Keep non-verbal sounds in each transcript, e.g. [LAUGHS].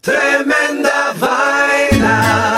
Tremenda vaina.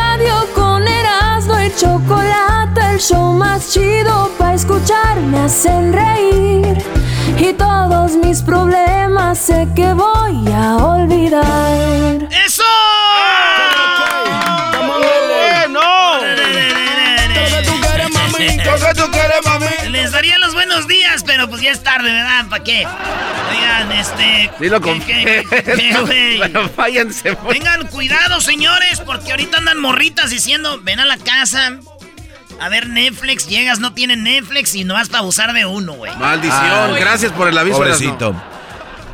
show más chido para escuchar me hacen reír. Y todos mis problemas sé que voy a olvidar. ¡Eso! Les daría los buenos días, pero pues ya es tarde, ¿verdad? ¿Para qué? Oigan, este. Dilo con ¿qué- qué- qué, [LAUGHS] güey? Pero váyanse. pues. Tengan cuidado, señores, porque ahorita andan morritas diciendo, ven a la casa a ver Netflix, llegas, no tienen Netflix y no vas para abusar de uno, güey. Maldición. Gracias por el aviso. Pobrecito.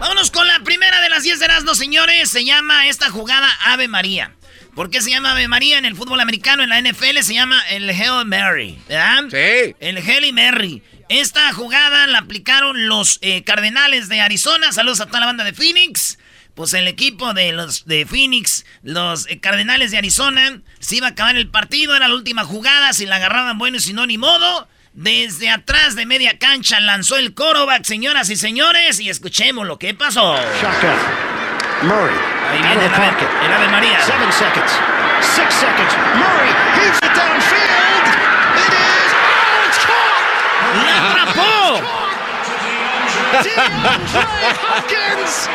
Vámonos con la primera de las 10 de Erasmo, señores. Se llama esta jugada Ave María. ¿Por qué se llama Ave María en el fútbol americano? En la NFL se llama el Hail Mary, ¿verdad? Sí. El Hail Mary. Esta jugada la aplicaron los eh, Cardenales de Arizona. Saludos a toda la banda de Phoenix. Pues el equipo de los de Phoenix, los eh, Cardenales de Arizona, se iba a acabar el partido, era la última jugada, si la agarraban bueno y si no, ni modo. Desde atrás de media cancha lanzó el coreback, señoras y señores, y escuchemos lo que pasó. Shotgun. Murray. Ahí viene el ave, el ave María. Seven seconds. Six seconds. Murray heaves it downfield. It is. Oh, it's caught. ¡La atrapó! DeAndre Hopkins.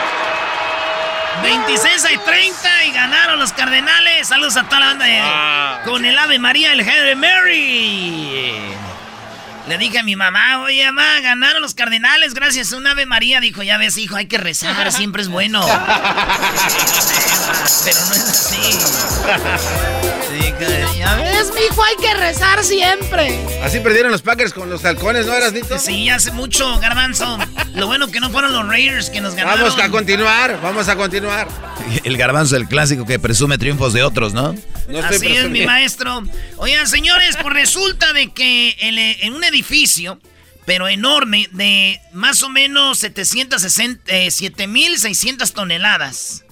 26 a 30 y ganaron los Cardenales. Saludos a toda la banda con el Ave María, el Hail Mary. Le dije a mi mamá, oye, mamá, ganaron los Cardenales gracias a un Ave María. Dijo, ya ves, hijo, hay que rezar, [LAUGHS] siempre es bueno. [LAUGHS] Pero no es así. Ya ves, mijo, hay que rezar siempre. Así perdieron los Packers con los halcones, ¿no eras, Nito? Sí, hace mucho, Garbanzo. Lo bueno que no fueron los Raiders que nos ganaron. Vamos a continuar, vamos a continuar. [LAUGHS] El garbanzo, el clásico que presume triunfos de otros, ¿no? No estoy Así es, mi maestro. Oigan, señores, pues resulta de que en, en un edificio, pero enorme, de más o menos 760, eh, 7.600 toneladas,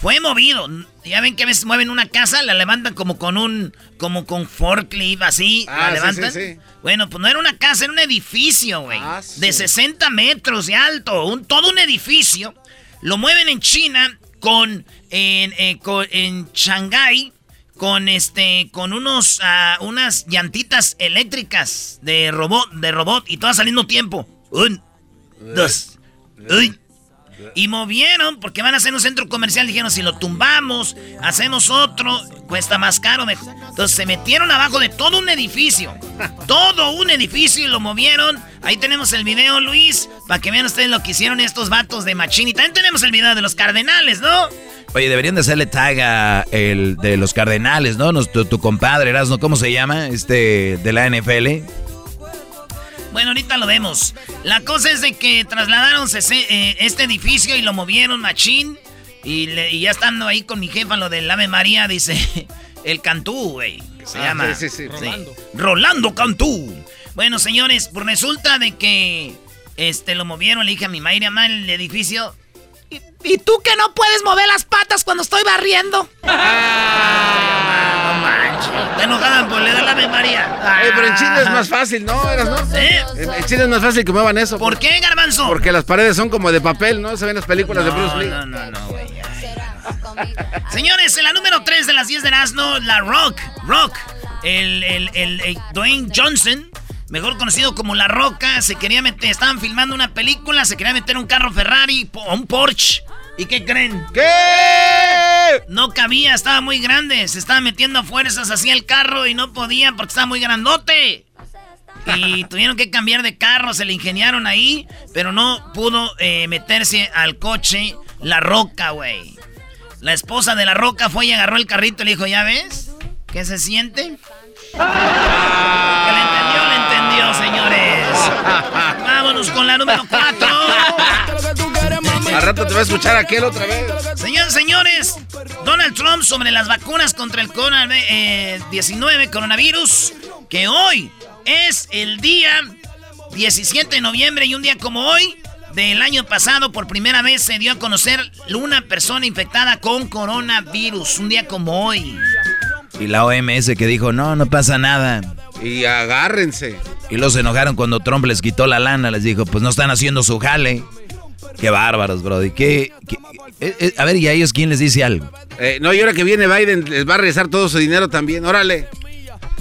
fue movido. Ya ven que a veces mueven una casa, la levantan como con un, como con forklift, así, Ah, la levantan. sí, sí. Bueno, pues no era una casa, era un edificio, güey. Ah. De 60 metros de alto, un, todo un edificio. Lo mueven en China con, en, eh, con- en Shanghái, con este, con unos, ah, unas llantitas eléctricas de robot, de robot y todas al mismo tiempo. Un, dos, uy. Y movieron, porque van a hacer un centro comercial. Dijeron, si lo tumbamos, hacemos otro, cuesta más caro. mejor. Entonces se metieron abajo de todo un edificio. Todo un edificio y lo movieron. Ahí tenemos el video, Luis, para que vean ustedes lo que hicieron estos vatos de Machín. Y también tenemos el video de los cardenales, ¿no? Oye, deberían de hacerle tag a el de los Cardenales, ¿no? Tu, tu compadre, Erasmo, ¿cómo se llama? Este, de la NFL. Bueno, ahorita lo vemos. La cosa es de que trasladaron eh, este edificio y lo movieron machín. Y, le- y ya estando ahí con mi jefa, lo del Ave María, dice [LAUGHS] el Cantú, güey. se Ah, llama. sí, sí, sí. Rolando. Rolando Cantú. Bueno, señores, pues resulta de que este lo movieron, le dije a mi Mayra mal el edificio. ¿Y, y tú que no puedes mover las patas cuando estoy barriendo? [LAUGHS] Te enojaban por le da la. Oye, pero en Chile es más fácil, ¿no? Eras, ¿no? ¿Eh? En, Chile es más fácil que muevan eso. ¿Por qué, Garbanzo? Porque las paredes son como de papel, ¿no? Se ven las películas de Bruce Lee. No, no, no, güey. Señores, en la número 3 de las 10 de Erasmo, la Rock. Rock. El, el, el, el Dwayne Johnson, mejor conocido como La Roca, se quería meter, estaban filmando una película, se quería meter un carro Ferrari o un Porsche. ¿Y qué creen? ¿Qué? No cabía, estaba muy grande. Se estaba metiendo a fuerzas hacia el carro y no podía porque estaba muy grandote. Y tuvieron que cambiar de carro, se le ingeniaron ahí, pero no pudo eh, meterse al coche La Roca, güey. La esposa de La Roca fue y agarró el carrito y le dijo, ¿ya ves? ¿Qué se siente? Que le entendió, le entendió, señores. [LAUGHS] Vámonos con la número 4. [LAUGHS] Al rato te va a escuchar aquel otra vez. Señores, señores, Donald Trump sobre las vacunas contra el eh, COVID-19, coronavirus, que hoy es el día 17 de noviembre y un día como hoy del año pasado por primera vez se dio a conocer una persona infectada con coronavirus, un día como hoy. Y la OMS que dijo, no, no pasa nada. Y agárrense. Y los enojaron cuando Trump les quitó la lana, les dijo, pues no están haciendo su jale. Qué bárbaros, Brody. ¿Qué, qué- eh, eh, a ver, ¿y a ellos quién les dice algo? Eh, no, y ahora que viene Biden, les va a regresar todo su dinero también. Órale.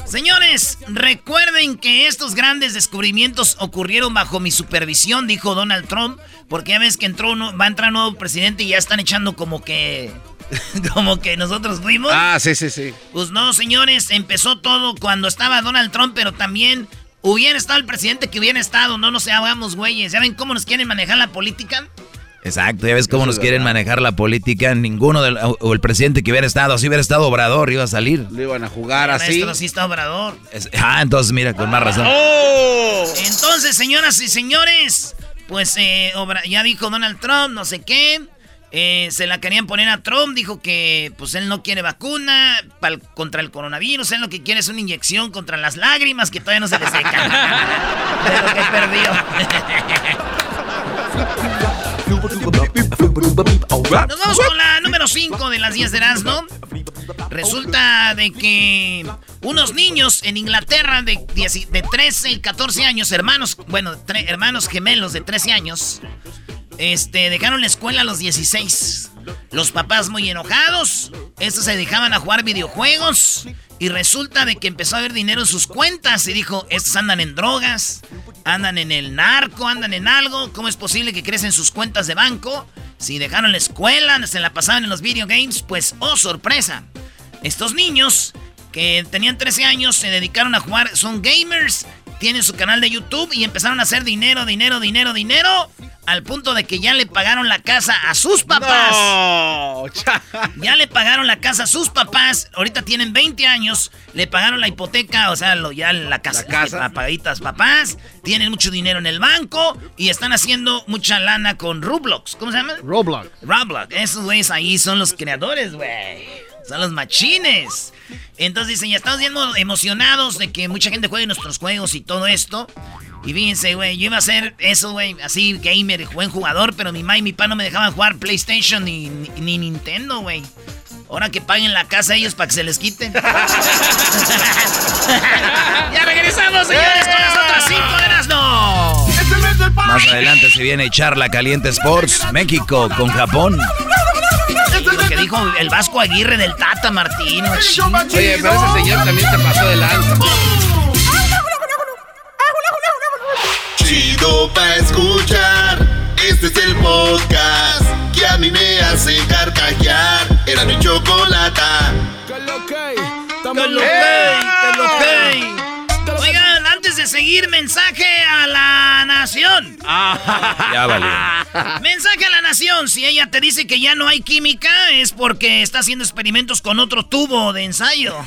Señores, recuerden que estos grandes descubrimientos ocurrieron bajo mi supervisión, dijo Donald Trump, porque ya ves que entró uno- va a entrar un nuevo presidente y ya están echando como que [LAUGHS] como que nosotros fuimos. Ah, sí, sí, sí. Pues no, señores, empezó todo cuando estaba Donald Trump, pero también hubiera estado el presidente que hubiera estado, no nos hagamos güeyes. ¿Ya ven cómo nos quieren manejar la política? Exacto, ya ves cómo Eso nos quieren manejar la política. Ninguno del, o el presidente que hubiera estado, si hubiera estado Obrador, iba a salir. Lo iban a jugar así. maestro sí está obrador. Es- ah, entonces mira, con más razón. ¡Oh! Entonces, señoras y señores, pues eh, Obra- ya dijo Donald Trump, no sé qué. Eh, se la querían poner a Trump, dijo que pues él no quiere vacuna pal- contra el coronavirus, él lo que quiere es una inyección contra las lágrimas que todavía no se le secan. [LAUGHS] de lo que perdió. Nos vamos con la número 5 de las 10 de Erasmo. Resulta de que unos niños en Inglaterra de, 10 de 13 y 14 años, hermanos, bueno, tre- hermanos gemelos de 13 años, este, dejaron la escuela a los 16. Los papás muy enojados, estos se dejaban a jugar videojuegos y resulta de que empezó a haber dinero en sus cuentas y dijo, estos andan en drogas, andan en el narco, andan en algo, ¿cómo es posible que crecen sus cuentas de banco? Si dejaron la escuela, se la pasaban en los video games, pues, oh sorpresa. Estos niños que tenían 13 años se dedicaron a jugar, son gamers, tienen su canal de YouTube y empezaron a hacer dinero, dinero, dinero, dinero, al punto de que ya le pagaron la casa a sus papás. No, Ya le pagaron la casa a sus papás. Ahorita tienen 20 años. Le pagaron la hipoteca, o sea, lo, ya la casa. La casa. La pagaditas papás. Tienen mucho dinero en el banco. Y están haciendo mucha lana con Roblox. ¿Cómo se llama? Roblox. Roblox. Esos güeyes ahí son los creadores, güey. Son los machines. Entonces dicen, ya estamos bien emocionados de que mucha gente juegue nuestros juegos y todo esto. Y fíjense, güey, yo iba a hacer eso, güey, así gamer, buen jugador, pero mi mamá y mi papá no me dejaban jugar PlayStation ni, ni, ni Nintendo, güey. Ahora que paguen la casa a ellos para que se les quiten. [LAUGHS] ya regresamos, señores, con las otras cinco de Erasmo. Más adelante se viene Charla Caliente Sports, México con Japón. Dijo el Vasco Aguirre del Tata Martino. Oye, pero ese señor también se pasó de lanza. Chido pa' escuchar. Este es el podcast que a mí me hace carcajear. Era mi chocolata. ¡Que lo que! ¡Que lo que! Oigan, antes de seguir, mensaje a la nación. Ya valió. [LAUGHS] Mensaje a la nación. Si ella te dice que ya no hay química, es porque está haciendo experimentos con otro tubo de ensayo. [LAUGHS]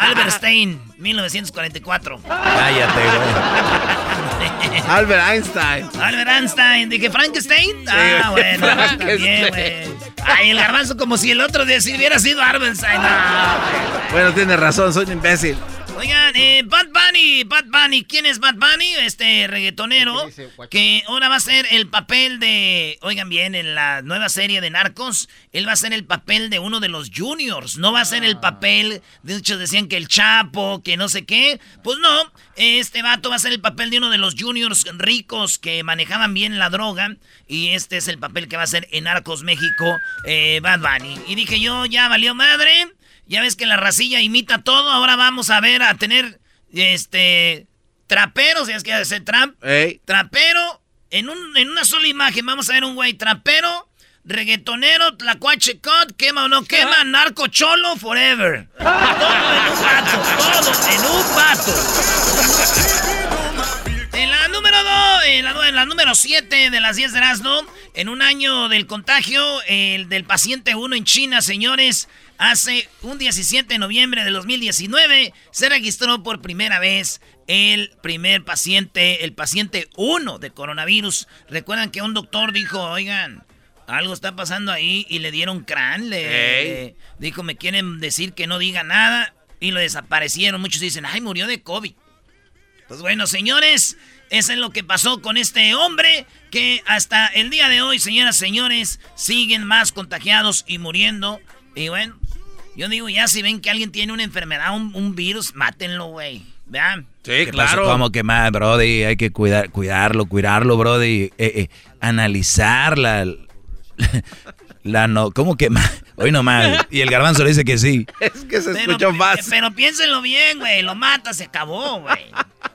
Albert Stein, 1944. Cállate, güey. Albert Einstein. Albert Einstein, dije Frankenstein. Ah, güey, bueno, Frankenstein. también, güey. Ay, el garbanzo como si el otro día si hubiera sido Arbenstein. Bueno, tiene razón, soy un imbécil. Oigan, eh, Bad Bunny, Bad Bunny, ¿quién es Bad Bunny? Este reggaetonero que ahora va a ser el papel de, oigan bien, en la nueva serie de Narcos, él va a ser el papel de uno de los juniors, no va a ser el papel, de hecho decían que el Chapo, que no sé qué, pues no, este vato va a ser el papel de uno de los juniors ricos que manejaban bien la droga y este es el papel que va a ser en Narcos México, eh, Bad Bunny. Y dije yo, ya valió madre. Ya ves que la racilla imita todo. Ahora vamos a ver a tener este traperos. Ya es que hace Trump. Trapero. En, un, en una sola imagen vamos a ver un güey trapero, reggaetonero, tlacuache cut, quema o no quema, narco cholo forever. todo en un vato. Todo en un vato. En la número 2, en la, en la número 7 de las 10 de Erasmo, en un año del contagio el del paciente 1 en China, señores, hace un 17 de noviembre de 2019 se registró por primera vez el primer paciente, el paciente 1 de coronavirus. Recuerdan que un doctor dijo, oigan, algo está pasando ahí y le dieron crán, le dijo, me quieren decir que no diga nada y lo desaparecieron. Muchos dicen, ay, murió de COVID. Pues bueno, señores, eso es lo que pasó con este hombre que hasta el día de hoy, señoras y señores, siguen más contagiados y muriendo. Y bueno, yo digo, ya si ven que alguien tiene una enfermedad, un, virus, mátenlo, güey. Vean. Sí, claro. Como que más, Brody, hay que cuidar, cuidarlo, cuidarlo, Brody. Eh, eh, analizar la, [LAUGHS] la no, ¿cómo que más? Hoy no más. Y el garbanzo le dice que sí. Es que se escuchó más. Pero piénsenlo bien, güey. Lo mata, se acabó, güey.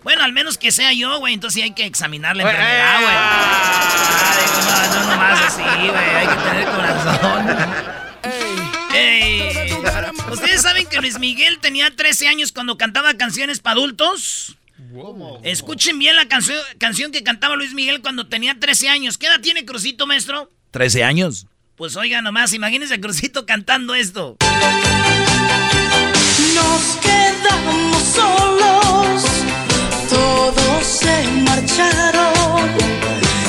Bueno, al menos que sea yo, güey. Entonces sí hay que examinar la enfermedad, güey. Ah, no, no, no más así, güey. Hay que tener corazón. [LAUGHS] ¿Ustedes saben que Luis Miguel tenía 13 años cuando cantaba canciones para adultos? Escuchen bien la canción, canción que cantaba Luis Miguel cuando tenía 13 años. ¿Qué edad tiene Crucito, maestro? ¿13 años? Pues oiga nomás, imagínense a Crucito cantando esto. Nos quedamos solos, todos se marcharon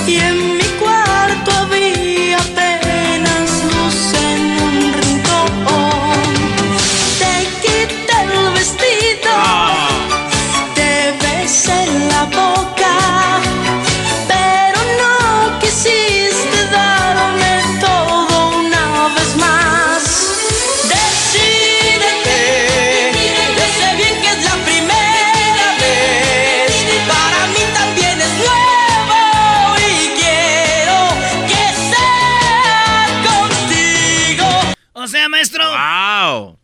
y en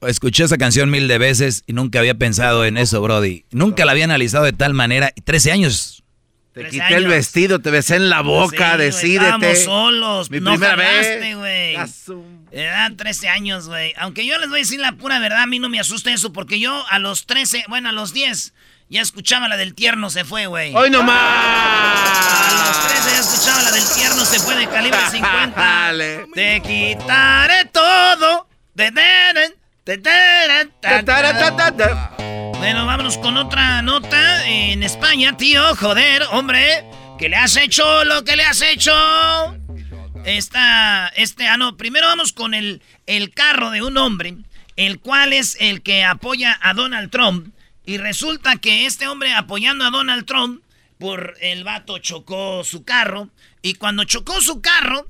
Escuché esa canción mil de veces y nunca había pensado en eso, Brody. Nunca la había analizado de tal manera. 13 años. Te quité el vestido, te besé en la boca, Sí, decídete. Estábamos solos. Mi no primera jalaste, vez. güey. Edad 13 años, güey. Aunque yo les voy a decir la pura verdad, a mí no me asusta eso, porque yo a los 13, bueno, a los 10, ya escuchaba la del tierno se fue, güey. ¡Hoy no más! A los 13 ya escuchaba la del tierno se fue de calibre [LAUGHS] 50. Te quitaré todo. De teren, Bueno, vámonos con otra nota. En España, tío, joder, hombre, ¿qué le has hecho lo que le has hecho? Esta, este, ah, no, primero vamos con el, el carro de un hombre, el cual es el que apoya a Donald Trump. Y resulta que este hombre apoyando a Donald Trump, por el vato chocó su carro. Y cuando chocó su carro,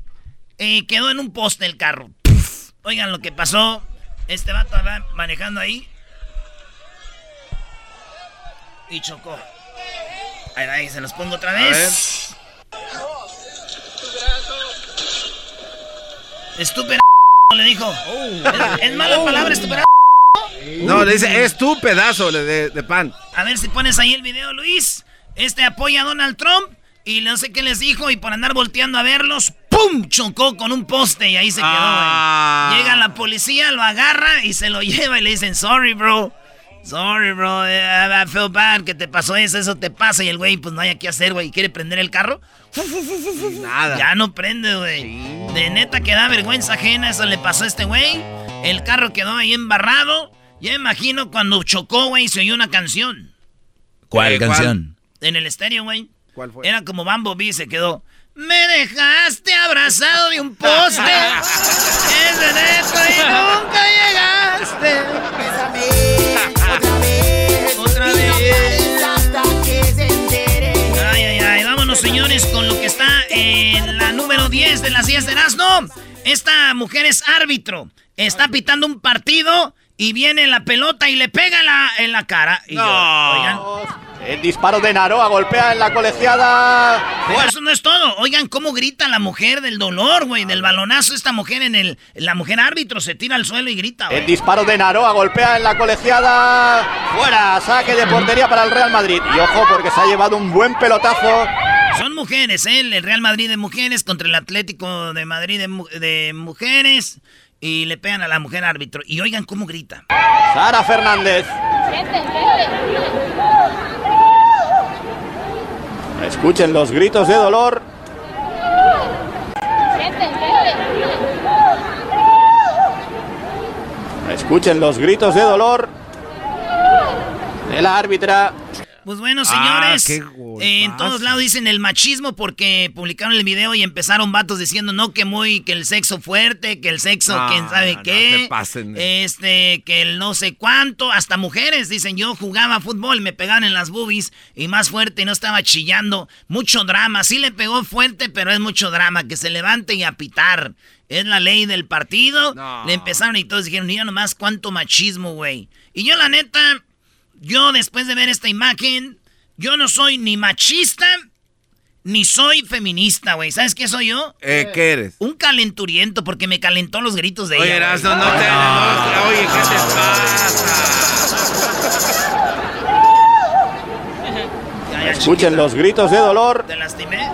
eh, quedó en un poste el carro. Puf. Oigan lo que pasó. Este vato va manejando ahí. Y chocó. Ahí, ahí, se los pongo otra vez. Estúpida [LAUGHS] le dijo. Es, es mala palabra, estúpida. No, le dice, es tu pedazo de, de- de pan. A ver si pones ahí el video, Luis. Este apoya a Donald Trump y no sé qué les dijo y por andar volteando a verlos, ¡pum! Chocó con un poste y ahí se quedó, güey. Ah. Llega la policía, lo agarra y se lo [LAUGHS] lleva y le dicen, sorry, bro. Sorry, bro. eh, I feel bad que te pasó eso, eso te pasa. Y el güey, pues no hay qué hacer, güey. ¿Quiere prender el carro? Nada. Ya no prende, güey. De neta que da vergüenza ajena, eso le pasó a este güey. El carro quedó ahí embarrado. Ya imagino cuando chocó, güey, se oyó una canción. ¿Cuál Eh, ¿cuál? canción? En el estéreo, güey. ¿Cuál fue? Era como Bumblebee, se quedó. Me dejaste abrazado de un poste. es de neto y nunca llegaste. Otra vez. Otra vez. Ay, ay, ay. Vámonos, señores, con lo que está en la número 10 de las 10 de Erasmo. Esta mujer es árbitro. Está pitando un partido y viene la pelota y le pega la, en la cara. Y yo, oigan. El disparo de Naroa golpea en la colegiada. Pero eso no es todo. Oigan cómo grita la mujer del dolor, güey, del balonazo. Esta mujer en el. La mujer árbitro se tira al suelo y grita. El disparo de Naroa golpea en la colegiada. Fuera, saque de portería para el Real Madrid. Y ojo, porque se ha llevado un buen pelotazo. Son mujeres, ¿eh? El Real Madrid de mujeres contra el Atlético de Madrid de, de mujeres. Y le pegan a la mujer árbitro. Y oigan cómo grita. Sara Fernández. Escuchen los gritos de dolor. Escuchen los gritos de dolor de la árbitra. Pues bueno, señores, Ah, qué eh, en todos lados dicen el machismo porque publicaron el video y empezaron vatos diciendo no que muy que el sexo fuerte, que el sexo No, quién sabe no qué, se pasen. este que el no sé cuánto, hasta mujeres dicen yo jugaba fútbol, me pegaban en las boobies y más fuerte y no estaba chillando, mucho drama, sí le pegó fuerte, pero es mucho drama que se levante y a pitar. Es la ley del partido. Le empezaron y todos dijeron, mira nomás cuánto machismo, güey. Y yo la neta, yo después de ver esta imagen, yo no soy ni machista ni soy feminista, güey. ¿Sabes qué soy yo? Eh, ¿Qué eres? Un calenturiento porque me calentó los gritos de Oye, ella. güey. Erasmo, no te... no, oye, ¿qué te pasa? Escuchen los gritos de dolor ¿Te lastimé?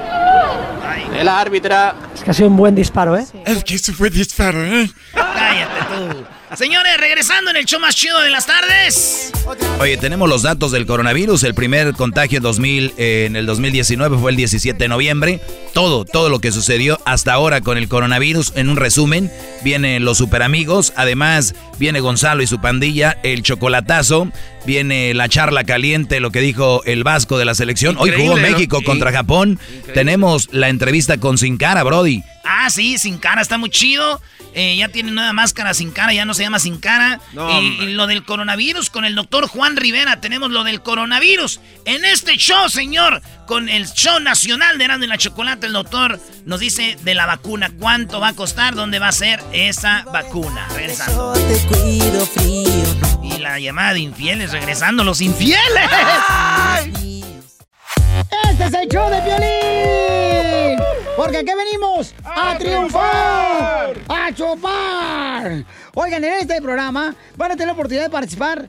de la árbitra. Es que ha sido un buen disparo, ¿eh? Es que eso fue disparo, ¿eh? Cállate tú. Señores, regresando en el show más chido de las tardes. Oye, tenemos los datos del coronavirus. El primer contagio en, 2000, eh, en el 2019 fue el 17 de noviembre. Todo, todo lo que sucedió hasta ahora con el coronavirus. En un resumen, vienen los super amigos. Además, viene Gonzalo y su pandilla, el chocolatazo. Viene la charla caliente, lo que dijo el Vasco de la selección. Hoy jugó. México contra Japón. Tenemos la entrevista con Sin Cara, Brody. Ah, sí, sin cara, está muy chido. Eh, ya tiene nueva máscara sin cara, ya no se llama sin cara. No, y, hombre. y lo del coronavirus con el doctor Juan Rivera, tenemos lo del coronavirus. En este show, señor, con el show nacional de Erasmo y la Chocolate, el doctor nos dice de la vacuna, cuánto va a costar, dónde va a ser esa vacuna. Regresando. Y la llamada de infieles, regresando, los infieles. Este es el show de violín. Porque aquí venimos a, triunfar, a chupar. Oigan, en este programa van a tener la oportunidad de participar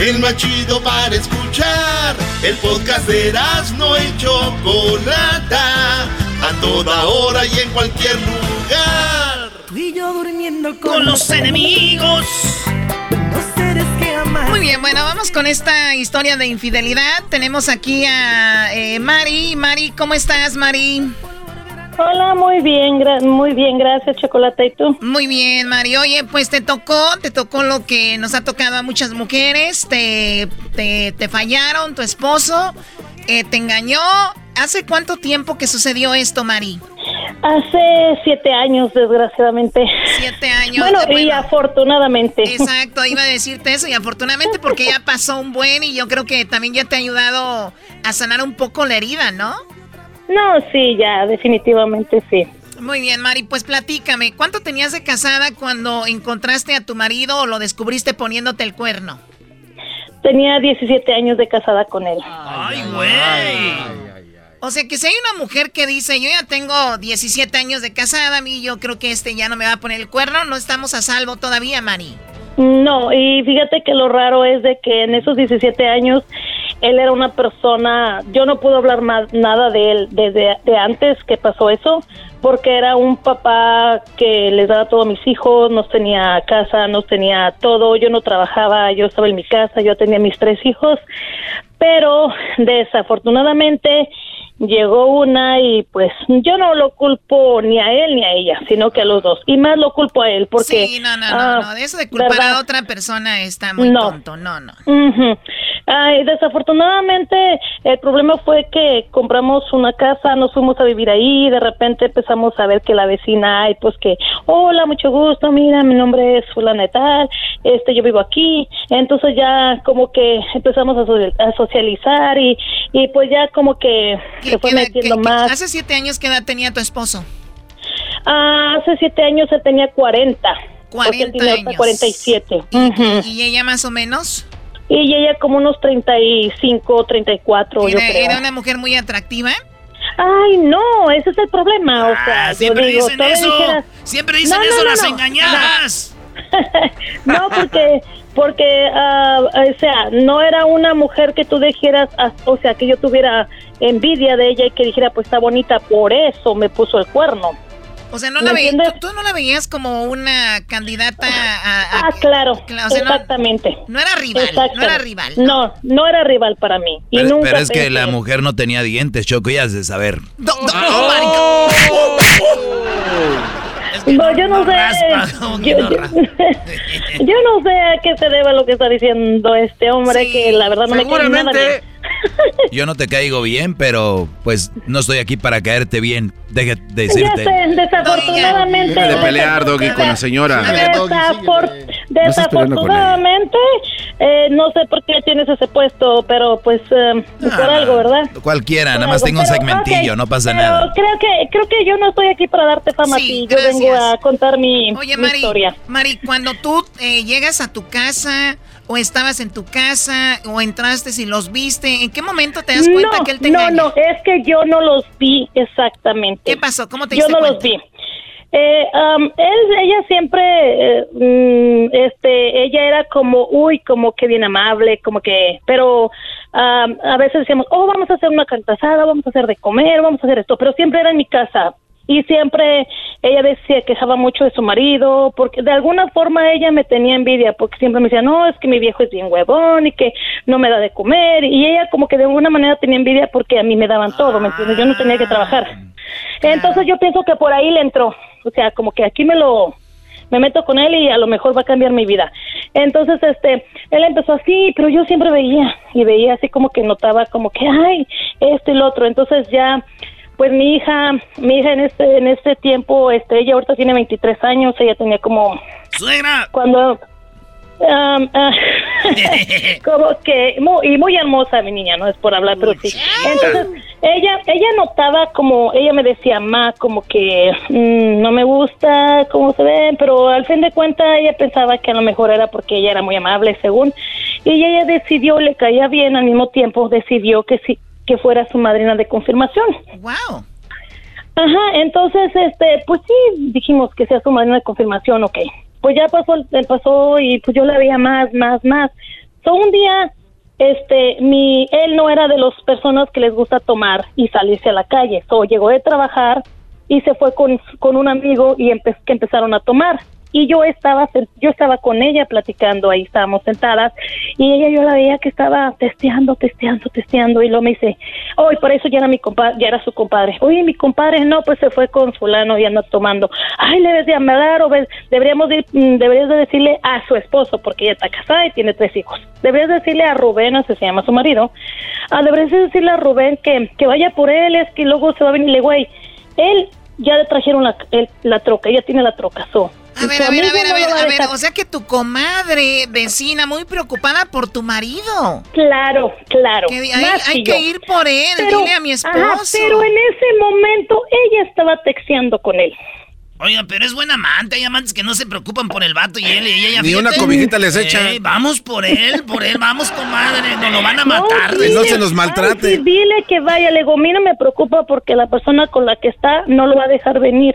El más chido para escuchar. El podcast de no y Chocolata. A toda hora y en cualquier lugar. Tú y yo durmiendo con, Con los enemigos. Los seres que amas. Muy bien, bueno, vamos con esta historia de infidelidad. Tenemos aquí a eh, Mari. Mari, ¿cómo estás, Mari? Hola, muy bien, gra- muy bien, gracias, Chocolate. ¿Y tú? Muy bien, Mari. Oye, pues te tocó, te tocó lo que nos ha tocado a muchas mujeres. Te, te, te fallaron, tu esposo eh, te engañó. ¿Hace cuánto tiempo que sucedió esto, Mari? Hace siete años, desgraciadamente. Siete años. Bueno, y afortunadamente. Exacto, iba a decirte eso y afortunadamente porque ya pasó un buen y yo creo que también ya te ha ayudado a sanar un poco la herida, ¿no? No, sí, ya, definitivamente sí. Muy bien, Mari, pues platícame, ¿cuánto tenías de casada cuando encontraste a tu marido o lo descubriste poniéndote el cuerno? Tenía 17 años de casada con él. ¡Ay, güey! O sea que si hay una mujer que dice, yo ya tengo 17 años de casada, a mí yo creo que este ya no me va a poner el cuerno, no estamos a salvo todavía, Mari. No, y fíjate que lo raro es de que en esos 17 años él era una persona, yo no puedo hablar más nada de él desde de antes que pasó eso, porque era un papá que les daba todo a mis hijos, nos tenía casa, nos tenía todo, yo no trabajaba, yo estaba en mi casa, yo tenía mis tres hijos, pero desafortunadamente llegó una y pues yo no lo culpo ni a él ni a ella, sino que a los dos. Y más lo culpo a él porque... Sí, no, no, no, no. de eso de culpar a otra persona está muy tonto, no, no. Ay, desafortunadamente el problema fue que compramos una casa, nos fuimos a vivir ahí, de repente empezamos a ver que la vecina, ay, pues que, hola, mucho gusto, mira, mi nombre es fulana y tal, este, yo vivo aquí, entonces ya como que empezamos a, socializar y, y pues ya como que se fue metiendo más. ¿Hace siete años qué edad tenía tu esposo? Ah, hace siete años él tenía 40. 40 años. 47. ¿Y ella más o menos? Y ella como unos 35, 34, ¿Era, yo creo. ¿Era una mujer muy atractiva? Ay, no, ese es el problema. O sea, Ah, siempre digo, dicen eso. dijera- Siempre dicen No, eso las engañadas. [LAUGHS] No, porque, porque, ah, o sea, no era una mujer que tú dijeras, ah, o sea, que yo tuviera envidia de ella y que dijera, pues está bonita, por eso me puso el cuerno. O sea, no ¿Me la veías, entiendes? tú, tú no la veías como una candidata a... a- Ah, claro, Cla- o sea, no- exactamente. No, era rival, no era rival. No, no era rival para mí. Y Pero, nunca pero es que la mujer no tenía dientes, Choco, ya has de saber. Oh, marico. [LAUGHS] No, yo no, sé. [LAUGHS] yo, yo- [LAUGHS] yo no sé a qué se debe lo que está diciendo este hombre, que la verdad no me cae nada bien. [LAUGHS] Yo no te caigo bien, pero pues no estoy aquí para caerte bien. Deje de Ya decirte. sé, desafortunadamente. Deja de pelear, Doggy, con la señora. Desafor- Desafortunadamente, eh, no sé por qué tienes ese puesto, pero pues eh, por algo, ¿verdad? Cualquiera, nada más algo, tengo un segmentillo, no pasa pero nada. Creo que, creo que yo no estoy aquí para darte fama a ti. Yo vengo a contar mi, Oye, mi Mari, historia. Mari, cuando tú eh, llegas a tu casa o estabas en tu casa o entraste y los viste, ¿en qué momento te das cuenta no, que él te no, engaña? no, es que yo no los vi exactamente. ¿Qué pasó? ¿Cómo te Yo diste no cuenta? los vi. Eh, um, él, ella siempre, eh, mm, este, ella era como, uy, como que bien amable, como que, pero um, a veces decíamos, oh, vamos a hacer una cantasada, vamos a hacer de comer, vamos a hacer esto, pero siempre era en mi casa. Y siempre ella decía, quejaba mucho de su marido, porque de alguna forma ella me tenía envidia, porque siempre me decía, no, es que mi viejo es bien huevón y que no me da de comer. Y ella como que de alguna manera tenía envidia porque a mí me daban todo, ¿me entiendes? Yo no tenía que trabajar. Entonces yo pienso que por ahí le entró. O sea, como que aquí me lo me meto con él y a lo mejor va a cambiar mi vida. Entonces, este, él empezó así, pero yo siempre veía y veía así como que notaba como que, ay, esto y lo otro. Entonces ya, pues mi hija, mi hija en este, en este tiempo, este, ella ahorita tiene 23 años, ella tenía como... ¡Suegra! Cuando... um, [LAUGHS] [LAUGHS] como que muy, y muy hermosa mi niña no es por hablar pero sí. Entonces ella ella notaba como ella me decía ma como que mm, no me gusta cómo se ven pero al fin de cuentas ella pensaba que a lo mejor era porque ella era muy amable según. Y ella decidió le caía bien al mismo tiempo decidió que sí que fuera su madrina de confirmación Wow. Ajá, entonces, este, pues sí, dijimos que sea su madrina de confirmación, ok. Pues ya pasó, el- pasó y pues yo la veía más, más, más. So, un día, este, mi, él no era de las personas que les gusta tomar y salirse a la calle. So, llegó de trabajar y se fue con, con un amigo y empe- que empezaron a tomar. Y yo estaba yo estaba con ella platicando, ahí estábamos sentadas y ella yo la veía que estaba testeando, testeando, testeando y luego me dice, "Hoy por eso ya era mi compadre, ya era su compadre." "Oye, mi compadre no, pues se fue con fulano y anda tomando." "Ay, le debes de hablar o ves- deberíamos de, mm, deberías de decirle a su esposo porque ella está casada y tiene tres hijos. Deberías decirle a Rubén, así se llama su marido. Ah, deberías de decirle a Rubén que que vaya por él, es que luego se va a venir, le güey. Él ya le trajeron la, la troca, ella tiene la troca, so. A ver, a ver, a ver, a ver, a ver, o sea que tu comadre, vecina, muy preocupada por tu marido. Claro, claro. Que hay hay que ir por él, Pero- dile a mi esposo. ajá, pero en ese momento ella estaba texteando con él. Oiga, pero es buena amante. Hay amantes que no se preocupan por el vato y él y ella. Ni una fíjate. cobijita les echa. Vamos por él, por él, vamos, comadre. Nos lo van a matar. sí, no se nos maltrate. ay, sí, dile que vaya, le digo, a mí no me preocupa porque la persona con la que está no lo va a dejar venir.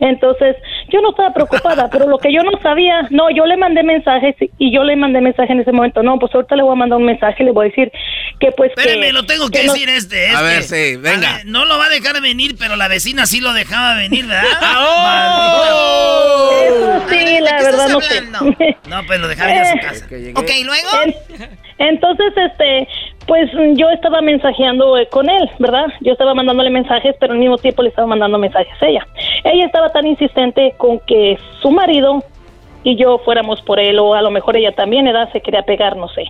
Entonces, yo no estaba preocupada, pero lo que yo no sabía, no, yo le mandé mensajes y yo le mandé mensaje en ese momento. No, pues ahorita le voy a mandar un mensaje, le voy a decir que pues Espérame, que, lo tengo que, decir este, este. A ver, sí, venga. Ver, no lo va a dejar venir, pero la vecina sí lo dejaba venir, ¿verdad? [LAUGHS] Eso sí, la verdad no sé. No, pues lo dejaba ir a su [LAUGHS] casa. Ok, ¿y luego? En- entonces, este, pues yo estaba mensajeando eh, con él, ¿verdad? Yo estaba mandándole mensajes, pero al mismo tiempo le estaba mandando mensajes a ella. Ella estaba tan insistente con que su marido y yo fuéramos por él, o a lo mejor ella también, ¿verdad? Se quería pegar, no sé.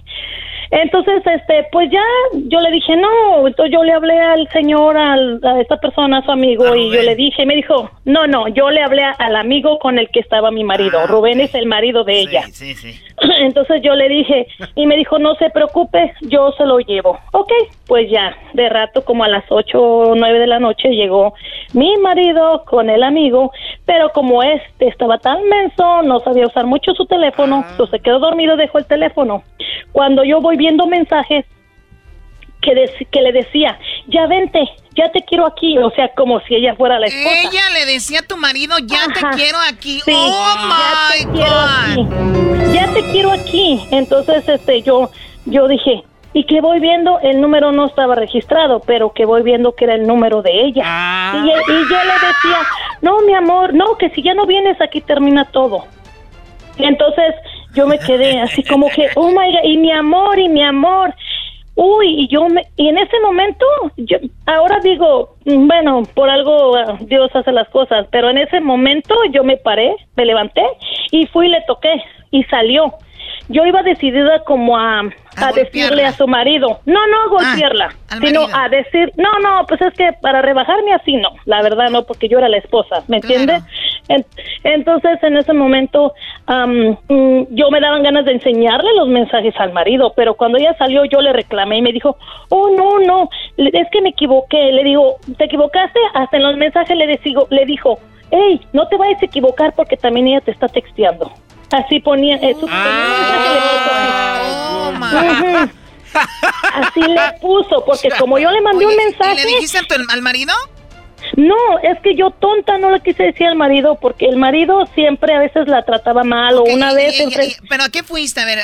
Entonces, este, pues ya yo le dije, no, entonces yo le hablé al señor, al- a esta persona, a su amigo, y yo le dije, y me dijo, no, no, yo le hablé al amigo con el que estaba mi marido. Rubén es el marido de ella. Ah, Sí, sí. [CLEARS THROAT] Entonces yo le dije, y me dijo, no se preocupe, yo se lo llevo. Ok, pues ya, de rato, como a las ocho o nueve de la noche, llegó mi marido con el amigo, pero como este estaba tan menso, no sabía usar mucho su teléfono, pues se quedó dormido, dejó el teléfono. Cuando yo voy viendo mensajes, que, dec- que le decía, ya vente, ya te quiero aquí, o sea, como si ella fuera la esposa. Ella le decía a tu marido, ya Ajá. te quiero aquí. Sí, oh my God. aquí. Ya te quiero aquí. Entonces, este, yo, yo dije, y que voy viendo, el número no estaba registrado, pero que voy viendo que era el número de ella. Y, y yo le decía, no, mi amor, no, que si ya no vienes aquí termina todo. Y entonces yo me quedé así como que, oh my God, y mi amor, y mi amor. Uy, y yo me, y en ese momento, yo, ahora digo, bueno, por algo ah, Dios hace las cosas, pero en ese momento yo me paré, me levanté y fui y le toqué y salió. Yo iba decidida como a, a decirle a su marido, no, no a golpearla, sino a decir, no, no, pues es que para rebajarme así no, la verdad no, porque yo era la esposa, ¿me entiende? En- entonces en ese momento mm, yo me daban ganas de enseñarle los mensajes al marido, pero cuando ella salió yo le reclamé y me dijo, oh no, no, es que me equivoqué, le digo, ¿te equivocaste? Hasta en los mensajes le, decigo, le dijo, hey, no te vayas a equivocar porque también ella te está texteando. Así ponía, eh, su- Oh, [LAUGHS] Así le puso, porque como yo le mandé un Oye, ¿y mensaje... le dijiste a tu- al marido? No, es que yo tonta no le quise decir al marido, porque el marido siempre a veces la trataba mal, o una Y- vez... y- enfre- y- ¿Pero a qué fuiste? A ver,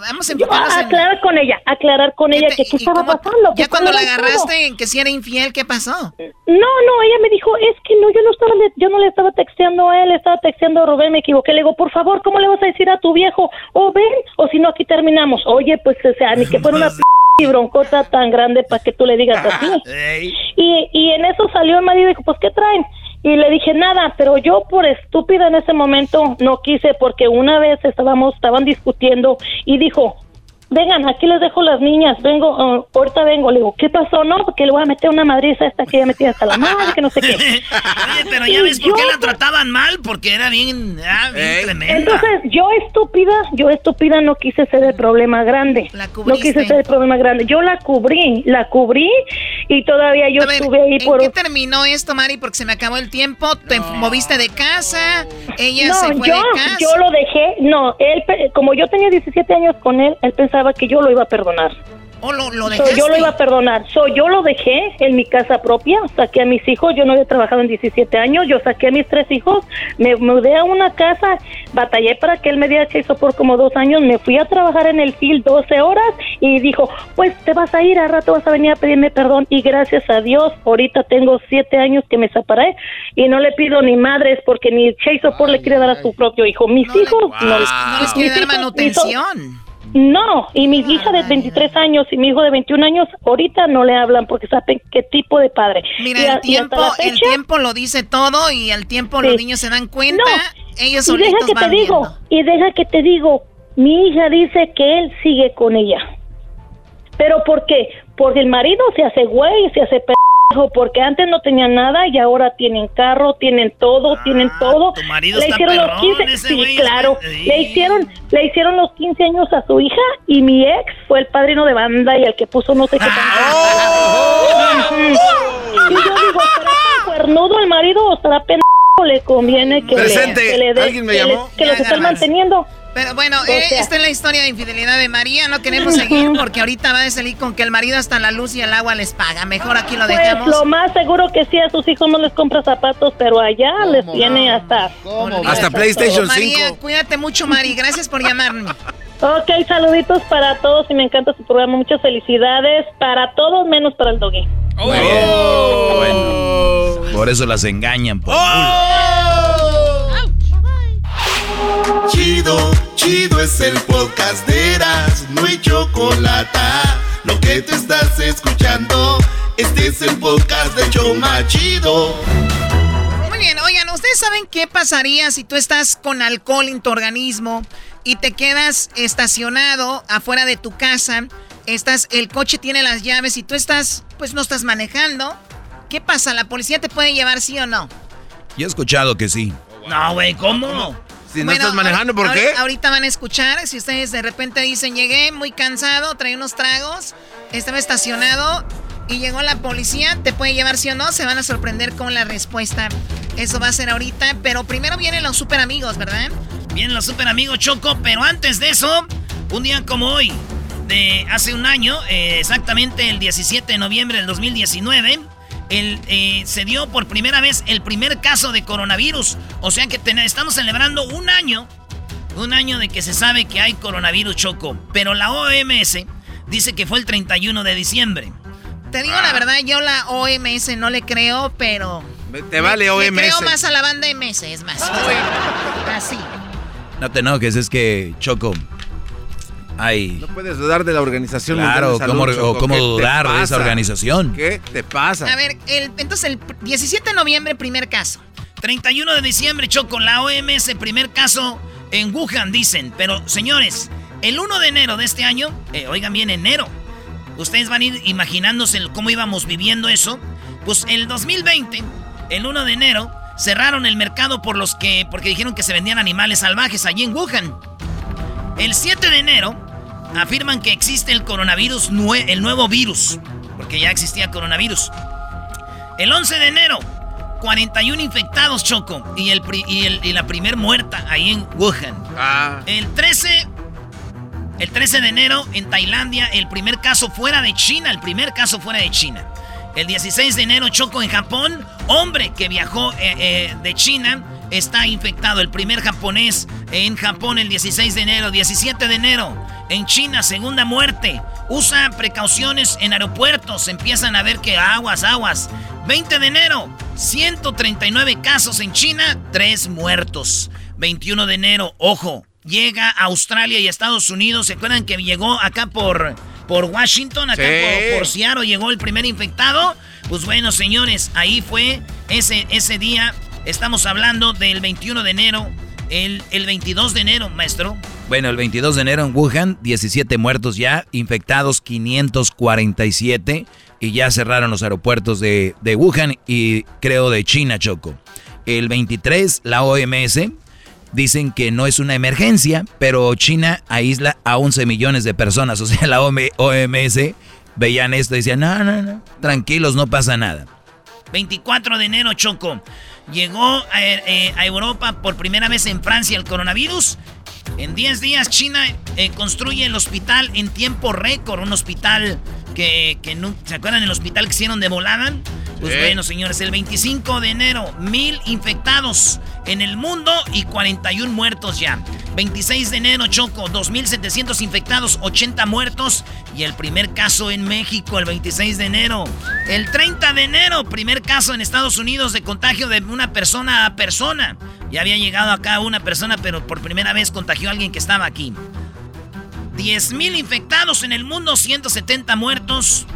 vamos a Yo, enfocarnos a en... aclarar con ella, aclarar con ella que qué estaba pasando. que Ya cuando la agarraste en que si era infiel, ¿qué pasó? No, no, ella me dijo, es que no, yo no estaba, le- yo no le estaba texteando a él, estaba texteando a Rubén, me equivoqué. Le digo, por favor, ¿cómo le vas a decir a tu viejo? O ven, o si no, aquí terminamos. Oye, pues, o sea, ni que fuera una [LAUGHS] p broncota tan grande para que tú le digas así. Y, y en eso salió el marido y dijo, pues, ¿qué traen? Y le dije, nada, pero yo por estúpida en ese momento no quise porque una vez estábamos, estaban discutiendo y dijo, vengan, aquí les dejo las niñas, vengo, ah, ahorita vengo. Le digo, ¿qué pasó? No, porque le voy a meter una madriza a esta que ya metida hasta la madre, que no sé qué. [LAUGHS] Oye, pero ya Y ves por qué yo- la trataban mal, porque era bien, ah, bien tremenda. Entonces, yo estúpida, yo estúpida no quise ser el problema grande. no cubriste. quise ser el problema grande. Yo la cubrí, la cubrí y todavía yo A ver, estuve ahí ¿en por... qué terminó esto, Mari? Porque se me acabó el tiempo. Te moviste de casa. Ella no, se fue yo, de casa. yo lo dejé, no, él, pe- como yo tenía 17 años con él, él pensaba que yo lo iba a perdonar. ¿O lo, lo So, yo lo iba a perdonar. So, yo lo dejé en mi casa propia, saqué a mis hijos, yo no había trabajado en 17 años, yo saqué a mis tres hijos, me mudé a una casa, batallé para que él me diera hizo por como dos años, me fui a trabajar en el field 12 horas y dijo, pues te vas a ir, a rato vas a venir a pedirme perdón y gracias a Dios, ahorita tengo siete años que me separé y no le pido ni madres porque ni Chase por le quiere dar a su propio hijo. Mis hijos no, les, No les quiere dar hijos- manutención. No, y mi hija de 23 años y mi hijo de 21 años ahorita no le hablan porque saben qué tipo de padre. Y Mira, a- el tiempo, el tiempo lo dice todo y al tiempo Sí. los niños se dan cuenta. ellos y deja que te digo, viendo. y deja que te digo, mi hija dice que él sigue con ella. ¿Pero por qué? Porque el marido se hace güey, se hace pendejo, porque antes no tenían nada y ahora tienen carro, tienen todo, tienen todo. Ah, marido le está hicieron los perrón, 15, ese sí, güey, claro. Le hicieron, le hicieron los 15 años a su hija y mi ex fue el padrino de banda y el que puso no sé qué tanto. Ujú. Y yo digo, ¿será tan cuernudo el marido o estará pendejo? Le conviene que Presente. le, que le dé- ¿Alguien me que le- llamó? que los Ya, estén Garbanzo. manteniendo. Pero bueno, eh, esta es la historia de infidelidad de María. No queremos seguir [LAUGHS] porque ahorita va a salir con que el marido hasta la luz y el agua les paga. Mejor aquí lo Pues dejamos. lo más seguro que sí, a sus hijos no les compra zapatos, pero allá les tiene hasta... Hasta PlayStation María, 5. cuídate mucho, Mari. Gracias por llamarme. Ok, saluditos para todos y me encanta su programa. Muchas felicidades para todos, menos para el doggy. Bueno, por eso las engañan. por Chido, chido es el podcast de Eras, no hay chocolate. Lo que te estás escuchando, este es el podcast de Choma Chido. Muy bien, oigan, ¿ustedes saben qué pasaría si tú estás con alcohol en tu organismo y te quedas estacionado afuera de tu casa? Estás, el coche tiene las llaves y tú estás, pues no estás manejando. ¿Qué pasa? ¿La policía te puede llevar sí o no? Yo he escuchado que sí. No, güey, ¿cómo? Si no estás manejando, ¿por qué? Ahorita van a escuchar, si ustedes de repente dicen, llegué muy cansado, traí unos tragos, estaba estacionado y llegó la policía, ¿te puede llevar sí o no? Se van a sorprender con la respuesta. Eso va a ser ahorita, pero primero vienen los super amigos, ¿verdad? Vienen los super amigos Choco, pero antes de eso, un día como hoy, de hace un año, eh, exactamente el 17 de noviembre del 2019, el, eh, se dio por primera vez el primer caso de coronavirus. O sea que ten- estamos celebrando un año, un año de que se sabe que hay coronavirus Choco. Pero la OMS dice que fue el 31 de diciembre. Te digo la verdad, yo la OMS no le creo, pero... Te vale Le OMS. creo más a la banda MS, es más. Así. No te enojes, es que Choco. Ay. No puedes dudar de la organización. Claro, de ¿cómo, Salud, o cómo ¿Qué te dudar de esa organización? ¿Qué te pasa? A ver, el, entonces el 17 de noviembre, primer caso. 31 de diciembre, Choco, la OMS, primer caso en Wuhan, dicen. Pero, señores, el 1 de enero de este año, eh, oigan bien, enero, ustedes van a ir imaginándose cómo íbamos viviendo eso. Pues el 2020, el 1 de enero, cerraron el mercado por los que, porque dijeron que se vendían animales salvajes allí en Wuhan. El 7 de enero, afirman que existe el coronavirus, nue- el nuevo virus, porque ya existía coronavirus. El 11 de enero, 41 infectados, Choco, y, el, pri- y, el- y la primer muerta ahí en Wuhan. El 13, el 13 de enero en Tailandia, el primer caso fuera de China, el primer caso fuera de China. El 16 de enero, Choco, en Japón, hombre que viajó eh, eh, de China está infectado. El primer japonés en Japón el 16 de enero. 17 de enero, en China, segunda muerte. Usa precauciones en aeropuertos. Empiezan a ver que aguas, aguas. 20 de enero, 139 casos en China, 3 muertos. 21 de enero, ojo, llega a Australia y Estados Unidos. ¿Se acuerdan que llegó acá por, por Washington, acá Sí. por, por Seattle, llegó el primer infectado? Pues bueno, señores, ahí fue ese, ese día. Estamos hablando del 21 de enero, el, el 22 de enero, maestro. Bueno, el 22 de enero en Wuhan, 17 muertos ya, infectados 547 y ya cerraron los aeropuertos de, de Wuhan y creo de China, Choco. El 23, la OMS dicen que no es una emergencia, pero China aísla a 11 millones de personas. [LAUGHS] O sea, la OM- OMS veían esto y decían, no, no, no, tranquilos, no pasa nada. 24 de enero, Choco. Llegó a, eh, a Europa por primera vez en Francia el coronavirus. En 10 días China eh, construye el hospital en tiempo récord, un hospital que, que no, ¿se acuerdan del hospital que hicieron de? Pues Sí. bueno, señores, el 25 de enero, mil infectados en el mundo y 41 muertos ya. 26 de enero, Choco, 2.700 infectados, 80 muertos. Y el primer caso en México, el 26 de enero. El 30 de enero, primer caso en Estados Unidos de contagio de una persona a persona. Ya había llegado acá una persona, pero por primera vez contagió a alguien que estaba aquí. 10.000 infectados en el mundo, 170 muertos.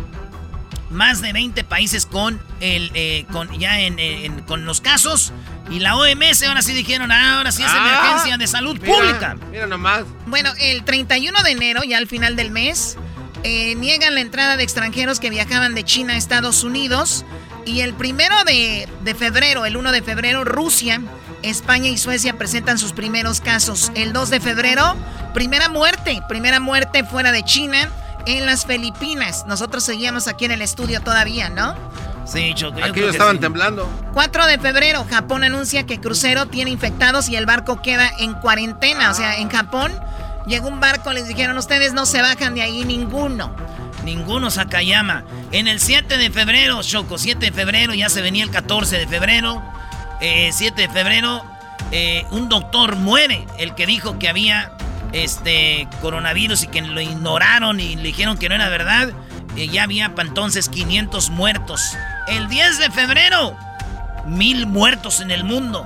Más de 20 países con el eh, con ya en, en- con los casos. Y la OMS ahora sí dijeron, "Ah, ahora sí es Ah, emergencia de salud mira, pública. Mira nomás. Bueno, el 31 de enero, ya al final del mes, eh, niegan la entrada de extranjeros que viajaban de China a Estados Unidos. Y el primero de, de febrero, el 1 de febrero, Rusia, España y Suecia presentan sus primeros casos. El 2 de febrero, primera muerte, primera muerte fuera de China en las Filipinas. Nosotros seguíamos aquí en el estudio todavía, ¿no? Sí, Choco. yo Aquí estaban sí. temblando. 4 de febrero, Japón anuncia que crucero tiene infectados y el barco queda en cuarentena. O sea, en Japón llegó un barco, les dijeron, ustedes no se bajan de ahí ninguno. Ninguno Sakayama. En el 7 de febrero, Choco, 7 de febrero, ya se venía el 14 de febrero. Eh, 7 de febrero, eh, un doctor muere, el que dijo que había este coronavirus y que lo ignoraron y le dijeron que no era verdad. Eh, ya había pa' entonces 500 muertos. El 10 de febrero, mil muertos en el mundo.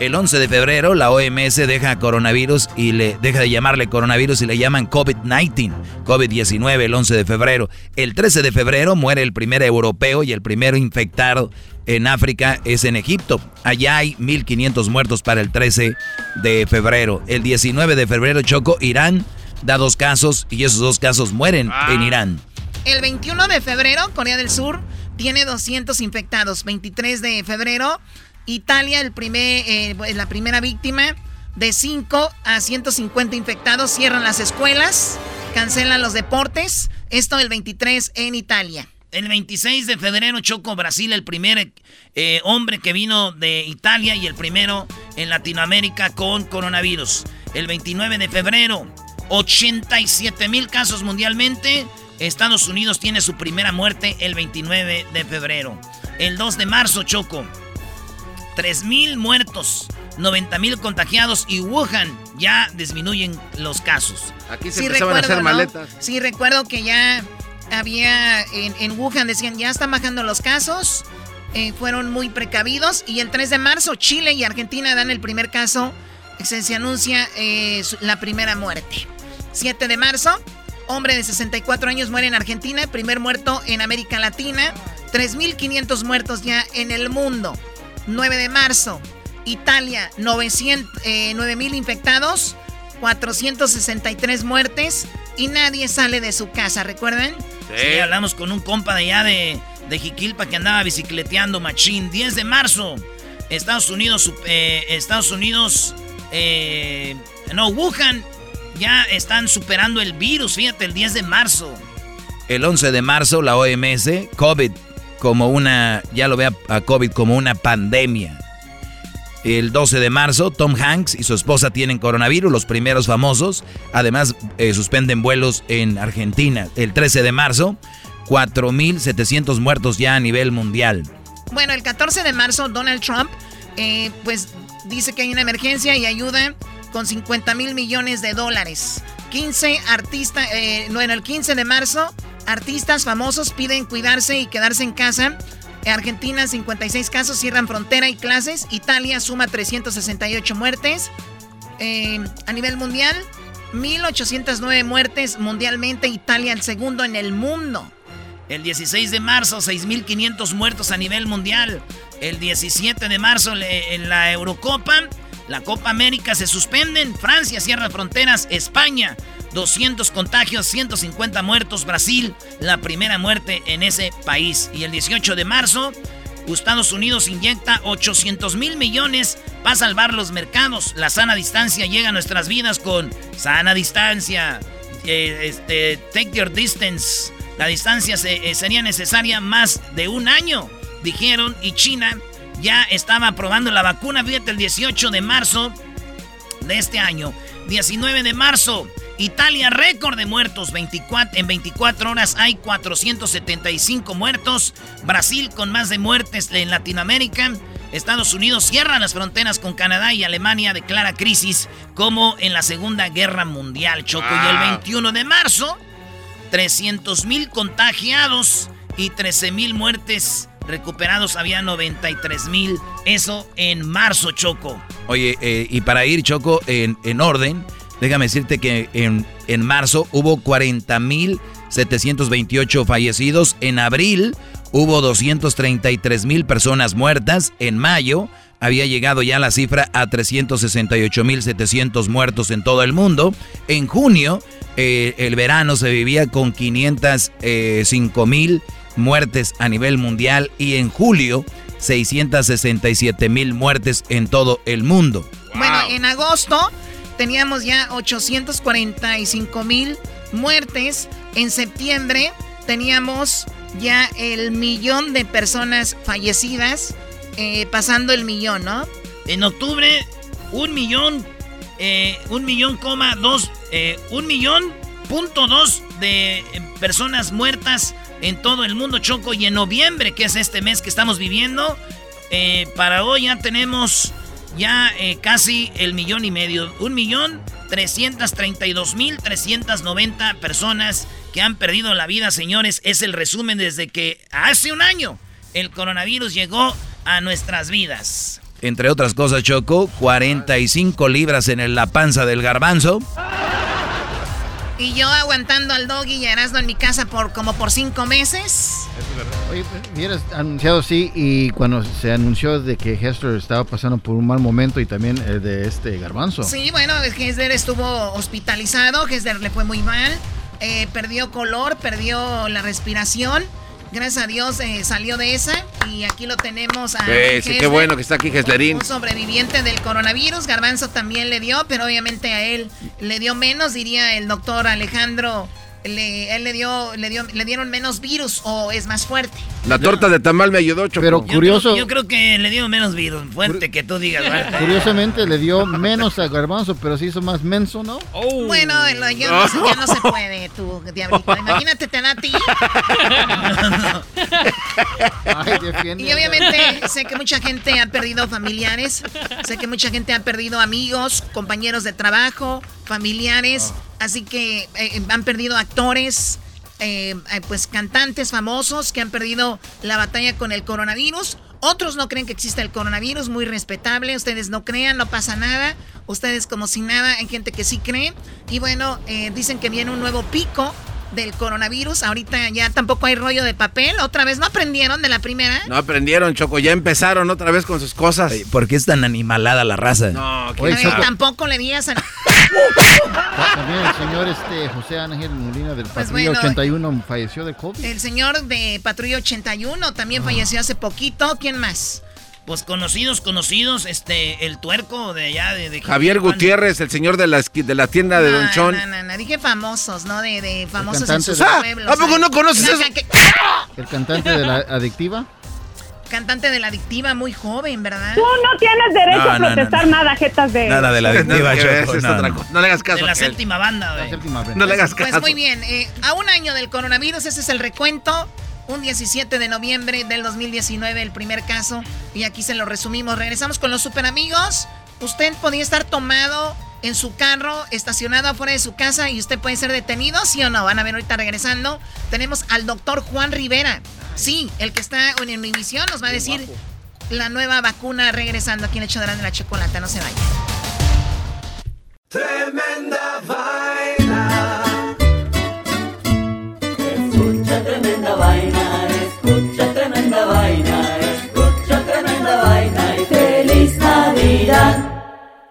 El 11 de febrero la OMS deja coronavirus y le deja de llamarle coronavirus y le llaman COVID-19, COVID-19 el 11 de febrero. El 13 de febrero muere el primer europeo y el primero infectado en África es en Egipto. Allá hay 1500 muertos para el 13 de febrero. El 19 de febrero Choco Irán da dos casos y esos dos casos mueren en Irán. El 21 de febrero, Corea del Sur tiene 200 infectados. 23 de febrero, Italia, el primer, eh, la primera víctima. De 5 a 150 infectados, cierran las escuelas, cancelan los deportes. Esto el 23 en Italia. El 26 de febrero, Choco, Brasil, el primer eh, hombre que vino de Italia y el primero en Latinoamérica con coronavirus. El 29 de febrero, 87 mil casos mundialmente. Estados Unidos tiene su primera muerte el 29 de febrero. El 2 de marzo, Choco, 3 mil muertos, 90 mil contagiados y Wuhan ya disminuyen los casos. Aquí se empezaban a hacer ¿no? maletas. Sí, recuerdo que ya había en, Wuhan decían ya están bajando los casos. eh, fueron muy precavidos. Y el 3 de marzo, Chile y Argentina dan el primer caso. Se, anuncia eh, la primera muerte. 7 de marzo, hombre de 64 años muere en Argentina. Primer muerto en América Latina. 3.500 muertos ya en el mundo. 9 de marzo, Italia, 900, eh, 9.000 infectados. 463 muertes. Y nadie sale de su casa, ¿recuerdan? Sí, hablamos con un compa de allá de, de Jiquilpa que andaba bicicleteando machín. 10 de marzo, Estados Unidos, eh, Estados Unidos, eh, no, Wuhan, ya están superando el virus, fíjate, el 10 de marzo. El 11 de marzo la OMS, COVID como una, ya lo ve a, a COVID como una pandemia. El 12 de marzo, Tom Hanks y su esposa tienen coronavirus, los primeros famosos. Además, eh, suspenden vuelos en Argentina. El 13 de marzo, 4.700 muertos ya a nivel mundial. Bueno, el 14 de marzo, Donald Trump, eh, pues dice que hay una emergencia y ayuda con 50 mil millones de dólares. 15 artistas, eh, bueno, el 15 de marzo, artistas famosos piden cuidarse y quedarse en casa. Argentina, 56 casos, cierran frontera y clases. Italia suma 368 muertes. Eh, a nivel mundial, 1.809 muertes mundialmente. Italia el segundo en el mundo. El 16 de marzo, 6.500 muertos a nivel mundial. El 17 de marzo, en la Eurocopa, la Copa América se suspenden. Francia cierra fronteras. España, 200 contagios, 150 muertos. Brasil, la primera muerte en ese país. Y el 18 de marzo, Estados Unidos inyecta 800 mil millones para salvar los mercados. La sana distancia llega a nuestras vidas con sana distancia. eh, este, take your distance. La distancia eh, sería necesaria más de un año, dijeron, y China ya estaba probando la vacuna. Fíjate, el 18 de marzo de este año, 19 de marzo, Italia, récord de muertos. 24, en 24 horas hay 475 muertos. Brasil con más de muertes en Latinoamérica. Estados Unidos cierra las fronteras con Canadá y Alemania declara crisis como en la Segunda Guerra Mundial, Choco. Y el 21 de marzo, 300 mil contagiados y 13 mil muertes recuperados. Había 93 mil. Eso en marzo, Choco. Oye, eh, y para ir, Choco, en, en orden, déjame decirte que en, en marzo hubo 40 mil 728 fallecidos. En abril hubo 233 mil personas muertas. En mayo había llegado ya la cifra a 368 mil 700 muertos en todo el mundo. En junio, eh, el verano se vivía con 505 mil muertes a nivel mundial. Y en julio, 667 mil muertes en todo el mundo. Bueno, en agosto teníamos ya 845 mil muertes. En septiembre teníamos ya el millón de personas fallecidas, eh, pasando el millón, ¿no? En octubre, un millón, eh, un millón coma dos, eh, un millón punto dos de personas muertas en todo el mundo, Choco. Y en noviembre, que es este mes que estamos viviendo, para hoy ya tenemos ya casi el millón y medio. Un millón 332 mil 390 personas que han perdido la vida, señores. Es el resumen desde que hace un año el coronavirus llegó a nuestras vidas. Entre otras cosas, Choco, 45 libras en la panza del garbanzo. Y yo aguantando al doggy y a Erasmo en mi casa por como por cinco meses. Oye, hubieras anunciado sí y cuando se anunció de que Hester estaba pasando por un mal momento y también el de este garbanzo. Sí, bueno, Hester estuvo hospitalizado, Hester le fue muy mal. Eh, perdió color, perdió la respiración. Gracias a Dios eh, salió de esa y aquí lo tenemos a sí, qué bueno que está aquí Heslerín. Un sobreviviente del coronavirus, Garbanzo también le dio, pero obviamente a él le dio menos, diría el doctor Alejandro le, él le dio, le dio, le dieron menos virus o es más fuerte. La torta de tamal me ayudó, Choco. Pero curioso. Yo creo, que le dio menos virus, fuerte que tú digas. Curiosamente le dio menos a Garbanzo, pero se hizo más menso, ¿no? Oh. Bueno, ya, no, ya, no, se puede, tú, diablito. Imagínate, te da a ti. y obviamente sé que mucha gente ha perdido familiares, sé que mucha gente ha perdido amigos, compañeros de trabajo, familiares. Así que eh, han perdido actores, eh, eh, pues cantantes famosos que han perdido la batalla con el coronavirus. Otros no creen que exista el coronavirus, muy respetable. Ustedes no crean, no pasa nada. Ustedes como si nada, hay gente que sí cree. Y bueno, dicen que viene un nuevo pico del coronavirus. Ahorita ya tampoco hay rollo de papel. Otra vez, ¿no aprendieron de la primera? No aprendieron, Choco. Ya empezaron otra vez con sus cosas. ¿Por qué es tan animalada la raza? No, que tampoco le digas a... También el señor este, José Ángel Molina del pues Patrulla 81 falleció de COVID. El señor de Patrulla 81 también falleció hace poquito. ¿Quién más? Pues conocidos, conocidos, este, el tuerco de allá de... Javier Gutiérrez, el señor de la, de la tienda de Don Chon. No, no, no, dije famosos, ¿no? De, de famosos en sus ah, pueblos. ¿A poco no conoces eso? El cantante de la adictiva. Cantante de la adictiva, muy joven, ¿verdad? Tú no tienes derecho a protestar nada, jetas de... Nada de la adictiva, no, no, le hagas caso. De la séptima banda, güey. No le hagas caso. Pues muy bien, eh, a un año del coronavirus, ese es el recuento un 17 de noviembre del 2019, el primer caso. Y aquí se lo resumimos. Regresamos con los super amigos. Usted podía estar tomado en su carro, estacionado afuera de su casa y usted puede ser detenido, ¿sí o no? Van a ver ahorita regresando. Tenemos al doctor Juan Rivera. Sí, el que está en Univisión nos va a decir la nueva vacuna regresando aquí en el hecho de la chocolate. No se vaya. Tremenda vaina.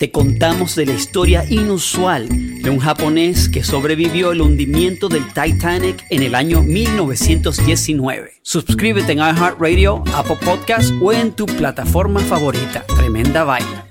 te contamos de la historia inusual de un japonés que sobrevivió el hundimiento del Titanic en el año 1919. Suscríbete en iHeartRadio, Apple Podcast o en tu plataforma favorita. Tremenda vaina.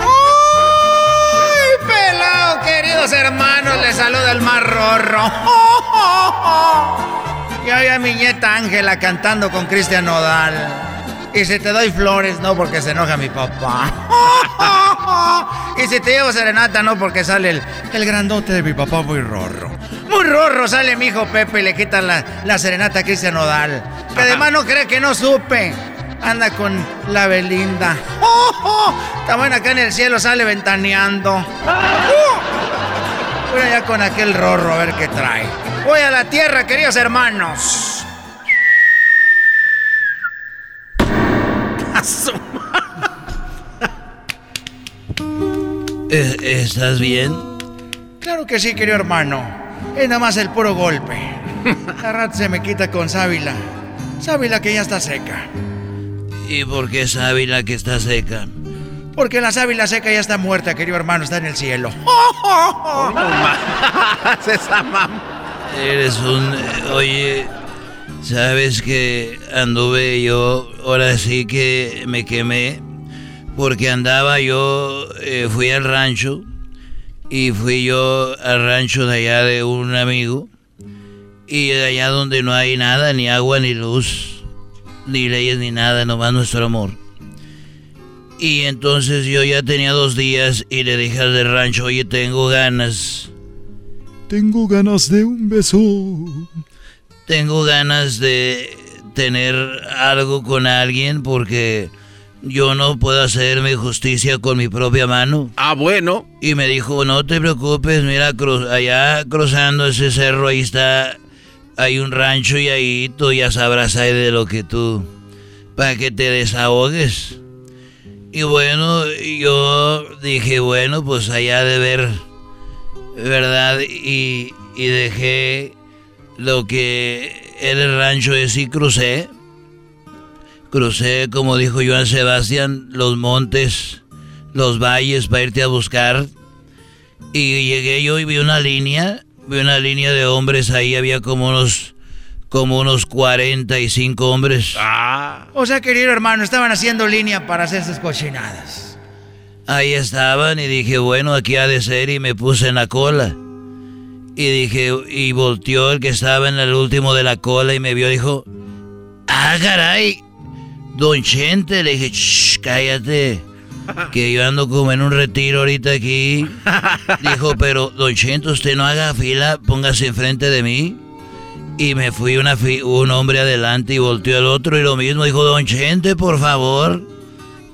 ¡Ay, pelado, queridos hermanos! Les saluda el más rorro. [LAUGHS] Ya vi a mi nieta Ángela cantando con Cristian Nodal. Y si te doy flores, no porque se enoja mi papá. [LAUGHS] Y si te llevo serenata, no porque sale el, el grandote de mi papá muy rorro. Muy rorro sale mi hijo Pepe y le quitan la, la serenata a Cristian Nodal. Que además no cree que no supe. Anda con la Belinda. Está bueno acá en el cielo, sale ventaneando. Voy allá con aquel rorro a ver qué trae. Voy a la tierra, queridos hermanos. [LAUGHS] Eh, ¿Estás bien? Claro que sí, querido hermano. Es nada más el puro golpe. [LAUGHS] La rat se me quita con sábila. Sábila que ya está seca. ¿Y por qué sábila que está seca? Porque la sábila seca ya está muerta, querido hermano, está en el cielo. [LAUGHS] Eres un... eh, Oye, ¿sabes que anduve yo, ahora sí que me quemé? Porque andaba yo, eh, fui al rancho y fui yo al rancho de allá de un amigo y de allá donde no hay nada, ni agua, ni luz, ni leyes, ni nada, nomás nuestro amor. Y entonces yo ya tenía dos días y le dije al del rancho, oye, tengo ganas. Tengo ganas de un beso. Tengo ganas de tener algo con alguien porque yo no puedo hacerme justicia con mi propia mano. Ah, bueno. Y me dijo, no te preocupes, mira, cru- allá cruzando ese cerro, ahí está, hay un rancho y ahí tú ya sabrás ahí de lo que tú, para que te desahogues. Y bueno, yo dije, bueno, pues allá de ver, ¿verdad? Y, dejé lo que era el rancho ese y crucé. Crucé, como dijo Joan Sebastián, los montes, los valles para irte a buscar. Y llegué yo y vi una línea, vi una línea de hombres ahí, había como unos, como unos 45 hombres. O sea, querido hermano, estaban haciendo línea para hacer sus cochinadas. Ahí estaban y dije, bueno, aquí ha de ser y me puse en la cola. Y dije, y volteó el que estaba en el último de la cola y me vio y dijo, ah, caray, don Chente, le dije, "Shh, cállate, que yo ando como en un retiro ahorita aquí. Dijo, pero don Chente, usted no haga fila, póngase enfrente de mí. Y me fui una un hombre adelante y volteó el otro y lo mismo, dijo, don Chente, por favor,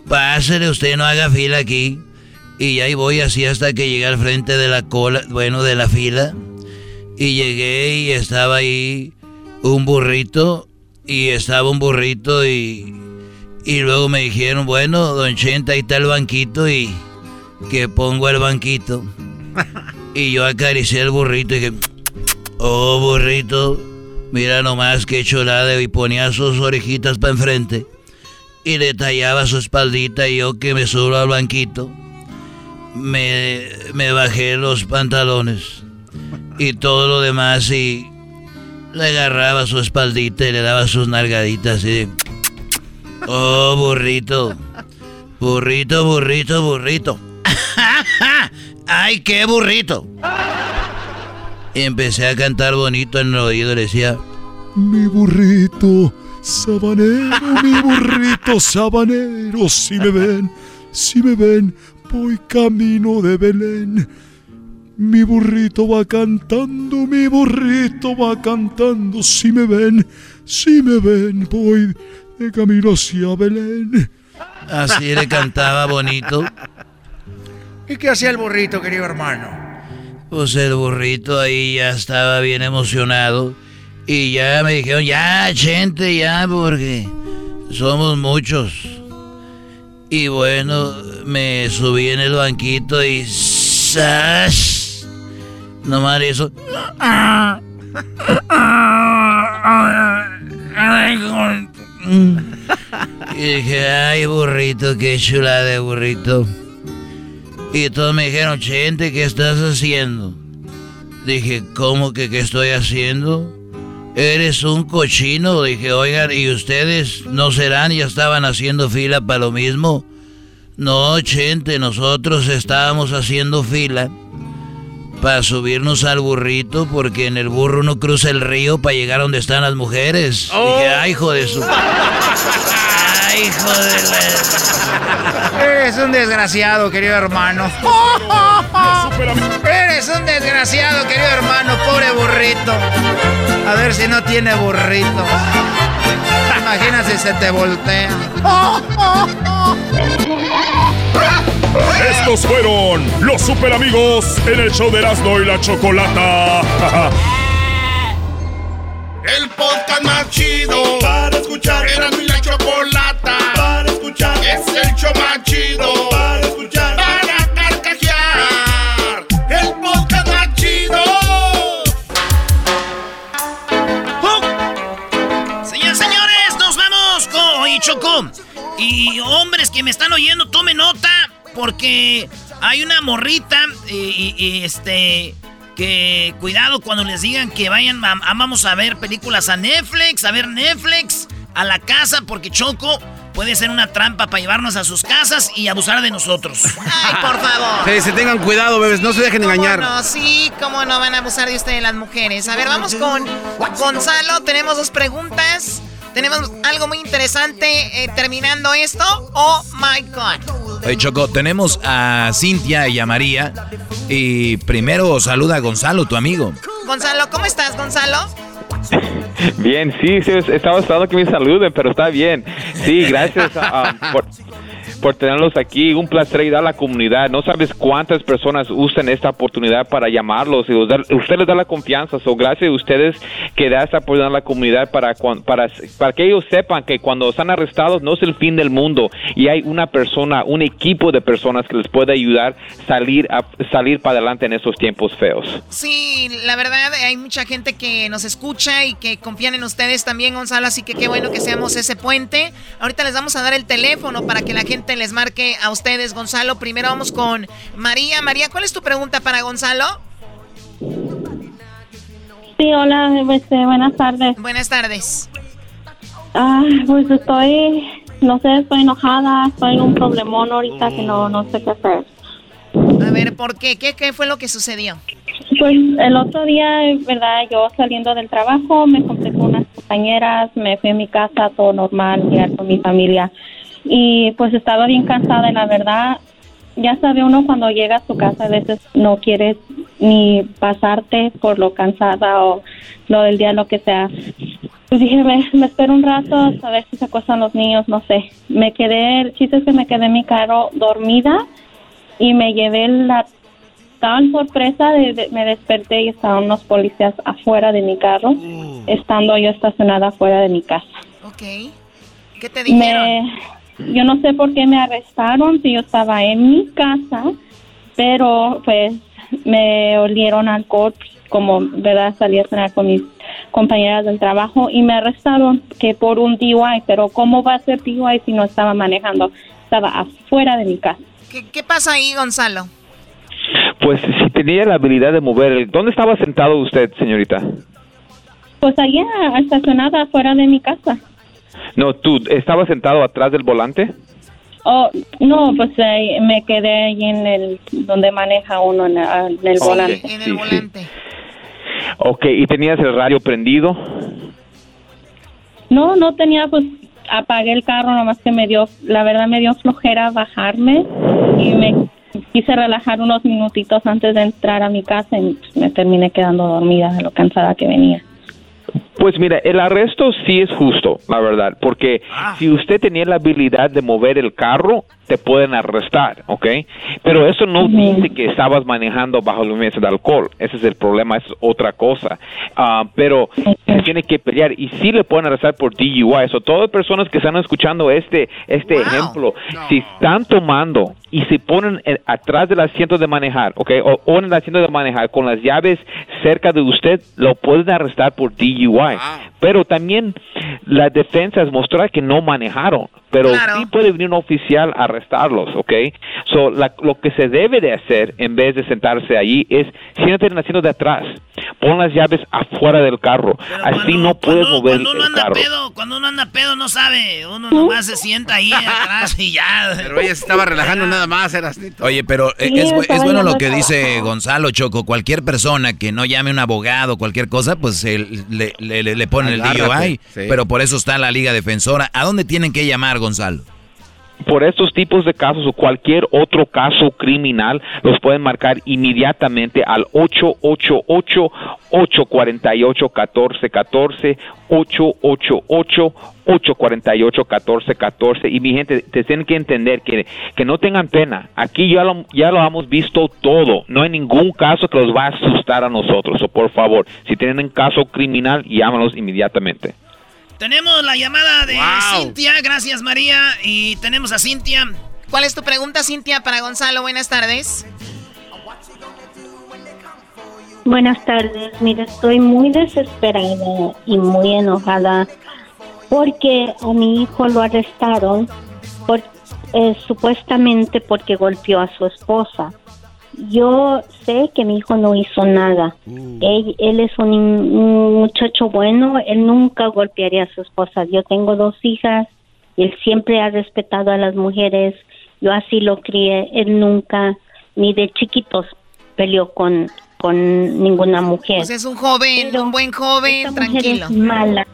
pásele, usted no haga fila aquí. Y ahí voy así hasta que llegué al frente de la cola, bueno, de la fila. Y llegué y estaba ahí un burrito. Y estaba un burrito y, y luego me dijeron, bueno, don Chenta, ahí está el banquito y que pongo el banquito. [LAUGHS] Y yo acaricié el burrito y dije, oh burrito, mira nomás qué chulada. Y ponía sus orejitas para enfrente. Y le tallaba su espaldita y yo que me subo al banquito me, me bajé los pantalones y todo lo demás y le agarraba su espaldita y le daba sus nalgaditas y oh burrito, burrito, burrito, burrito. [LAUGHS] ¡Ay, qué burrito! Y empecé a cantar bonito en el oído, le decía, Mi burrito sabanero, mi burrito sabanero, si me ven, si me ven, voy camino de Belén. Mi burrito va cantando, mi burrito va cantando. Si me ven, si me ven, voy de camino hacia Belén. Así le cantaba bonito. ¿Y qué hacía el burrito, querido hermano? Pues el burrito ahí ya estaba bien emocionado. Y ya me dijeron, ya, gente, ya, porque somos muchos. Y bueno, me subí en el banquito y... ¡Sash! Nomás eso. [LAUGHS] Y dije, ay, burrito, qué chula de burrito. Y todos me dijeron, Chente, ¿qué estás haciendo? Dije, ¿cómo que qué estoy haciendo? Eres un cochino. Dije, oigan, ¿y ustedes no serán? Ya estaban haciendo fila para lo mismo. No, Chente, nosotros estábamos haciendo fila para subirnos al burrito porque en el burro uno cruza el río para llegar a donde están las mujeres. Dije, ay, hijo de su... Ay, hijo de la... Eres un desgraciado, querido hermano. [LAUGHS] Eres un desgraciado, querido hermano, pobre burrito. A ver si no tiene burrito. Imagina si se te voltea. [LAUGHS] Estos fueron los super amigos en el show de Erasmo y la Chocolata. [LAUGHS] El podcast más chido para escuchar. Erasmo y la Chocolata para escuchar. Es el show más chido para escuchar. Para carcajear. El podcast más chido. Señores, señores, nos vamos con Oye, Choco. Y hombres que me están oyendo, tomen nota. Porque hay una morrita. Y, y- y, este. Que cuidado cuando les digan que vayan. a- a- vamos a ver películas a Netflix. A ver Netflix. A la casa. Porque Choco puede ser una trampa para llevarnos a sus casas y abusar de nosotros. Ay, por favor. Sí, se tengan cuidado, bebés, no se dejen engañar. No, sí, cómo no van a abusar de ustedes las mujeres. A ver, vamos con Gonzalo. Tenemos dos preguntas. Tenemos algo muy interesante eh, terminando esto. Oh my God. Oye, Choco, tenemos a Cintia y a María. Y primero saluda a Gonzalo, tu amigo. Gonzalo, ¿cómo estás, Gonzalo? Bien, sí, sí, estaba esperando que me saluden, pero está bien. Sí, gracias [LAUGHS] por, por tenerlos aquí. Un placer ayudar a la comunidad. No sabes cuántas personas usan esta oportunidad para llamarlos y usted les da la confianza. So, gracias a ustedes que da esta oportunidad a la comunidad para, para, para que ellos sepan que cuando están arrestados no es el fin del mundo y hay una persona, un equipo de personas que les puede ayudar salir a salir para adelante en estos tiempos feos. Sí, la verdad, hay mucha gente que nos escucha y que confían en ustedes también, Gonzalo, así que qué bueno que seamos ese puente. Ahorita les vamos a dar el teléfono para que la gente les marque a ustedes, Gonzalo. Primero vamos con María. María, ¿cuál es tu pregunta para Gonzalo? Sí, hola, este, buenas tardes. Buenas tardes. Ah, pues estoy, no sé, estoy enojada, estoy en un problemón ahorita que no, no sé qué hacer. A ver, ¿por qué? ¿Qué, qué fue lo que sucedió? Pues el otro día, verdad, yo saliendo del trabajo, me junté con unas compañeras, me fui a mi casa, todo normal, ya con mi familia. Y pues estaba bien cansada y la verdad, ya sabe uno cuando llega a su casa, a veces no quieres ni pasarte por lo cansada o lo del día, lo que sea. Pues dije, me, me espero un rato a ver si se acuestan los niños, no sé. Me quedé, el chiste es que me quedé en mi carro dormida y me llevé la tal sorpresa de, de- me desperté y estaban unos policías afuera de mi carro, estando yo estacionada afuera de mi casa. Ok. ¿Qué te dijeron? Me, yo no sé por qué me arrestaron si yo estaba en mi casa, pero pues me olieron alcohol, pues, como verdad salí a cenar con mis compañeras del trabajo y me arrestaron que por un DUI, pero ¿cómo va a ser DUI si no estaba manejando? Estaba afuera de mi casa. ¿Qué, qué pasa ahí, Gonzalo? Pues si tenía la habilidad de mover, el- ¿dónde estaba sentado usted, señorita? Pues allá estacionada afuera de mi casa. No, tú, ¿estaba sentado atrás del volante? Oh, no, pues eh, me quedé ahí en el donde maneja uno en, el- en el volante. En el sí, sí. volante. Ok, ¿y tenías el radio prendido? No, no tenía, pues apagué el carro, nomás que me dio, la verdad me dio flojera bajarme y me quise relajar unos minutitos antes de entrar a mi casa y me terminé quedando dormida de lo cansada que venía. Pues mira, el arresto sí es justo, la verdad, porque si usted tenía la habilidad de mover el carro, te pueden arrestar, ¿ok? Pero eso no dice que estabas manejando bajo la influencia de alcohol. Ese es el problema, es otra cosa. Ah, pero se tiene que pelear y sí le pueden arrestar por DUI. Eso, todas las personas que están escuchando este, este ejemplo, si están tomando y se ponen atrás del asiento de manejar, ¿ok? O, o en el asiento de manejar con las llaves cerca de usted, lo pueden arrestar por DUI. Pero también la defensa es mostrar que no manejaron. Pero sí puede venir un oficial a arrestarlos, ¿ok? So, la- lo que se debe de hacer en vez de sentarse allí es siéntate en el asiento de atrás. Pon las llaves afuera del carro. Así no puedes mover Cuando uno el anda carro. pedo, cuando uno anda pedo no sabe, uno nomás se sienta ahí atrás y ya. Pero ella se estaba relajando nada más, eras Oye, pero Sí, es, es bueno lo que dice. Gonzalo Choco. Cualquier persona que no llame a un abogado, cualquier cosa, pues le, le, le- le ponen el DUI. sí. Pero por eso está la Liga Defensora. ¿A dónde tienen que llamar, Gonzalo? Por estos tipos de casos o cualquier otro caso criminal, los pueden marcar inmediatamente al 888-848-1414, 888-848-1414. Y mi gente, te tienen que entender que, no tengan pena. Aquí ya lo, ya lo hemos visto todo. No hay ningún caso que los va a asustar a nosotros. O por favor, si tienen un caso criminal, llámanos inmediatamente. Tenemos la llamada de Cintia, gracias María. Y tenemos a Cintia. ¿Cuál es tu pregunta, Cintia, para Gonzalo? Buenas tardes. Buenas tardes. Mira, estoy muy desesperada y muy enojada porque a mi hijo lo arrestaron por, eh, supuestamente porque golpeó a su esposa. Yo sé que mi hijo no hizo nada. Él, él es un, un muchacho bueno, él nunca golpearía a su esposa. Yo tengo dos hijas, él siempre ha respetado a las mujeres, yo así lo crié, él nunca, ni de chiquitos, peleó con, con ninguna mujer. Pues es un joven, un buen joven, Esta mujer tranquilo. es mala.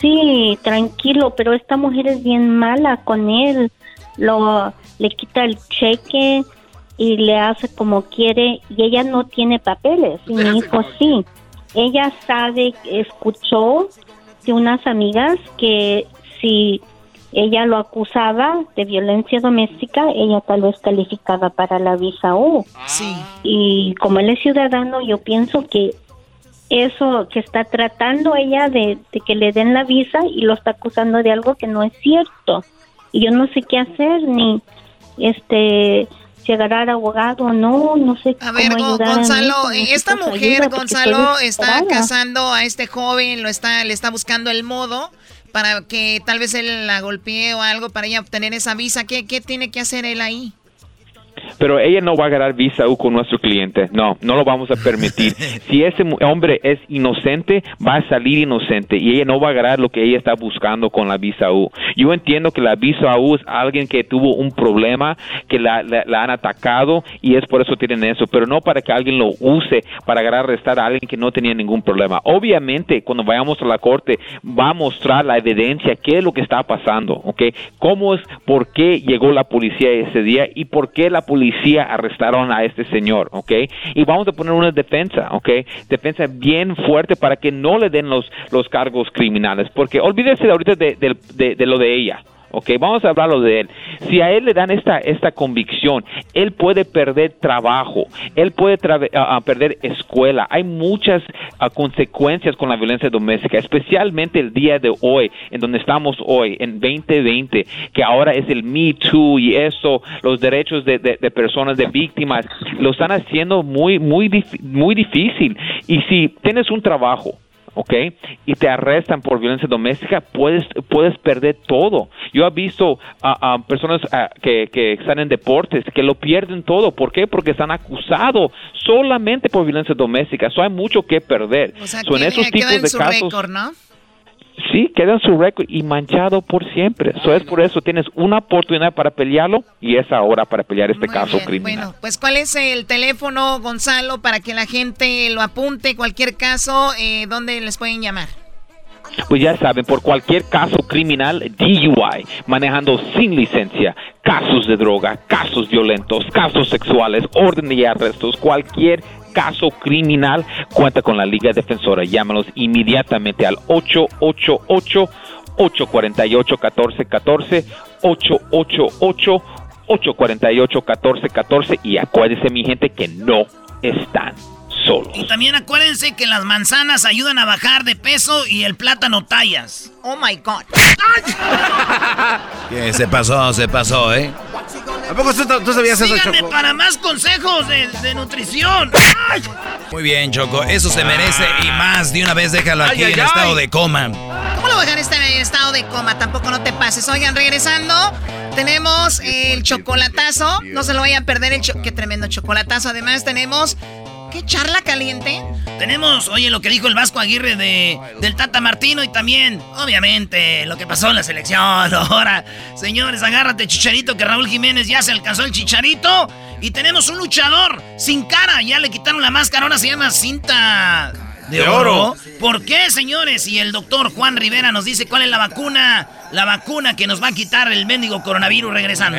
Sí, tranquilo, pero esta mujer es bien mala con él. Lo le quita el cheque y le hace como quiere y ella no tiene papeles y mi hijo sí. Ella sabe, escuchó de unas amigas que si ella lo acusaba de violencia doméstica, ella tal vez calificaba para la visa U. Sí. Y como él es ciudadano, yo pienso que eso que está tratando ella de, de que le den la visa y lo está acusando de algo que no es cierto. Y yo no sé qué hacer, ni este si agarrar abogado o no, no sé A ver, cómo a mi Gonzalo, hijo, eh, esta mujer, Gonzalo, está casando a este joven, lo está, le está buscando el modo para que tal vez él la golpee o algo para ella obtener esa visa. ¿Qué, qué tiene que hacer él ahí? Pero ella no va a ganar visa U con nuestro cliente. No, no lo vamos a permitir. [LAUGHS] si ese hombre es inocente, va a salir inocente y ella no va a ganar lo que ella está buscando con la visa U. Yo entiendo que la visa U es alguien que tuvo un problema, que la, la- la han atacado y es por eso tienen eso, pero no para que alguien lo use para agarrar arrestar a alguien que no tenía ningún problema. Obviamente, cuando vayamos a la corte, va a mostrar la evidencia, qué es lo que está pasando, ¿ok? ¿Cómo es, por qué llegó la policía ese día y por qué la policía arrestaron a este señor, ¿ok? Y vamos a poner una defensa, ¿ok? Defensa bien fuerte para que no le den los, los cargos criminales, porque olvídese de ahorita de- de- de lo de ella. Ok, vamos a hablarlo de él. Si a él le dan esta, esta convicción, él puede perder trabajo, él puede ah, perder escuela. Hay muchas ah, consecuencias con la violencia doméstica, especialmente el día de hoy, en donde estamos hoy, en 2020, que ahora es el Me Too y eso, los derechos de, de- personas, de víctimas, lo están haciendo muy, muy, muy difícil. Y si tienes un trabajo, ¿ok? Y te arrestan por violencia doméstica, puedes, puedes perder todo. Yo he visto a, a personas ah, que, que están en deportes que lo pierden todo. ¿Por qué? Porque están acusados solamente por violencia doméstica. Eso hay mucho que perder. O sea, So, en esos tipos de su casos, récord, ¿no? Sí, queda en su récord y manchado por siempre. Eso es por eso tienes una oportunidad para pelearlo y es ahora para pelear este caso criminal. Bueno, pues ¿cuál es el teléfono, Gonzalo, para que la gente lo apunte? Cualquier caso, eh, ¿dónde les pueden llamar? Pues ya saben, por cualquier caso criminal, DUI, manejando sin licencia, casos de droga, casos violentos, casos sexuales, orden de arrestos, cualquier caso criminal, cuenta con la Liga Defensora. Llámanos inmediatamente al 888 848 1414 888 848 1414 y acuérdense mi gente que no están solos. Y también acuérdense que las manzanas ayudan a bajar de peso y el plátano tallas. Oh my god. ¿Qué [LAUGHS] se pasó? Se pasó, ¿eh? ¿A poco tú, tú sabías eso, Síganme Choco? para más consejos de, de nutrición. ¡Ay! Muy bien, Choco. Eso se merece y más. De una vez déjalo aquí Ay, ay, en ay. estado de coma. ¿Cómo lo voy a dejar este en estado de coma? Tampoco no te pases. Oigan, regresando, tenemos el chocolatazo. No se lo vayan a perder el cho- Qué tremendo chocolatazo. Además, tenemos. ¿Qué charla caliente? Tenemos, oye, lo que dijo el Vasco Aguirre de, del Tata Martino y también, obviamente, lo que pasó en la selección. [LAUGHS] Ahora, señores, agárrate, chicharito, que Raúl Jiménez ya se alcanzó el chicharito. Y tenemos un luchador sin cara, ya le quitaron la máscara, ahora se llama cinta de, oro. ¿Por qué, señores? Y el doctor Juan Rivera nos dice cuál es la vacuna, la vacuna que nos va a quitar el mendigo coronavirus regresando.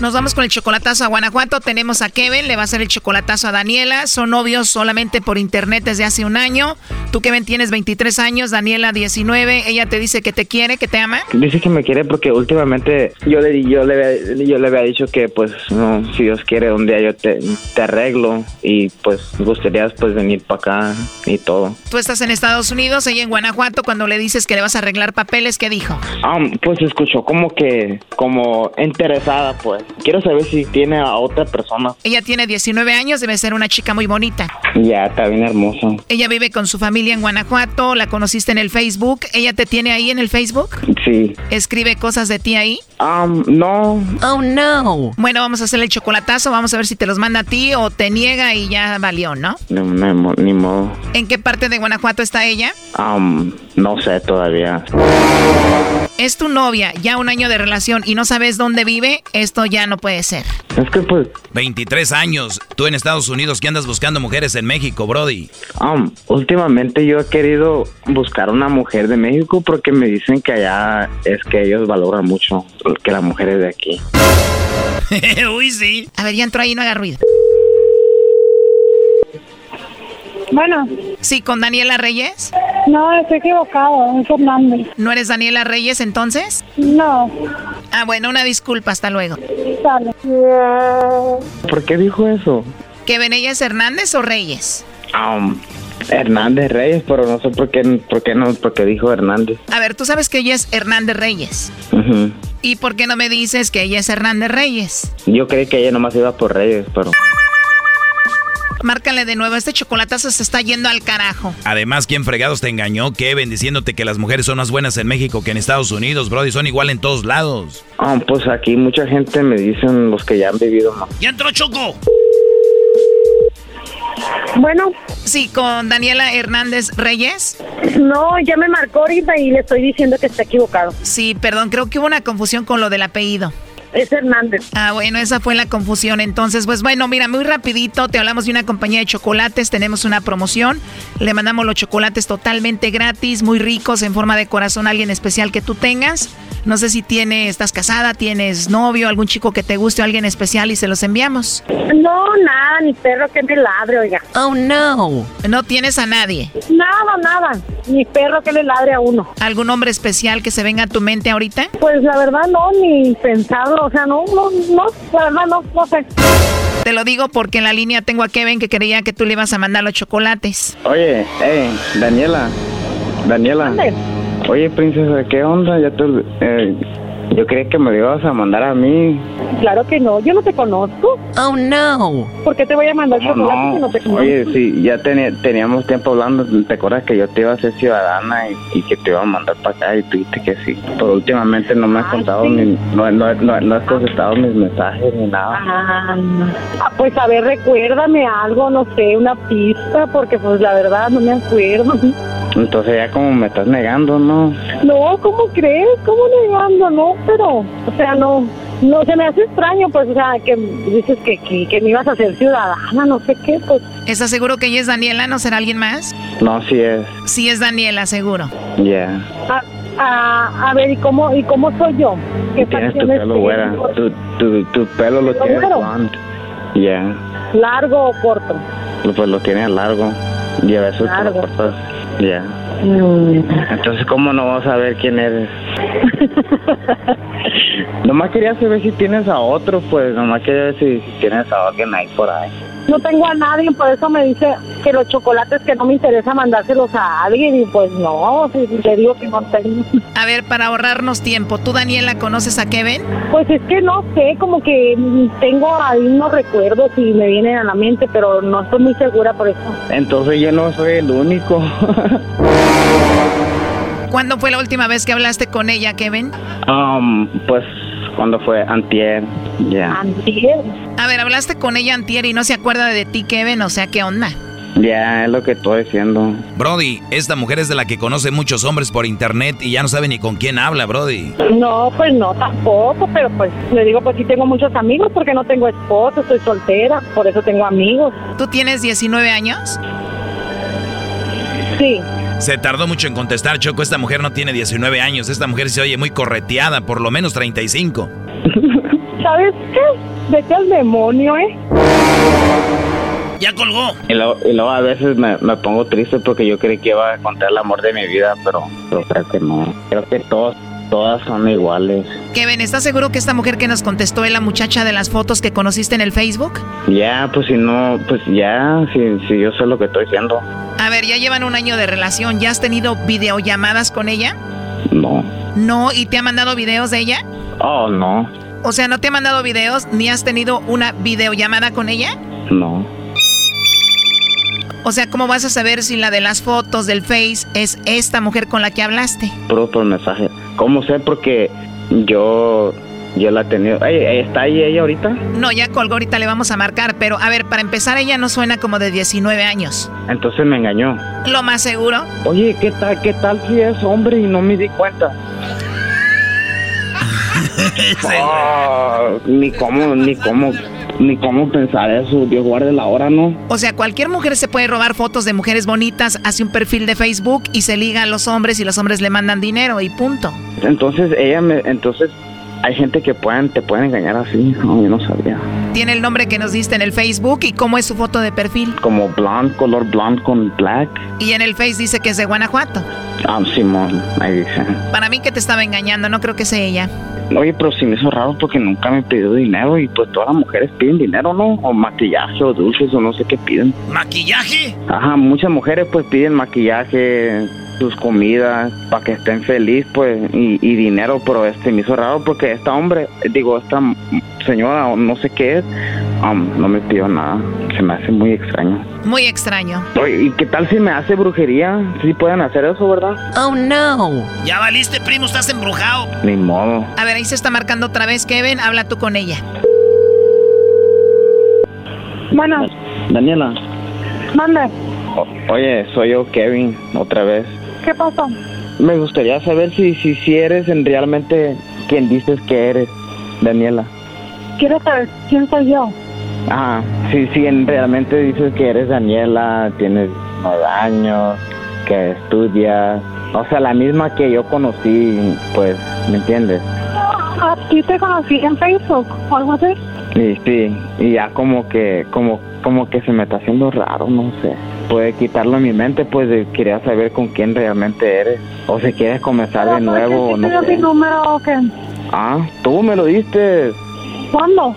Nos vamos con el chocolatazo a Guanajuato. Tenemos a Kevin, le va a hacer el chocolatazo a Daniela. Son novios solamente por internet desde hace un año. Tú, Kevin, tienes 23 años, Daniela 19. Ella te dice que te quiere, que te ama. Dice que me quiere porque últimamente yo le, yo le, había- yo le había dicho que pues no, si Dios quiere un día yo te, te arreglo y pues gustaría pues venir para acá y todo. Tú estás en Estados Unidos, ella en Guanajuato. Cuando le dices que le vas a arreglar papeles, ¿qué dijo? Ah, pues escuchó como que como interesada pues. Quiero saber si tiene a otra persona. Ella tiene 19 años, debe ser una chica muy bonita. Ya, está bien hermosa. Ella vive con su familia en Guanajuato, la conociste en el Facebook. ¿Ella te tiene ahí en el Facebook? Sí. ¿Escribe cosas de ti ahí? Um, no. Oh, no. Bueno, vamos a hacerle el chocolatazo, vamos a ver si te los manda a ti o te niega y ya valió, ¿no? No, no, ni modo. ¿En qué parte de Guanajuato está ella? Um, no sé todavía. Es tu novia, ya un año de relación y no sabes dónde vive, esto ya no puede ser. Es que pues 23 años. Tú en Estados Unidos que andas buscando mujeres en México, Brody. Um, últimamente yo he querido buscar una mujer de México porque me dicen que allá es que ellos valoran mucho que la mujer es de aquí. [LAUGHS] Uy, sí. A ver, ya entró ahí, no haga ruido. Bueno. Sí, con Daniela Reyes. No, estoy equivocado, es Fernández. ¿No eres Daniela Reyes entonces? No. Ah, bueno, una disculpa, hasta luego. Dale. ¿Por qué dijo eso? ¿Que Benella Hernández o Reyes? Um, Hernández Reyes, pero no sé por qué, por qué no, por qué dijo Hernández. A ver, tú sabes que ella es Hernández Reyes. ¿Y por qué no me dices que ella es Hernández Reyes? Yo creí que ella nomás iba por Reyes, pero Márcale de nuevo, este chocolatazo se está yendo al carajo. Además, ¿quién fregados te engañó, Kevin, diciéndote que las mujeres son más buenas en México que en Estados Unidos, Brody? Son igual en todos lados. um, pues aquí mucha gente me dicen los que ya han vivido más. ¡Ya entró Choco! Bueno. Sí, con Daniela Hernández Reyes. No, ya me marcó ahorita y le estoy diciendo que está equivocado. Sí, perdón, creo que hubo una confusión con lo del apellido. Es Hernández. Ah, bueno, esa fue la confusión. Entonces, pues bueno, mira, muy rapidito, te hablamos de una compañía de chocolates, tenemos una promoción, le mandamos los chocolates totalmente gratis, muy ricos, en forma de corazón, a alguien especial que tú tengas. No sé si tienes, estás casada, tienes novio, algún chico que te guste o alguien especial y se los enviamos. No, nada, ni perro que me ladre, oiga. Oh, no. No tienes a nadie. Nada, nada. Ni perro que le ladre a uno. ¿Algún hombre especial que se venga a tu mente ahorita? Pues la verdad no, ni pensado, o sea, no, no, no, la verdad no, no sé. Te lo digo porque en la línea tengo a Kevin que creía que tú le ibas a mandar los chocolates. Oye, hey, Daniela. Daniela. Oye, princesa, ¿qué onda? Ya tú, eh, yo creía que me lo ibas a mandar a mí. Claro que no, yo no te conozco. Oh, no. ¿Por qué te voy a mandar No, chocolate si no te conozco? Oye, sí, ya teníamos tiempo hablando. ¿Te acuerdas que yo te iba a hacer ciudadana y, y que te iba a mandar para acá y tú dijiste que sí? Pero últimamente no me has contado ni, no, no, no, no has contestado mis mensajes ni nada. Ah, pues a ver, recuérdame algo, no sé, una pista, porque pues la verdad no me acuerdo. Entonces ya como me estás negando, ¿no? No, ¿cómo crees? ¿Cómo negando? No, pero, o sea, no, no, se me hace extraño, pues, o sea, que dices que, que, que me ibas a hacer ciudadana, no sé qué, pues. ¿Estás seguro que ella es Daniela? ¿No será alguien más? No, sí es. Sí es Daniela, seguro. Ya. A, a, a ver, ¿y cómo, ¿y cómo soy yo? ¿Qué Tienes tu pelo güera. Tu, tu, tu pelo lo ¿Pelo tienes. Ya. ¿Largo o corto? Pues lo tienes largo. Te lo Largo. Ya. Entonces, ¿cómo no vas a ver quién eres? [LAUGHS] nomás quería saber si tienes a otro, pues. Nomás quería ver si, si tienes a alguien ahí por ahí. No tengo a nadie, por eso me dice que los chocolates que no me interesa mandárselos a alguien y pues no, si le digo que no tengo. A ver, para ahorrarnos tiempo, ¿tú Daniela conoces a Kevin? Pues es que no sé, como que tengo ahí unos recuerdos y me vienen a la mente, pero no estoy muy segura por eso. Entonces yo no soy el único. [LAUGHS] ¿Cuándo fue la última vez que hablaste con ella, Kevin? um, pues, cuando fue? Antier. Ya. Antier. A ver, hablaste con ella antier y no se acuerda de ti, Kevin, o sea, ¿qué onda? Ya, es lo que estoy diciendo. Brody, esta mujer es de la que conoce muchos hombres por internet y ya no sabe ni con quién habla, Brody. No, pues no, tampoco, pero pues le digo, pues sí tengo muchos amigos porque no tengo esposo, estoy soltera, por eso tengo amigos. ¿Tú tienes 19 años? Sí. Se tardó mucho en contestar, Choco. Esta mujer no tiene 19 años. Esta mujer se oye muy correteada, por lo menos 35. [LAUGHS] ¿Sabes qué? Vete al demonio, ¿eh? Ya colgó. Y luego, y luego a veces me, me pongo triste porque yo creí que iba a encontrar el amor de mi vida, pero, pero creo que no. Creo que todos, todas son iguales. Kevin, ¿estás seguro que esta mujer que nos contestó es la muchacha de las fotos que conociste en el Facebook? Ya, pues si no, pues ya, si, si yo sé lo que estoy diciendo. A ver, ya llevan un año de relación. ¿Ya has tenido videollamadas con ella? No. No, ¿y te ha mandado videos de ella? Oh, no, O sea, ¿no te ha mandado videos ni has tenido una videollamada con ella? no. O sea, ¿cómo vas a saber si la de las fotos del Face es esta mujer con la que hablaste? Puro por mensaje. ¿Cómo sé? Porque yo, yo la he tenido. ¿Está ahí ella ahorita? No, ya colgó, ahorita le vamos a marcar, pero a ver, para empezar, ella no suena como de 19 años. Entonces me engañó. Lo más seguro. Oye, ¿qué tal, qué tal si es hombre y no me di cuenta? [LAUGHS] Ah, ni cómo, ni cómo, ni cómo pensar eso. Dios guarde la hora, ¿no? O sea, cualquier mujer se puede robar fotos de mujeres bonitas, hace un perfil de Facebook y se liga a los hombres y los hombres le mandan dinero y punto. Entonces ella me, entonces hay gente que pueden, te pueden engañar así. No, yo no sabía. Tiene el nombre que nos diste en el Facebook y cómo es su foto de perfil. Como blonde, color blonde con black. Y en el Face dice que es de Guanajuato. Ah, Simón, ahí dice. Para mí que te estaba engañando, no creo que sea ella. Oye, pero sí me hizo raro porque nunca me pidió dinero y pues todas las mujeres piden dinero, ¿no? O maquillaje o dulces o no sé qué piden. ¿Maquillaje? Ajá, muchas mujeres pues piden maquillaje, sus comidas, para que estén feliz pues y, y dinero, pero este me hizo raro porque esta hombre, digo, esta señora o no sé qué es, um, no me pidió nada. Se me hace muy extraño. Muy extraño. Oye, ¿y qué tal si me hace brujería? Sí pueden hacer eso, ¿verdad? Oh no. Ya valiste, primo, estás embrujado. Ni modo. A ver, ahí se está marcando otra vez, Kevin. Habla tú con ella. Bueno, Daniela, manda. o- oye, soy yo, Kevin, otra vez. ¿Qué pasó? Me gustaría saber si, si, si eres en realmente quien dices que eres, Daniela. Quiero saber quién soy yo. Ajá, si, si en realmente dices que eres Daniela, tienes nueve años, que estudias, o sea, la misma que yo conocí, pues, ¿me entiendes? ¿A ti te conocí en Facebook o algo así? Y sí, y ya como que, como, como que se me está haciendo raro, no sé. Puede quitarlo en mi mente, pues de- quería saber con quién realmente eres. O si quieres comenzar de nuevo, ¿Por no qué sé. mi número o qué? Ah, tú me lo diste. ¿Cuándo?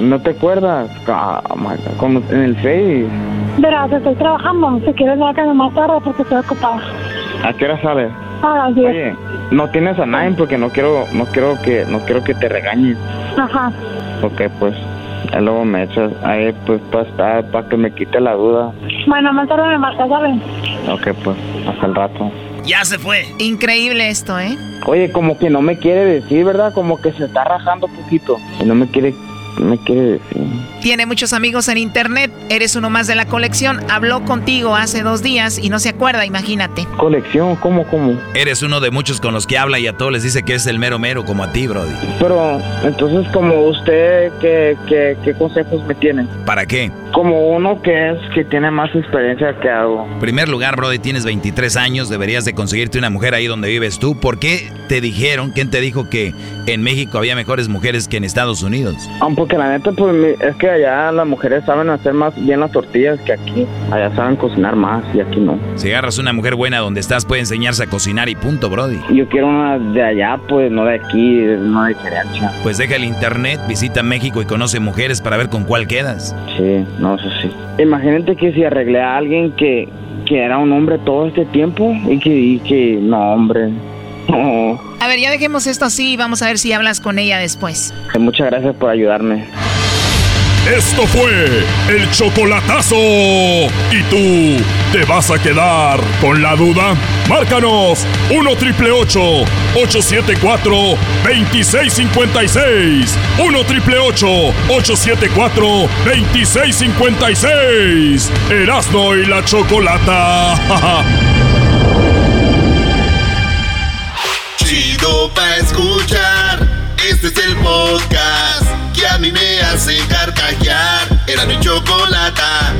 ¿No te acuerdas? Ah, my God, como en el Face. Verás, estoy trabajando. Si quieres, marcarme más tarde porque estoy ocupada. ¿A qué hora sales? A las 10. Oye, no tienes a nadie porque no quiero, no quiero que, no quiero que te regañen. Ajá. Ok, pues, luego me echas ahí, pues, para estar, para que me quite la duda. Bueno, más tarde me marcas, ¿sabes? Ok, pues, hasta el rato. Ya se fue. Increíble esto, ¿eh? Oye, como que no me quiere decir, ¿verdad? Como que se está rajando poquito. Y no me quiere, me quiere decir. Tiene muchos amigos en internet, eres uno más de la colección. Habló contigo hace dos días y no se acuerda, imagínate. ¿Colección? ¿Cómo, cómo? Eres uno de muchos con los que habla y a todos les dice que es el mero mero como a ti, Brody. Pero, entonces, como usted, ¿qué, qué, qué consejos me tiene? ¿Para qué? Como uno que es, que tiene más experiencia que hago. En primer lugar, Brody, tienes 23 años, deberías de conseguirte una mujer ahí donde vives tú. ¿Por qué te dijeron, quién te dijo que en México había mejores mujeres que en Estados Unidos? Ah, porque la neta, pues, es que allá las mujeres saben hacer más bien las tortillas que aquí. Allá saben cocinar más y aquí no. Si agarras una mujer buena donde estás, puede enseñarse a cocinar y punto, Brody. Yo quiero una de allá, pues, no de aquí, no de diferencia. Pues deja el internet, visita México y conoce mujeres para ver con cuál quedas. Sí, no, eso sí. Imagínate que si arreglé a alguien que, que era un hombre todo este tiempo y que, y que no, hombre. A ver, ya dejemos esto así y vamos a ver si hablas con ella después. Muchas gracias por ayudarme. Esto fue el chocolatazo. ¿Y tú te vas a quedar con la duda? Márcanos 1 triple 874 2656. 1 triple 874 2656. Erasno y la chocolata. [LAUGHS] Chido pa' escuchar. Este es el podcast que a mí me hace carcajear. Era mi chocolata.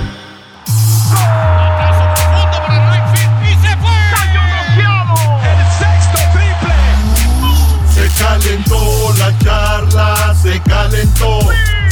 Se calentó la charla, se calentó,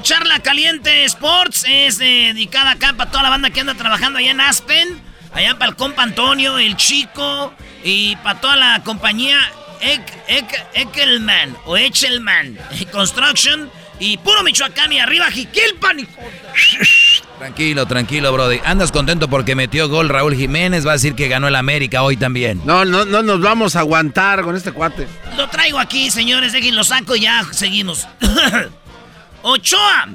Charla caliente Sports es eh, dedicada acá para toda la banda que anda trabajando allá en Aspen, allá para el compa Antonio, el chico y para toda la compañía Ek, Ek- Ekelman o Echelman [LAUGHS] Construction y puro Michoacán y arriba Jiquilpan. Tranquilo, tranquilo, Brody. Andas contento porque metió gol Raúl Jiménez. Va a decir que ganó el América hoy también. No, no, no nos vamos a aguantar con este cuate. Lo traigo aquí, señores, déjenlo saco y ya seguimos. [COUGHS] Ochoa.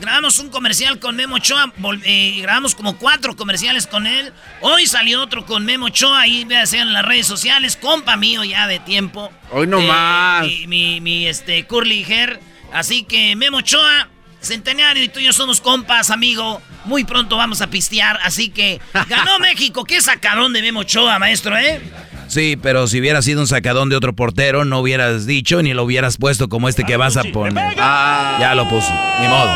Grabamos un comercial con Memo Ochoa, eh, grabamos como cuatro comerciales con él. Hoy salió otro con Memo Ochoa, ahí vean en las redes sociales, compa mío ya de tiempo. Hoy no Eh, más. Mi, mi, mi, este, Curly Hair. Así que Memo Ochoa, Centenario y tú y yo somos compas, amigo. Muy pronto vamos a pistear, así que [LAUGHS] ganó México. Qué sacadón de Memo Ochoa, maestro, ¿eh? Sí, pero si hubiera sido un sacadón de otro portero, no hubieras dicho ni lo hubieras puesto como este que vas a poner. Ya lo puso, ni modo.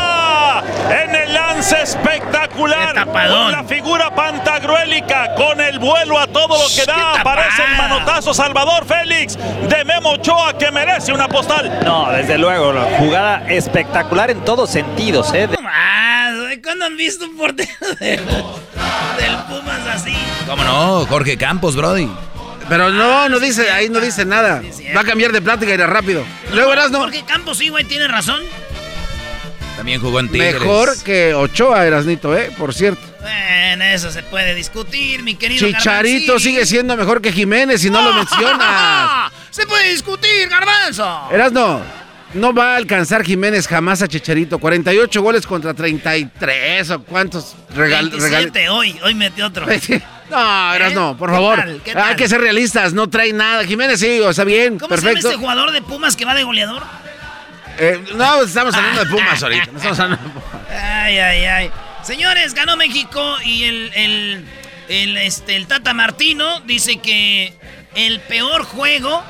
En el lance espectacular. Con la figura pantagruélica. Con el vuelo a todo lo que da. Aparece el manotazo Salvador Félix de Memo Ochoa que merece una postal. No, desde luego, la jugada espectacular en todos sentidos, ¿eh? Ah, ¿cuándo han visto un portero de- del Pumas así? ¿Cómo no? Jorge Campos, Brody. Pero no, no dice, ahí no dice nada. Va a cambiar de plática y irá rápido. Luego verás, no. Porque Campos sí, güey, tiene razón. También jugó en Tigres. Mejor que Ochoa, Erasnito, ¿eh? Por cierto. Bueno, eso se puede discutir, mi querido Chicharito sigue siendo mejor que Jiménez y no lo mencionas. [LAUGHS] Se puede discutir, Garbanzo. Erasno, no va a alcanzar Jiménez jamás a Chicharito. 48 goles contra 33 o cuántos regal, 27 hoy, hoy metió otro. [LAUGHS] No, Erasno, por ¿Qué favor. tal? ¿Qué Hay que ser realistas, no trae nada. Jiménez sí, o sea, bien, ¿Cómo perfecto. llama este jugador de Pumas que va de goleador? Eh, no, estamos hablando de Pumas ahorita. no estamos hablando de Pumas. Ay, ay, ay. Señores, ganó México y el, el, el, este, el Tata Martino dice que el peor juego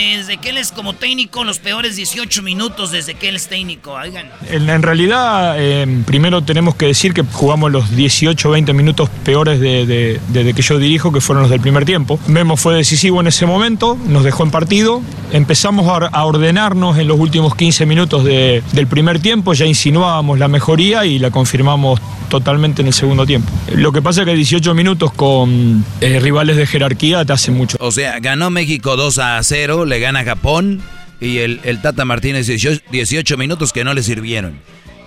desde que él es como técnico, los peores 18 minutos desde que él es técnico. Oigan. En, en realidad, eh, primero tenemos que decir que jugamos los 18 20 minutos peores de- de- desde que yo dirijo, que fueron los del primer tiempo. Memo fue decisivo en ese momento, nos dejó en partido. Empezamos a ordenarnos en los últimos 15 minutos de- del primer tiempo, ya insinuábamos la mejoría y la confirmamos totalmente en el segundo tiempo. Lo que pasa es que 18 minutos con eh, rivales de jerarquía te hace mucho. O sea, ganó México 2 a 0, le gana Japón y el, el Tata Martínez 18, 18 minutos que no le sirvieron.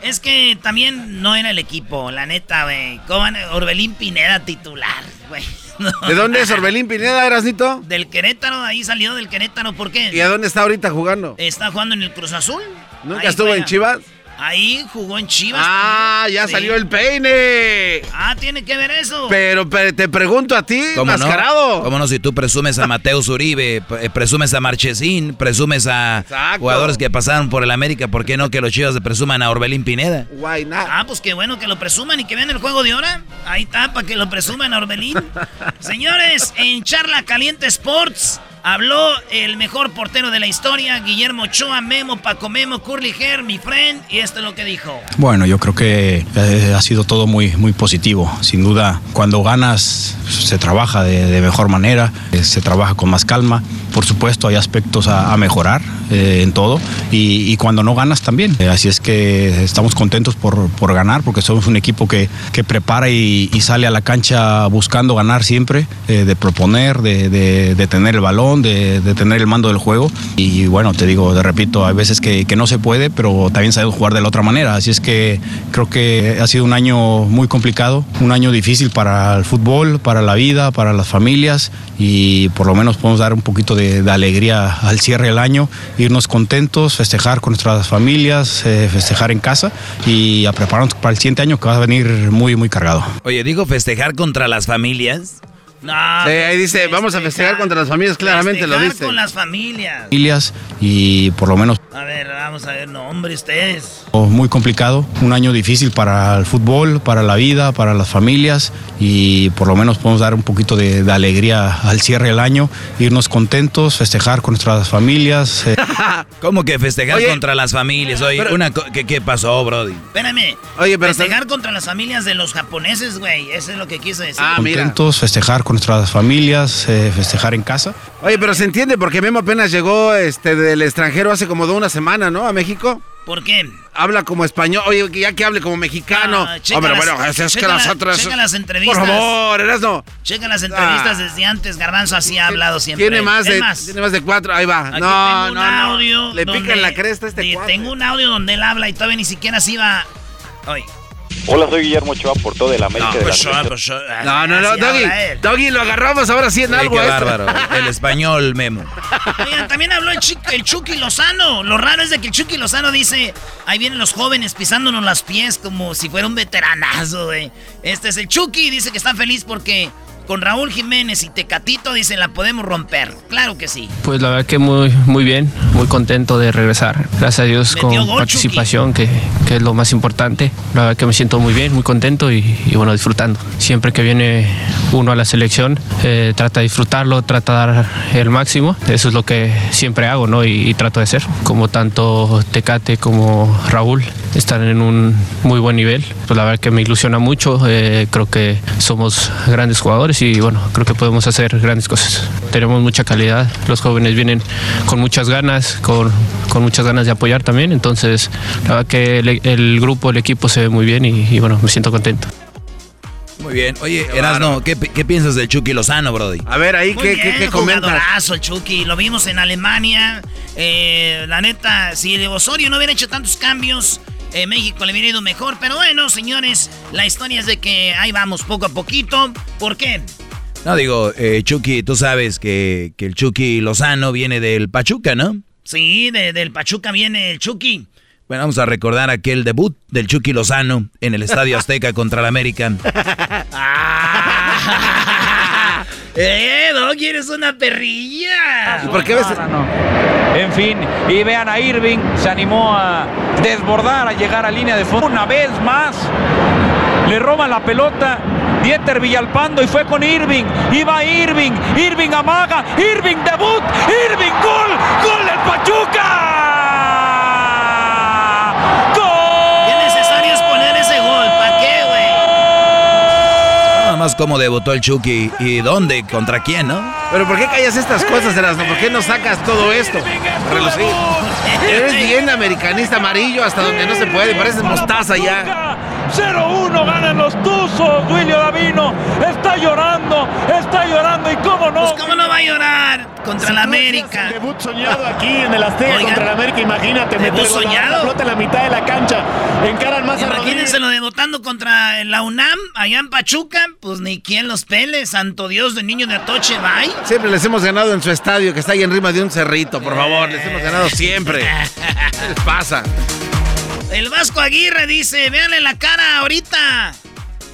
Es que también no era el equipo, la neta, güey. ¿Cómo van- Orbelín Pineda titular, güey. [LAUGHS] No. ¿De dónde es Orbelín Pineda, Erasnito? Del Querétaro, ahí salió del Querétaro, ¿por qué? ¿Y a dónde está ahorita jugando? Está jugando en el Cruz Azul. ¿Nunca Ahí estuvo juega. en Chivas? Ahí jugó en Chivas. Ah, ya Sí. salió el peine. Ah, tiene que ver eso. Pero, pero te pregunto a ti, ¿Cómo mascarado. no? ¿Cómo no? Si tú presumes a Mateus Uribe, pre- presumes a Marchesín, presumes a Exacto. jugadores que pasaron por el América, ¿por qué no que los chivas le presuman a Orbelín Pineda? Why not? Ah, pues qué bueno que lo presuman y que vean el juego de hora. Ahí está, para que lo presuman a Orbelín. [LAUGHS] Señores, en Charla Caliente Sports habló el mejor portero de la historia, Guillermo Ochoa, Memo, Paco Memo, Curly Her, mi friend, y esto es lo que dijo. Bueno, yo creo que eh, ha sido todo muy, muy positivo. Sin duda, cuando ganas se trabaja de, mejor manera, eh, se trabaja con más calma. Por supuesto, hay aspectos a, mejorar eh, en todo y, cuando no ganas también. Así es que estamos contentos por, por ganar porque somos un equipo que, que prepara y, sale a la cancha buscando ganar siempre, de proponer, de- de tener el balón, de, tener el mando del juego. Y bueno, te digo, te repito, hay veces que, no se puede, pero también sabemos jugar de la otra manera. Así es que creo que ha sido un año muy complicado, un año difícil para el fútbol, para la vida, para las familias y por lo menos podemos dar un poquito de, de alegría al cierre del año, irnos contentos, festejar con nuestras familias, eh, festejar en casa y a prepararnos para el siguiente año que va a venir muy, muy cargado. Oye, digo festejar contra las familias. No, Sí, ahí dice, vamos a festejar contra las familias, claramente lo festejar dice. con las familias. Familias y por lo menos A ver, vamos a ver, no, hombre, ustedes. muy complicado, un año difícil para el fútbol, para la vida, para las familias y por lo menos podemos dar un poquito de, de alegría al cierre del año, irnos contentos, festejar con nuestras familias. eh, [LAUGHS] ¿Cómo que festejar Oye, contra las familias? Oye, pero- una ¿qué, ¿qué pasó, Brody? Espérame. Oye, pero Festejar contra las familias de los japoneses, güey. Eso es lo que quiso decir. Ah, contentos, festejar con nuestras familias, eh, festejar en casa. Oye, pero se entiende porque Memo apenas llegó este del extranjero hace como de una semana, ¿no? A México. ¿Por qué? Habla como español. Oye, que ya que hable como mexicano. Ah, Hombre, las- bueno, es, es que las la- otras. checa las entrevistas. Por favor, Erasno. Checa las entrevistas Ah. desde antes. Garbanzo así ha hablado siempre. Tiene más, de, más, tiene más de cuatro. Ahí va. aquí no, tengo un no, no. audio. Le pican la cresta a este y cuate. Tengo un audio donde él habla y todavía ni siquiera se iba. Oye. Hola, soy Guillermo Ochoa, por todo el América de la pues, Selección. pues, ah, No, no, no, Doggy. Doggy, lo agarramos ahora sí en Oye, algo. qué bárbaro. El español, Memo. Oigan, también habló el, Chi- el Chucky Lozano. Lo raro es de que el Chucky Lozano dice, ahí vienen los jóvenes pisándonos las pies como si fuera un veteranazo, güey. Este es el Chucky, dice que está feliz porque con Raúl Jiménez y Tecatito, dice, la podemos romper. Claro que sí. Pues la verdad que muy, muy bien, muy contento de regresar. Gracias a Dios Metió con gol, participación, que, que es lo más importante. La verdad que me siento muy bien, muy contento y, y bueno, disfrutando. Siempre que viene uno a la selección, eh, trata de disfrutarlo, trata de dar el máximo. Eso es lo que siempre hago, ¿no? Y, y trato de hacer. Como tanto Tecate como Raúl están en un muy buen nivel. Pues la verdad que me ilusiona mucho. eh, creo que somos grandes jugadores y bueno, creo que podemos hacer grandes cosas. Tenemos mucha calidad, los jóvenes vienen con muchas ganas, con, con muchas ganas de apoyar también, entonces la verdad que el, el grupo, el equipo se ve muy bien y, y, bueno, me siento contento. Muy bien. Oye, Erasno, ¿qué, qué piensas del Chucky Lozano, Brody? A ver, ahí, Muy ¿qué, bien, qué, qué comentas? el Chucky. Lo vimos en Alemania. Eh, la neta, si el Osorio no hubiera hecho tantos cambios, eh, México le hubiera ido mejor. Pero bueno, señores, la historia es de que ahí vamos poco a poquito. ¿Por qué? No, digo, eh, Chucky, tú sabes que, que el Chucky Lozano viene del Pachuca, ¿no? Sí, de- del Pachuca viene el Chucky. Bueno, vamos a recordar aquel debut del Chucky Lozano en el Estadio Azteca contra el América. [LAUGHS] ¡Eh, no quieres una perrilla! ¿Por qué ves? En fin, y vean a Irving, se animó a desbordar, a llegar a línea de fondo. Una vez más, le roban la pelota Dieter Villalpando y fue con Irving. Iba Irving. Irving amaga. Irving debut. Irving gol. Gol del Pachuca. Cómo debutó el Chucky y dónde, contra quién, ¿no? Pero ¿por qué callas estas cosas, Erasmo? ¿Por qué no sacas todo esto? Relucir. Eres bien americanista amarillo hasta donde no se puede, pareces mostaza ya. 0-1 ganan los Tuzos, William Davino. Está llorando, está llorando. ¿Y cómo no? Pues, ¿Cómo no va a llorar? Contra la América. Debut soñado aquí en el Azteca contra la América. Imagínate, debut soñado. La pelota en la mitad de la cancha. Encaran más Imagínense lo debutando contra la UNAM, allá en Pachuca. Pues ni quien los pele. Santo Dios de niño de Atoche, bye. Siempre les hemos ganado en su estadio, que está ahí en rima de un cerrito, por favor. Les hemos ganado siempre. ¿Qué les [LAUGHS] pasa? El Vasco Aguirre dice, véanle la cara ahorita.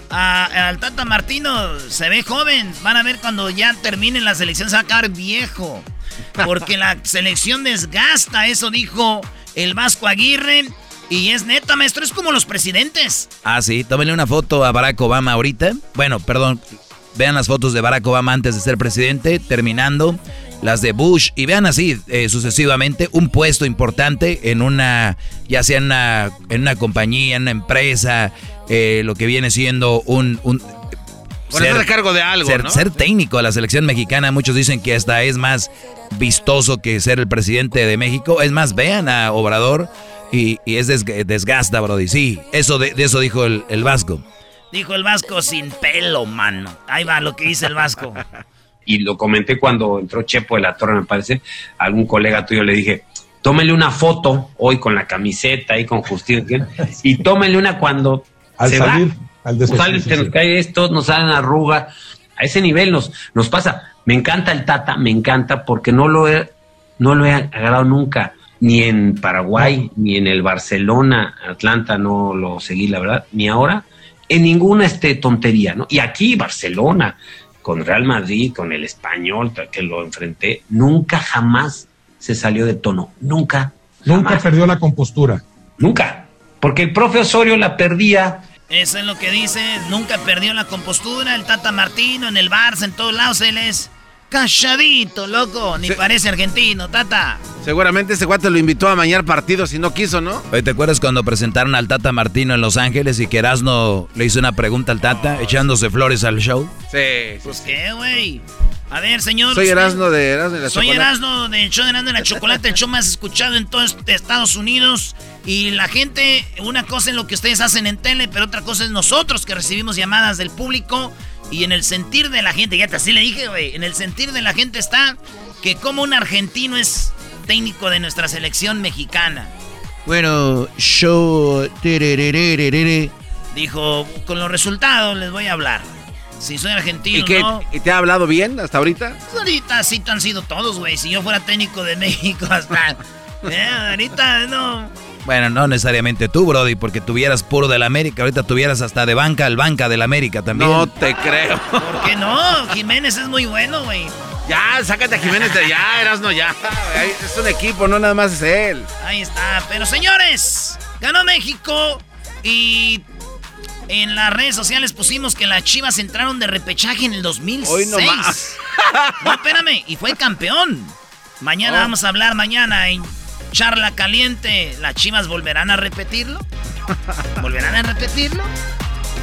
al Tata Martino se ve joven. Van a ver cuando ya termine la selección se va a quedar viejo. Porque la [LAUGHS] selección desgasta, eso dijo el Vasco Aguirre. Y es neta, maestro, es como los presidentes. Ah, sí, tómenle una foto a Barack Obama ahorita. Bueno, perdón, vean las fotos de Barack Obama antes de ser presidente, terminando las de Bush y vean así eh, sucesivamente un puesto importante en una, ya sea en una, en una compañía, en una empresa, eh, lo que viene siendo un... un ser, cargo de algo, ser, ser técnico de la selección mexicana, muchos dicen que hasta es más vistoso que ser el presidente de México. Es más, vean a Obrador y, es desgasta, Brody. Sí, eso de, eso dijo el, el Vasco. Dijo el Vasco sin pelo, mano. Ahí va lo que dice el Vasco. Y lo comenté cuando entró Chepo de la Torre, me parece, a algún colega tuyo le dije, tómele una foto hoy con la camiseta y con justicia, y tómele una cuando al se salir, va, al sale, se nos cae esto, nos salen arruga, a ese nivel nos, nos pasa. Me encanta el Tata, me encanta porque no lo he, no lo he agarrado nunca, ni en Paraguay, ni en el Barcelona, Atlanta no lo seguí, la verdad, ni ahora, en ninguna este, tontería, ¿no? Y aquí Barcelona, con Real Madrid, con el español que lo enfrenté, nunca jamás se salió de tono. Nunca. Nunca perdió la compostura. Nunca. Porque el profe Osorio la perdía. Eso es lo que dice. Nunca perdió la compostura. El Tata Martino en el Barça, en todos lados, él es Calladito, loco. Ni parece argentino, tata. Seguramente ese guate lo invitó a mañar partidos y no quiso, ¿no? Oye, ¿te acuerdas cuando presentaron al Tata Martino en Los Ángeles y que Erasno le hizo una pregunta al Tata, echándose flores al show? Sí. Pues qué, güey. A ver, señor. Soy Erasno de Erasno de la Soy Erasno de show de Erasno de la Chocolate, el show más escuchado en todo Estados Unidos. Y la gente, una cosa es lo que ustedes hacen en tele, pero otra cosa es nosotros que recibimos llamadas del público y en el sentir de la gente, ya te así le dije, güey, en el sentir de la gente está que como un argentino es técnico de nuestra selección mexicana. Bueno, yo... Dijo, con los resultados les voy a hablar. Si soy argentino, ¿Y, qué, ¿Y te ha hablado bien hasta ahorita? Pues ahorita sí han sido todos, güey. Si yo fuera técnico de [LAUGHS] México hasta... Eh, ahorita no... Bueno, no necesariamente tú, Brody, porque tuvieras puro del América. Ahorita tuvieras hasta de banca al banca del América también. No te creo. ¿Por qué no? Jiménez es muy bueno, güey. Ya, sácate a Jiménez de allá, Erasno, ya. Es un equipo, no nada más es él. Ahí está. Pero señores, ganó México y en las redes sociales pusimos que las Chivas entraron de repechaje en el 2006. Hoy no más. no, espérame, y fue campeón. Mañana oh. vamos a hablar mañana en charla caliente, ¿las Chivas volverán a repetirlo? ¿Volverán a repetirlo?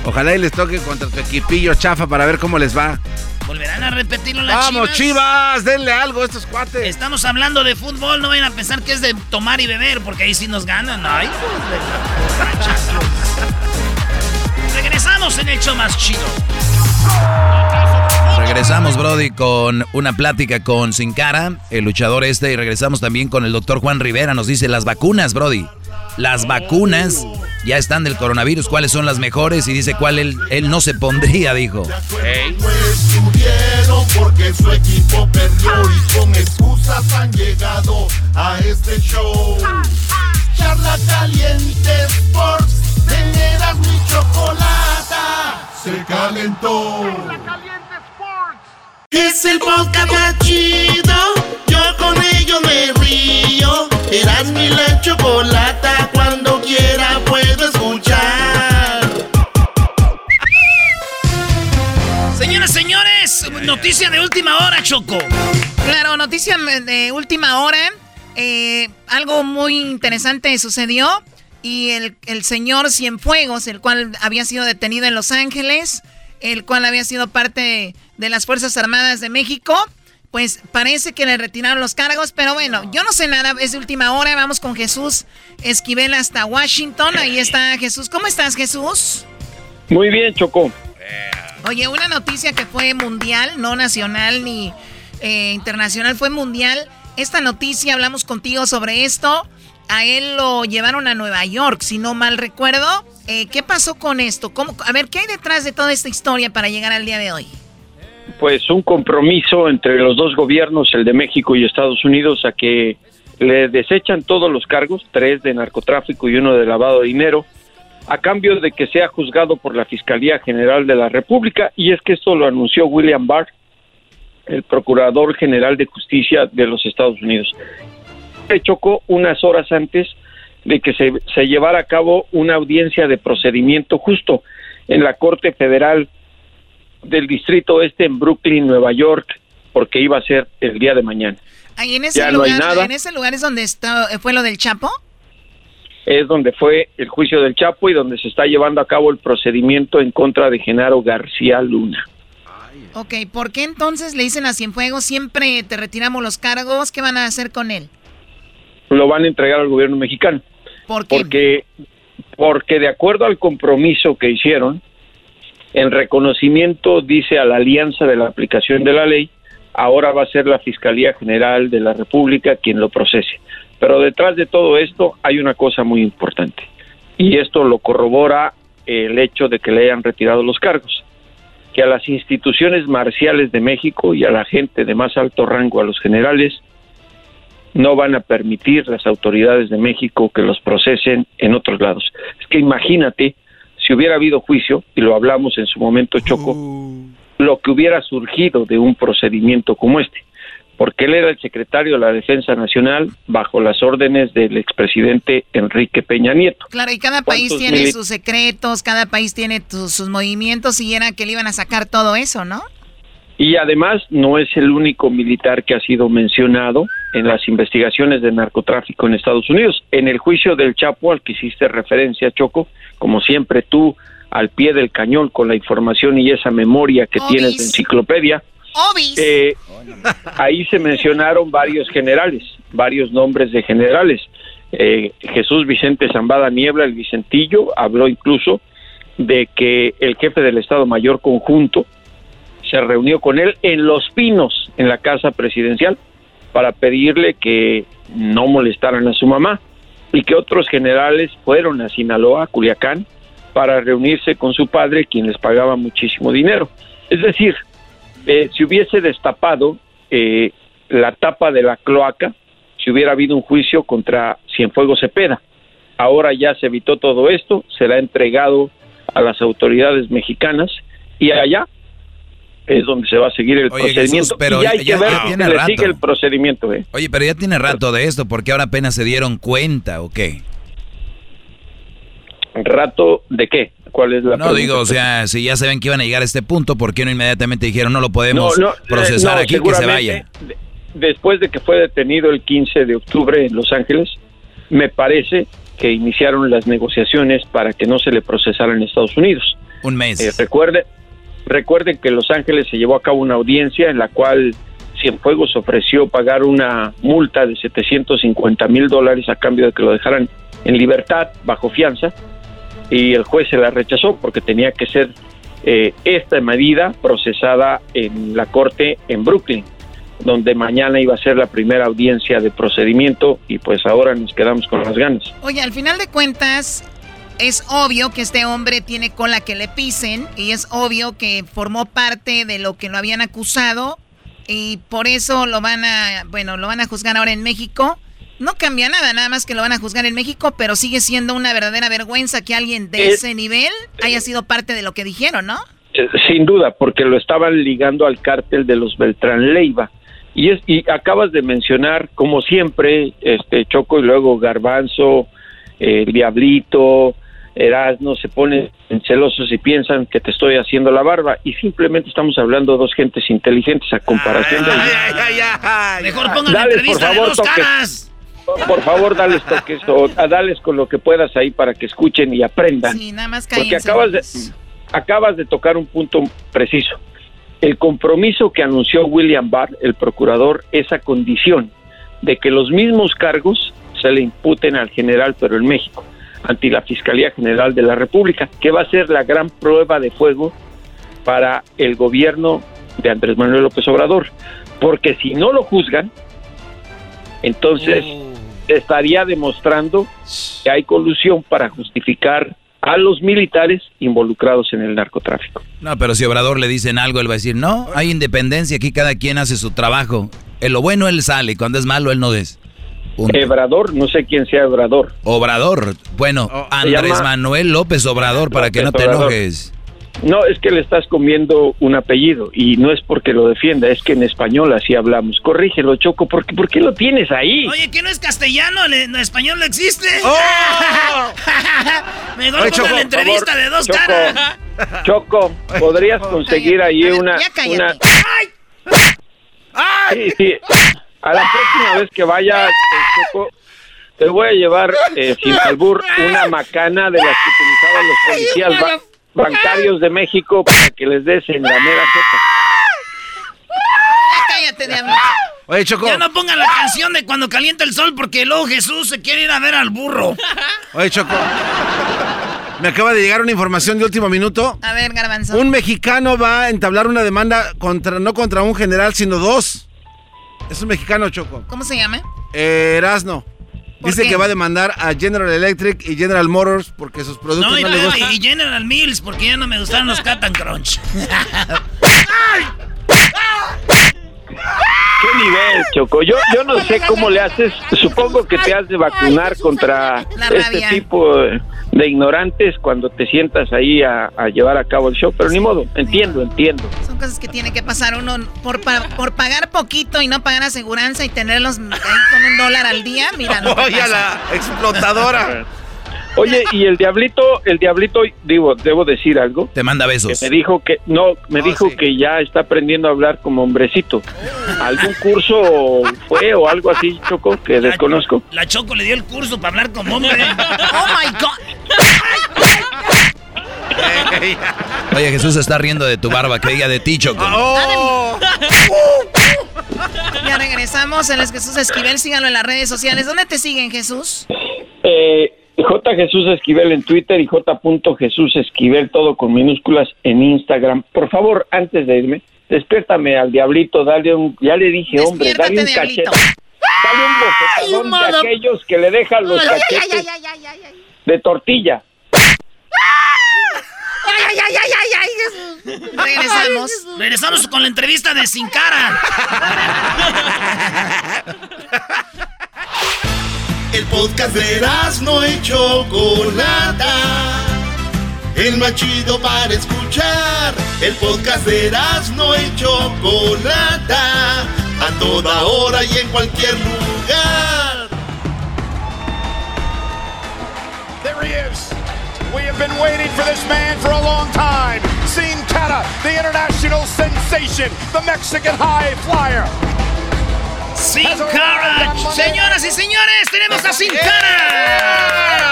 Ojalá y les toque contra tu equipillo chafa para ver cómo les va. ¿Volverán a repetirlo las ¡Vamos, Chivas! Denle algo a estos cuates. Estamos hablando de fútbol, no vayan a pensar que es de tomar y beber, porque ahí sí nos ganan. Ay, Regresamos en el show más chido. Regresamos, Brody, con una plática con Sin Cara, el luchador este, y regresamos también con el doctor Juan Rivera. Nos dice las vacunas, Brody. Las vacunas ya están del coronavirus, cuáles son las mejores y dice cuál él, él no se pondría, dijo. Hey. porque su equipo perdió y con excusas han llegado a este show. Charla caliente Sports, mi chocolata, se calentó. Es el podcast más chido. Yo con ello me río. Eras mi la chocolata. Cuando quiera puedo escuchar. noticia de última hora, Choco. Claro, noticia de última hora. Eh, algo muy interesante sucedió y el, el señor Cienfuegos, el cual había sido detenido en Los Ángeles, el cual había sido parte de las Fuerzas Armadas de México, pues parece que le retiraron los cargos, pero bueno, yo no sé nada, es de última hora, vamos con Jesús Esquivel hasta Washington, ahí está Jesús. ¿Cómo estás Jesús? Muy bien, Chocó. Oye, una noticia que fue mundial, no nacional ni eh, internacional, fue mundial. Esta noticia, hablamos contigo sobre esto. A él lo llevaron a Nueva York, si no mal recuerdo. Eh, ¿Qué pasó con esto? ¿Cómo, a ver, ¿qué hay detrás de toda esta historia para llegar al día de hoy? Pues un compromiso entre los dos gobiernos, el de México y Estados Unidos, a que le desechan todos los cargos, tres de narcotráfico y uno de lavado de dinero, a cambio de que sea juzgado por la Fiscalía General de la República, y es que esto lo anunció William Barr, el Procurador General de Justicia de los Estados Unidos. Chocó unas horas antes de que se, se llevara a cabo una audiencia de procedimiento justo en la Corte Federal del Distrito Oeste en Brooklyn, Nueva York, porque iba a ser el día de mañana. Ahí en ese, Ya no lugar, hay nada. en ese lugar es donde está, fue lo del Chapo. Es donde fue el juicio del Chapo y donde se está llevando a cabo el procedimiento en contra de Genaro García Luna. Ok, ¿por qué entonces le dicen a Cienfuegos siempre te retiramos los cargos? ¿Qué van a hacer con él? Lo van a entregar al gobierno mexicano. ¿Por qué? Porque, porque de acuerdo al compromiso que hicieron, en reconocimiento, dice, a la alianza de la aplicación de la ley, ahora va a ser la Fiscalía General de la República quien lo procese. Pero detrás de todo esto hay una cosa muy importante, y esto lo corrobora el hecho de que le hayan retirado los cargos, que a las instituciones marciales de México y a la gente de más alto rango, a los generales, no van a permitir las autoridades de México que los procesen en otros lados. Es que imagínate si hubiera habido juicio, y lo hablamos en su momento, Choco, lo que hubiera surgido de un procedimiento como este, porque él era el secretario de la Defensa Nacional bajo las órdenes del expresidente Enrique Peña Nieto. Claro, y cada país ¿Cuántos tiene sus secretos, cada país tiene sus movimientos y era que le iban a sacar todo eso, ¿no? Y además no es el único militar que ha sido mencionado en las investigaciones de narcotráfico en Estados Unidos. En el juicio del Chapo al que hiciste referencia, Choco, como siempre tú al pie del cañón con la información y esa memoria que tienes de enciclopedia, eh, ahí se mencionaron varios generales, varios nombres de generales. Eh, Jesús Vicente Zambada Niebla, el Vicentillo, habló incluso de que el jefe del Estado Mayor Conjunto se reunió con él en Los Pinos, en la casa presidencial, para pedirle que no molestaran a su mamá y que otros generales fueron a Sinaloa, Culiacán, para reunirse con su padre, quien les pagaba muchísimo dinero. Es decir, eh, si hubiese destapado eh, la tapa de la cloaca, si hubiera habido un juicio contra Cienfuegos Cepeda. Ahora ya se evitó todo esto, será entregado a las autoridades mexicanas y allá es donde se va a seguir el Oye, procedimiento. Jesús, pero y hay ya- que ya ver tiene si le rato. sigue el procedimiento. ¿eh? Oye, pero ya tiene rato de esto, porque ahora apenas se dieron cuenta, ¿o qué? ¿Rato de qué? ¿Cuál es la No, pregunta? digo, o sea, si ya saben que iban a llegar a este punto, ¿por qué no inmediatamente dijeron no lo podemos No, no, procesar no, aquí, que se vaya? Después de que fue detenido el 15 de octubre en Los Ángeles, me parece que iniciaron las negociaciones para que no se le procesara en Estados Unidos. Un mes. Eh, recuerde, recuerden que en Los Ángeles se llevó a cabo una audiencia en la cual Cienfuegos ofreció pagar una multa de 750 mil dólares a cambio de que lo dejaran en libertad bajo fianza y el juez se la rechazó porque tenía que ser eh, esta medida procesada en la corte en Brooklyn, donde mañana iba a ser la primera audiencia de procedimiento y pues ahora nos quedamos con las ganas. Oye, al final de cuentas, es obvio que este hombre tiene cola que le pisen y es obvio que formó parte de lo que lo habían acusado y por eso lo van a, bueno, lo van a juzgar ahora en México. No cambia nada, nada más que lo van a juzgar en México, pero sigue siendo una verdadera vergüenza que alguien de Eh, ese nivel haya sido parte de lo que dijeron, ¿no? Eh, Sin duda, porque lo estaban ligando al cártel de los Beltrán Leiva. Y, es, y acabas de mencionar, como siempre, este Choco y luego Garbanzo, eh, el Diablito, Erasmo se ponen celosos y piensan que te estoy haciendo la barba y simplemente estamos hablando de dos gentes inteligentes a comparación de Mejor pongan la Dale, entrevista por de favor, dos toques. caras. por favor dales toques o dales con lo que puedas ahí para que escuchen y aprendan. Sí, nada más porque acabas de acabas de tocar un punto preciso. El compromiso que anunció William Barr el procurador es a condición de que los mismos cargos se le imputen al general pero en México ante la Fiscalía General de la República que va a ser la gran prueba de fuego para el gobierno de Andrés Manuel López Obrador porque si no lo juzgan entonces estaría demostrando que hay colusión para justificar a los militares involucrados en el narcotráfico. No, pero si Obrador le dicen algo, él va a decir, no, hay independencia, aquí cada quien hace su trabajo. En lo bueno él sale, cuando es malo él no es. Obrador, no sé quién sea Obrador. Obrador, bueno, se Andrés llama- Manuel López Obrador, para que no te Obrador. enojes. No, es que le estás comiendo un apellido y no es porque lo defienda, es que en español así hablamos. Corrígelo, Choco, ¿por qué, por qué lo tienes ahí? Oye, ¿que no es castellano? ¿El, español no existe? [LAUGHS] Mejor Oye, Choco, la entrevista de dos Choco. caras. Choco, [LAUGHS] podrías conseguir ahí una... ya cállate. una... Sí, sí. A la próxima vez que vaya, Choco, te voy a llevar, eh, sin albur, una macana de las que utilizaban los policías ba- bancarios de México para que les des en la mera sopa. Cállate, diablo. Oye, Choco. Ya no pongan la canción de cuando calienta el sol porque luego Jesús se quiere ir a ver al burro. Oye, Choco. Me acaba de llegar una información de último minuto. A ver, Garbanzo. Un mexicano va a entablar una demanda contra no contra un general, sino dos. Es un mexicano, Choco. ¿Cómo se llama? Eh, Erasno. Dice qué? que va a demandar a General Electric y General Motors porque sus productos No, no, y, le gustan. y General Mills porque ya no me gustaron los Cat and Crunch. [LAUGHS] ¿Qué nivel, Choco? Yo, yo no sé cómo le haces. Supongo que te has de vacunar contra este tipo de ignorantes cuando te sientas ahí a, a llevar a cabo el show. Pero ni modo, entiendo, entiendo. Son cosas que tiene que pasar uno por, pa- por pagar poquito y no pagar aseguranza y tenerlos ahí con un dólar al día. Mira, Oye, la explotadora. [LAUGHS] Oye, y el diablito, el diablito, digo, debo decir algo. Te manda besos. Que me dijo que, no, me dijo que ya está aprendiendo a hablar como hombrecito. ¿Algún curso fue o algo así, Choco, que desconozco? La Choco le dio el curso para hablar como hombre. [LAUGHS] Oh my God. [LAUGHS] Oye, Jesús se está riendo de tu barba, que diga de ti, Choco. Ya regresamos. Él es Jesús Esquivel. Síganlo en las redes sociales. ¿Dónde te siguen, Jesús? Eh, J. Jesús Esquivel en Twitter y J. Jesús Esquivel, todo con minúsculas en Instagram. Por favor, antes de irme, despiértame al diablito, dale un, ya le dije, hombre, dale un cachete. Dale un bofetadón de aquellos que le dejan los cachetes de tortilla. Ay, ay, ay, ay, ay, Jesús. Regresamos. Regresamos con la entrevista de Sin Cara. [LAUGHS] El podcast de no y Chocolata. El más chido para escuchar. El podcast de no y Chocolata. A toda hora y en cualquier lugar. There he is. We have been waiting for this man for a long time. Sin Cara, the international sensation, the Mexican high flyer. Sin Cara. Señoras y señores, tenemos a Sin Cara.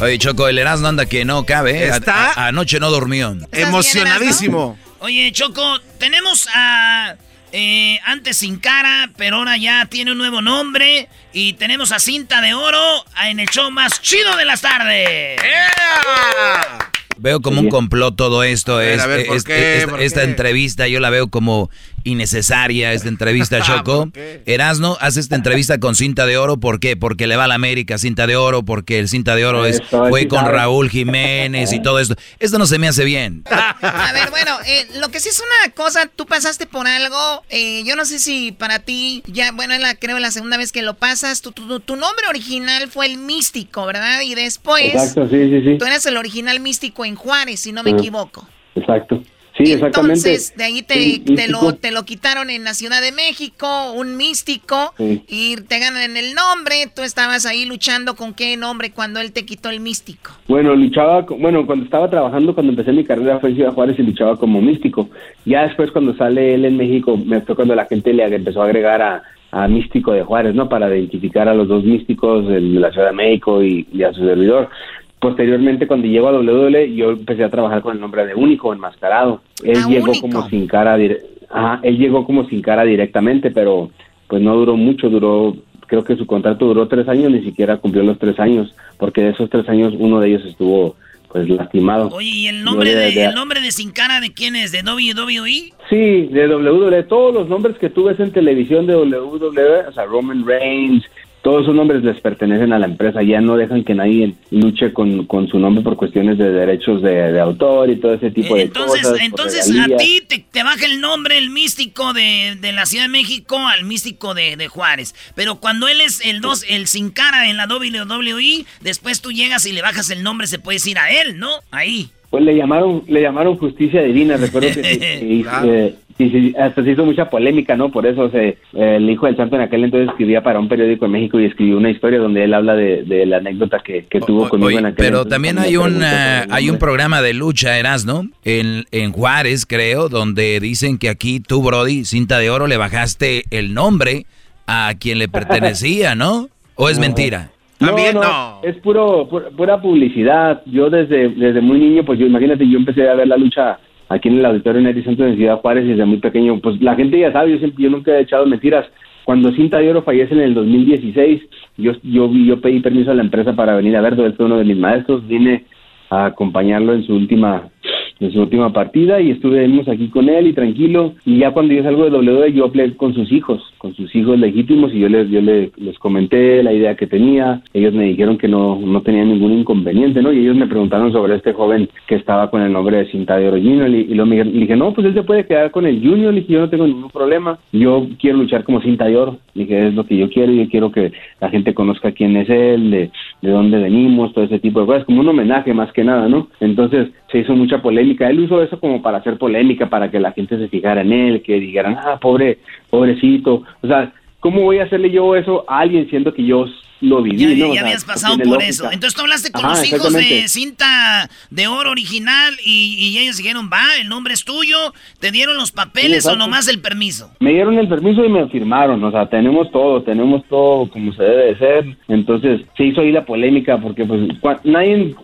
Oye, Choco, el Erasmo anda que no cabe. A- Está a- anoche no durmió. Emocionadísimo. Oye, Choco, tenemos a. eh, antes Sin Cara, pero ahora ya tiene un nuevo nombre. Y tenemos a Cinta de Oro en el show más chido de las tardes. Veo como un complot todo esto. A ver, es- a ver, ¿por es- qué? esta, ¿Por esta qué? entrevista yo la veo como innecesaria, esta entrevista, [LAUGHS] Choco. ¿Por qué? Erasno hace esta entrevista con cinta de oro. ¿Por qué? Porque le va a la América cinta de oro, porque el cinta de oro es, fue con. Raúl Jiménez y todo esto. Esto no se me hace bien. [LAUGHS] A ver, bueno, eh, lo que sí es una cosa, tú pasaste por algo, eh, yo no sé si para ti, ya, bueno, es la, creo la segunda vez que lo pasas, tu, tu, tu nombre original fue el místico, ¿verdad? Y después, Exacto, sí, sí, sí. tú eres el original místico en Juárez, si no me Ah. equivoco. Exacto. Sí, exactamente. Entonces, de ahí te, te, lo, te lo quitaron en la Ciudad de México, un místico, y te ganan el nombre. Tú estabas ahí luchando con qué nombre cuando él te quitó el místico. Bueno, luchaba, bueno, cuando estaba trabajando, cuando empecé mi carrera fue en Ciudad Juárez y luchaba como místico. Ya después, cuando sale él en México, me fue cuando la gente le empezó a agregar a, a místico de Juárez, ¿no? Para identificar a los dos místicos de la Ciudad de México y, y a su servidor posteriormente cuando llego a WWE yo empecé a trabajar con el nombre de único enmascarado él Ah, llegó Único. como sin cara Ajá, él llegó como sin cara directamente pero pues no duró mucho duró creo que su contrato duró tres años ni siquiera cumplió los tres años porque de esos tres años uno de ellos estuvo pues lastimado Oye, ¿y el nombre de- el nombre de Sin Cara de quién es? ¿De WWE? Sí, de WWE, todos los nombres que tú ves en televisión de WWE, o sea, Roman Reigns, todos esos nombres les pertenecen a la empresa, ya no dejan que nadie luche con, con su nombre por cuestiones de derechos de, de autor y todo ese tipo de Entonces, cosas. entonces a ti te, te baja el nombre, el místico de, de la Ciudad de México al místico de, de Juárez. Pero cuando él es el dos, el sin cara en la WWE, después tú llegas y le bajas el nombre, se puede decir a él, ¿no? Ahí. Pues le llamaron, le llamaron justicia divina, recuerdo que, que- que- [LAUGHS] eh, y hasta se hizo mucha polémica, ¿no? Por eso se, eh, el hijo del santo en aquel entonces escribía para un periódico en México y escribió una historia donde él habla de, de la anécdota que, que tuvo conmigo Oye, en aquel pero entonces también cuando hay un, ah, hay un programa de lucha, Erasno, en, en Juárez, creo, donde dicen que aquí tú, Brody, cinta de oro, le bajaste el nombre a quien le [LAUGHS] pertenecía, ¿no? ¿O es No. No, no, es puro, pu- pura publicidad. Yo desde, desde muy niño, pues yo imagínate, yo empecé a ver la lucha aquí en el auditorio Neri Santos en Ciudad Juárez desde muy pequeño. Pues la gente ya sabe, yo, siempre, yo nunca he echado mentiras. Cuando Cinta de Oro fallece en el 2016, yo, yo, yo pedí permiso a la empresa para venir a verlo. Él fue uno de mis maestros. Vine a acompañarlo en su última en su última partida y estuvimos aquí con él y tranquilo. Y ya cuando yo salgo de WWE yo hablé con sus hijos con sus hijos legítimos y yo les yo les, comenté la idea que tenía. Ellos me dijeron que no no tenían ningún inconveniente no y ellos me preguntaron sobre este joven que estaba con el nombre de Cinta de Oro Junior y, y luego me dije no pues él se puede quedar con el Junior le dije yo no tengo ningún problema yo quiero luchar como Cinta de Oro Le dije es lo que yo quiero yo quiero que la gente conozca quién es él de, de dónde venimos todo ese tipo de cosas como un homenaje más que nada no entonces se hizo mucha polémica. Él usó eso como para hacer polémica para que la gente se fijara en él que dijeran ah pobre pobrecito o sea cómo voy a hacerle yo eso a alguien siendo que yo lo viví Ya, no? ya O sea, habías pasado por lógica. eso. Entonces tú hablaste con Ajá, los hijos de cinta de oro original y, y ellos dijeron, va, el nombre es tuyo, te dieron los Sí, papeles o nomás el permiso. Me dieron el permiso y me firmaron, o sea, tenemos todo, tenemos todo como se debe de ser. Entonces, se hizo ahí la polémica porque pues cua- nadie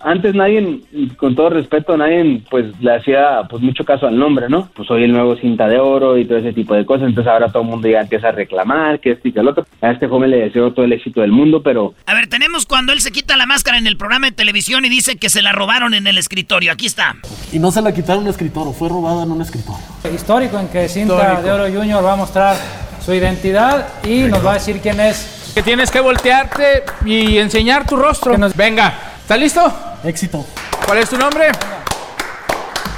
antes nadie con todo respeto nadie pues le hacía pues mucho caso al nombre, ¿no? Pues soy el nuevo cinta de oro y todo ese tipo de cosas, entonces ahora todo el mundo ya empieza a reclamar que esto y que el otro. A este joven le deseo todo el éxito del mundo, pero A ver, tenemos cuando él se quita la máscara en el programa de televisión y dice que se la robaron en el escritorio. Aquí está. Y no se la quitaron en un escritorio, fue robada en un escritorio. Histórico en que Cinta Histórico. de Oro Junior va a mostrar su identidad y nos va a decir quién es. Que tienes que voltearte y enseñar tu rostro. Venga, ¿estás listo? Éxito. ¿Cuál es tu nombre?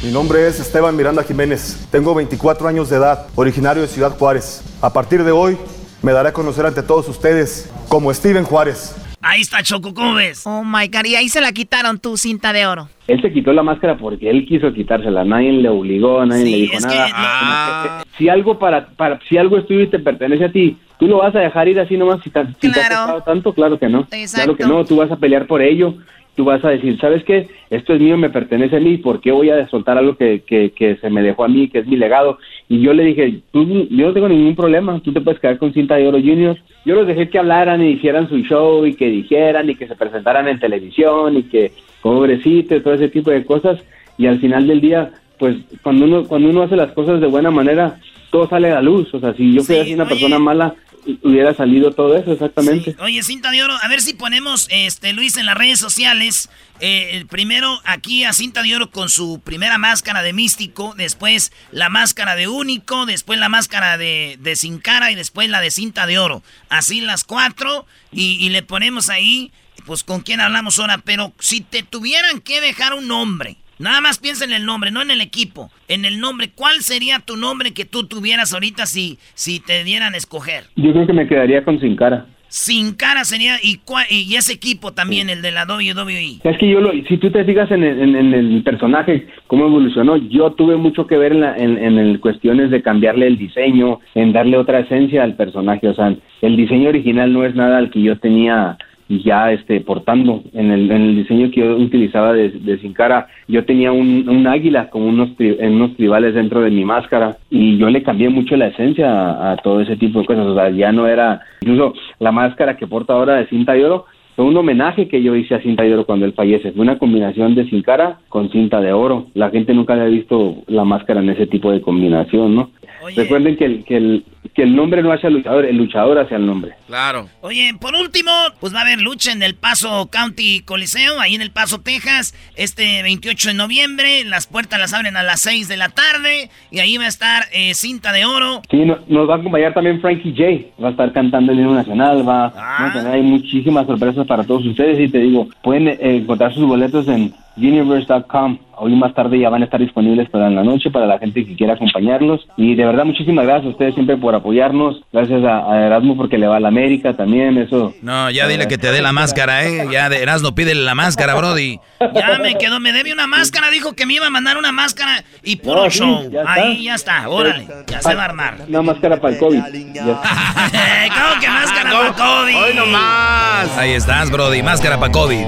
Mi nombre es Esteban Miranda Jiménez. Tengo 24 años de edad, originario de Ciudad Juárez. A partir de hoy me daré a conocer ante todos ustedes como Steven Juárez. Ahí está Choco, ¿cómo ves? Oh my God, y ahí se la quitaron tu cinta de oro. él se quitó la máscara porque él quiso quitársela, nadie le obligó, nadie le dijo nada. Ah. Si algo para, para si algo es tuyo y te pertenece a ti, tú lo vas a dejar ir así nomás si, te- si te ha costado tanto, claro que no. Exacto. Claro que no, tú vas a pelear por ello. Tú vas a decir, ¿sabes qué? Esto es mío, me pertenece a mí, ¿por qué voy a soltar algo que, que, que se me dejó a mí, que es mi legado? Y yo le dije, tú, yo no tengo ningún problema, tú te puedes quedar con cinta de oro junior. Yo los dejé que hablaran y hicieran su show y que dijeran y que se presentaran en televisión y que pobrecito y todo ese tipo de cosas. Y al final del día, pues cuando uno, cuando uno hace las cosas de buena manera, todo sale a la luz. O sea, si yo fuera una persona mala, hubiera salido todo eso, exactamente. Oye, cinta de oro, a ver si ponemos, este, Luis, en las redes sociales. eh, primero aquí a cinta de oro con su primera máscara de místico, después la máscara de único, después la máscara de, de sin cara y después la de cinta de oro. Así las cuatro y, y le ponemos ahí, pues con quién hablamos ahora. Pero si te tuvieran que dejar un nombre, nada más piensa en el nombre, no en el equipo, en el nombre, ¿cuál sería tu nombre que tú tuvieras ahorita si, si te dieran a escoger? Yo creo que me quedaría con sin cara. Sin Cara sería, y, y ese equipo también, el de la WWE. Es que yo, lo, si tú te fijas en el, en, el personaje, cómo evolucionó, yo tuve mucho que ver en, la, en, en cuestiones de cambiarle el diseño, en darle otra esencia al personaje. O sea, el diseño original no es nada al que yo tenía ya este portando en el, en el diseño que yo utilizaba de, de Sin Cara yo tenía un, un águila con unos unos tribales dentro de mi máscara y yo le cambié mucho la esencia a, a, todo ese tipo de cosas o sea ya no era incluso la máscara que porta ahora de cinta de oro fue un homenaje que yo hice a Cinta de Oro cuando él fallece. Fue una combinación de Sin Cara con cinta de oro. La gente nunca había visto la máscara en ese tipo de combinación, ¿no? Recuerden que el, que, el, que el nombre no hace al luchador, el luchador hace al nombre. Claro. Oye, por último, pues va a haber lucha en el Paso County Coliseo, ahí en el Paso, Texas, este 28 de noviembre. Las puertas las abren a las 6 de la tarde y ahí va a estar eh, Cinta de Oro. Sí, nos va a acompañar también Frankie J. Va a estar cantando el himno nacional, va a tener hay muchísimas sorpresas para todos ustedes y te digo, pueden eh, encontrar sus boletos en universe.com. Hoy más tarde ya van a estar disponibles para la noche, para la gente que quiera acompañarlos. Y de verdad, muchísimas gracias a ustedes siempre por apoyarnos. Gracias a, Erasmo porque le va a la América también, eso. No, ya dile que te dé la máscara, ¿eh? Ya de Erasmo pídele la máscara, Brody. Ya me quedó, me debe una máscara. Dijo que me iba a mandar una máscara y puro show. Ahí ya está, órale, ya se va a armar. [LAUGHS] Una máscara para el COVID. [LAUGHS] ¿Cómo que máscara para el COVID? Hoy nomás. Ahí estás, Brody, máscara para COVID.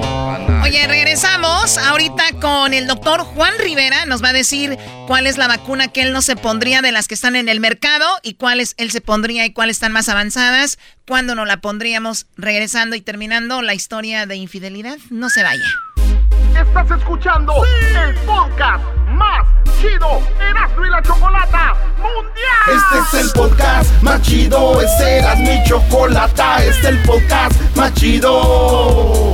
Oye, regresamos ahorita con el doctor Juan Rivera. Nos va a decir cuál es la vacuna que él no se pondría de las que están en el mercado y cuáles él se pondría y cuáles están más avanzadas. ¿Cuándo no la pondríamos? Regresando y terminando la historia de infidelidad. No se vaya. Estás escuchando el podcast más chido Erasmo y la Chocolata Mundial. Este es el podcast más chido. Este era mi chocolata. Este es el podcast más chido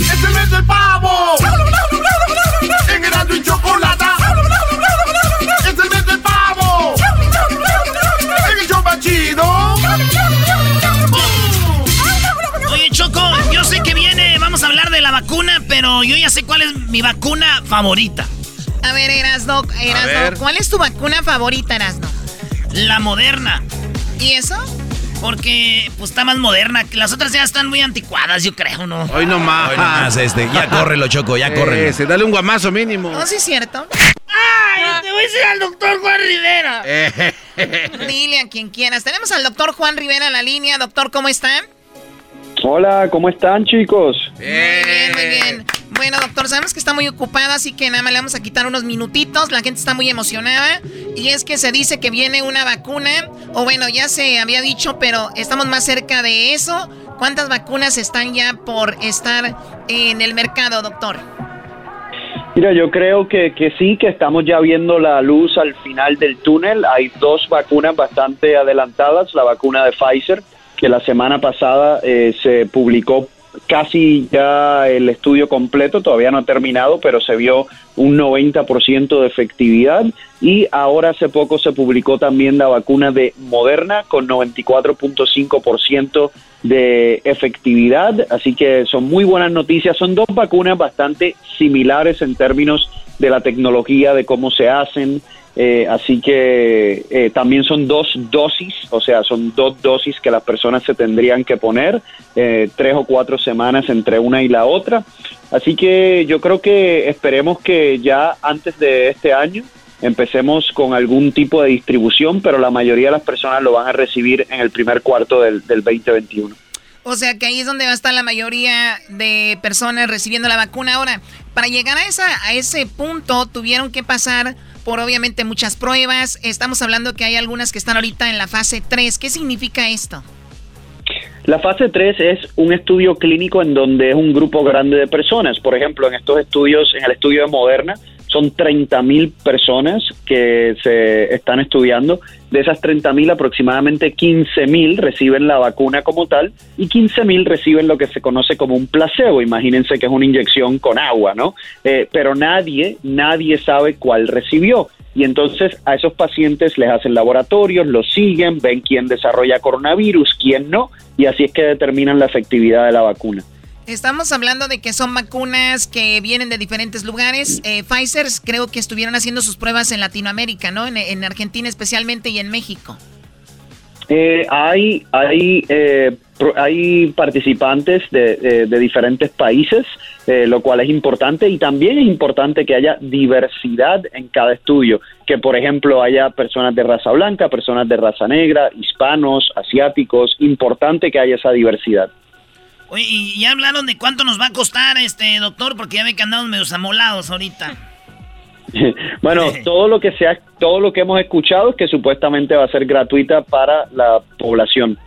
¡Es el mes del pavo! ¡En Erasmo y Chocolata! ¡Es el mes del pavo! ¡En el show chido! Oye, Choco, yo sé que viene, vamos a hablar de la vacuna, pero yo ya sé cuál es mi vacuna favorita. A ver, Erasno, Erasno, ¿cuál es tu vacuna favorita, Erasno? La moderna. ¿Y eso? Porque pues está más moderna. Las otras ya están muy anticuadas, yo creo, ¿no? Hoy no más. Hoy no más, este. Ya [LAUGHS] córrelo, Choco, ya córrelo. Se dale un guamazo mínimo. No, sí es cierto. ¡Ay! Te voy a decir al doctor Juan Rivera. [LAUGHS] Dile a quien quieras. Tenemos al doctor Juan Rivera en la línea. Doctor, ¿cómo está? Hola, ¿cómo están, chicos? Muy bien, muy bien. Bueno, doctor, sabemos que está muy ocupado, así que nada más le vamos a quitar unos minutitos. La gente está muy emocionada. Y es que se dice que viene una vacuna. O bueno, ya se había dicho, pero estamos más cerca de eso. ¿Cuántas vacunas están ya por estar en el mercado, doctor? Mira, yo creo que, que sí, que estamos ya viendo la luz al final del túnel. Hay dos vacunas bastante adelantadas. La vacuna de Pfizer que la semana pasada eh, se publicó casi ya el estudio completo, todavía no ha terminado, pero se vio un 90% de efectividad y ahora hace poco se publicó también la vacuna de Moderna con 94.5% de efectividad, así que son muy buenas noticias, son dos vacunas bastante similares en términos de la tecnología, de cómo se hacen, eh, así que eh, también son dos dosis, o sea, son dos dosis que las personas se tendrían que poner, eh, tres o cuatro semanas entre una y la otra. Así que yo creo que esperemos que ya antes de este año empecemos con algún tipo de distribución, pero la mayoría de las personas lo van a recibir en el primer cuarto del, del 2021. O sea que ahí es donde va a estar la mayoría de personas recibiendo la vacuna. Ahora, para llegar a, esa, a ese punto tuvieron que pasar por obviamente muchas pruebas. Estamos hablando que hay algunas que están ahorita en la fase 3. ¿Qué significa esto? La fase 3 es un estudio clínico en donde es un grupo grande de personas. Por ejemplo, en estos estudios, en el estudio de Moderna, son 30 mil personas que se están estudiando. De esas 30 mil, aproximadamente 15 mil reciben la vacuna como tal y 15 mil reciben lo que se conoce como un placebo. Imagínense que es una inyección con agua, ¿no? Eh, pero nadie, nadie sabe cuál recibió. Y entonces a esos pacientes les hacen laboratorios, los siguen, ven quién desarrolla coronavirus, quién no, y así es que determinan la efectividad de la vacuna. Estamos hablando de que son vacunas que vienen de diferentes lugares. Eh, Pfizer creo que estuvieron haciendo sus pruebas en Latinoamérica, ¿no? En, Argentina especialmente y en México. Eh, hay, hay, eh, hay participantes de, de diferentes países, lo cual es importante y también es importante que haya diversidad en cada estudio, que por ejemplo haya personas de raza blanca, personas de raza negra, hispanos, asiáticos, importante que haya esa diversidad. Oye, y ya hablaron de cuánto nos va a costar, este doctor, porque ya ve que andamos medio amolados ahorita. [LAUGHS] bueno, [LAUGHS] todo lo que sea, todo lo que hemos escuchado es que supuestamente va a ser gratuita para la población.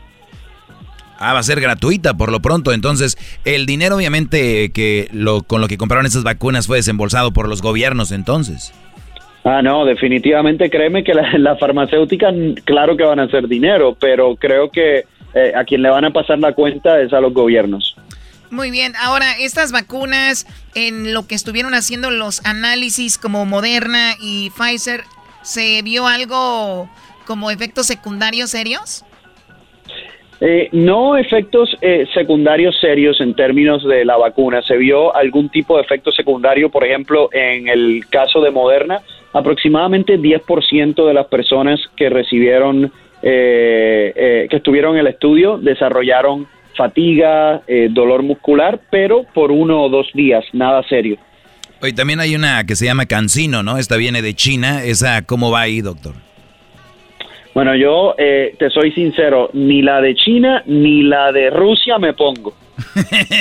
Ah, va a ser gratuita por lo pronto. Entonces, el dinero obviamente que lo con lo que compraron esas vacunas fue desembolsado por los gobiernos entonces. Ah, no, definitivamente créeme que las la farmacéuticas, claro que van a hacer dinero, pero creo que eh, a quien le van a pasar la cuenta es a los gobiernos. Muy bien, ahora estas vacunas, en lo que estuvieron haciendo los análisis como Moderna y Pfizer, ¿se vio algo como efectos secundarios serios? Eh, no efectos eh, secundarios serios en términos de la vacuna. Se vio algún tipo de efecto secundario, por ejemplo, en el caso de Moderna, aproximadamente 10% de las personas que recibieron eh, eh, que estuvieron en el estudio desarrollaron fatiga, eh, dolor muscular, pero por uno o dos días, nada serio. Hoy también hay una que se llama Cancino, ¿no? Esta viene de China. ¿Esa cómo va ahí, doctor? Bueno, yo te soy sincero, ni la de China ni la de Rusia me pongo. [LAUGHS]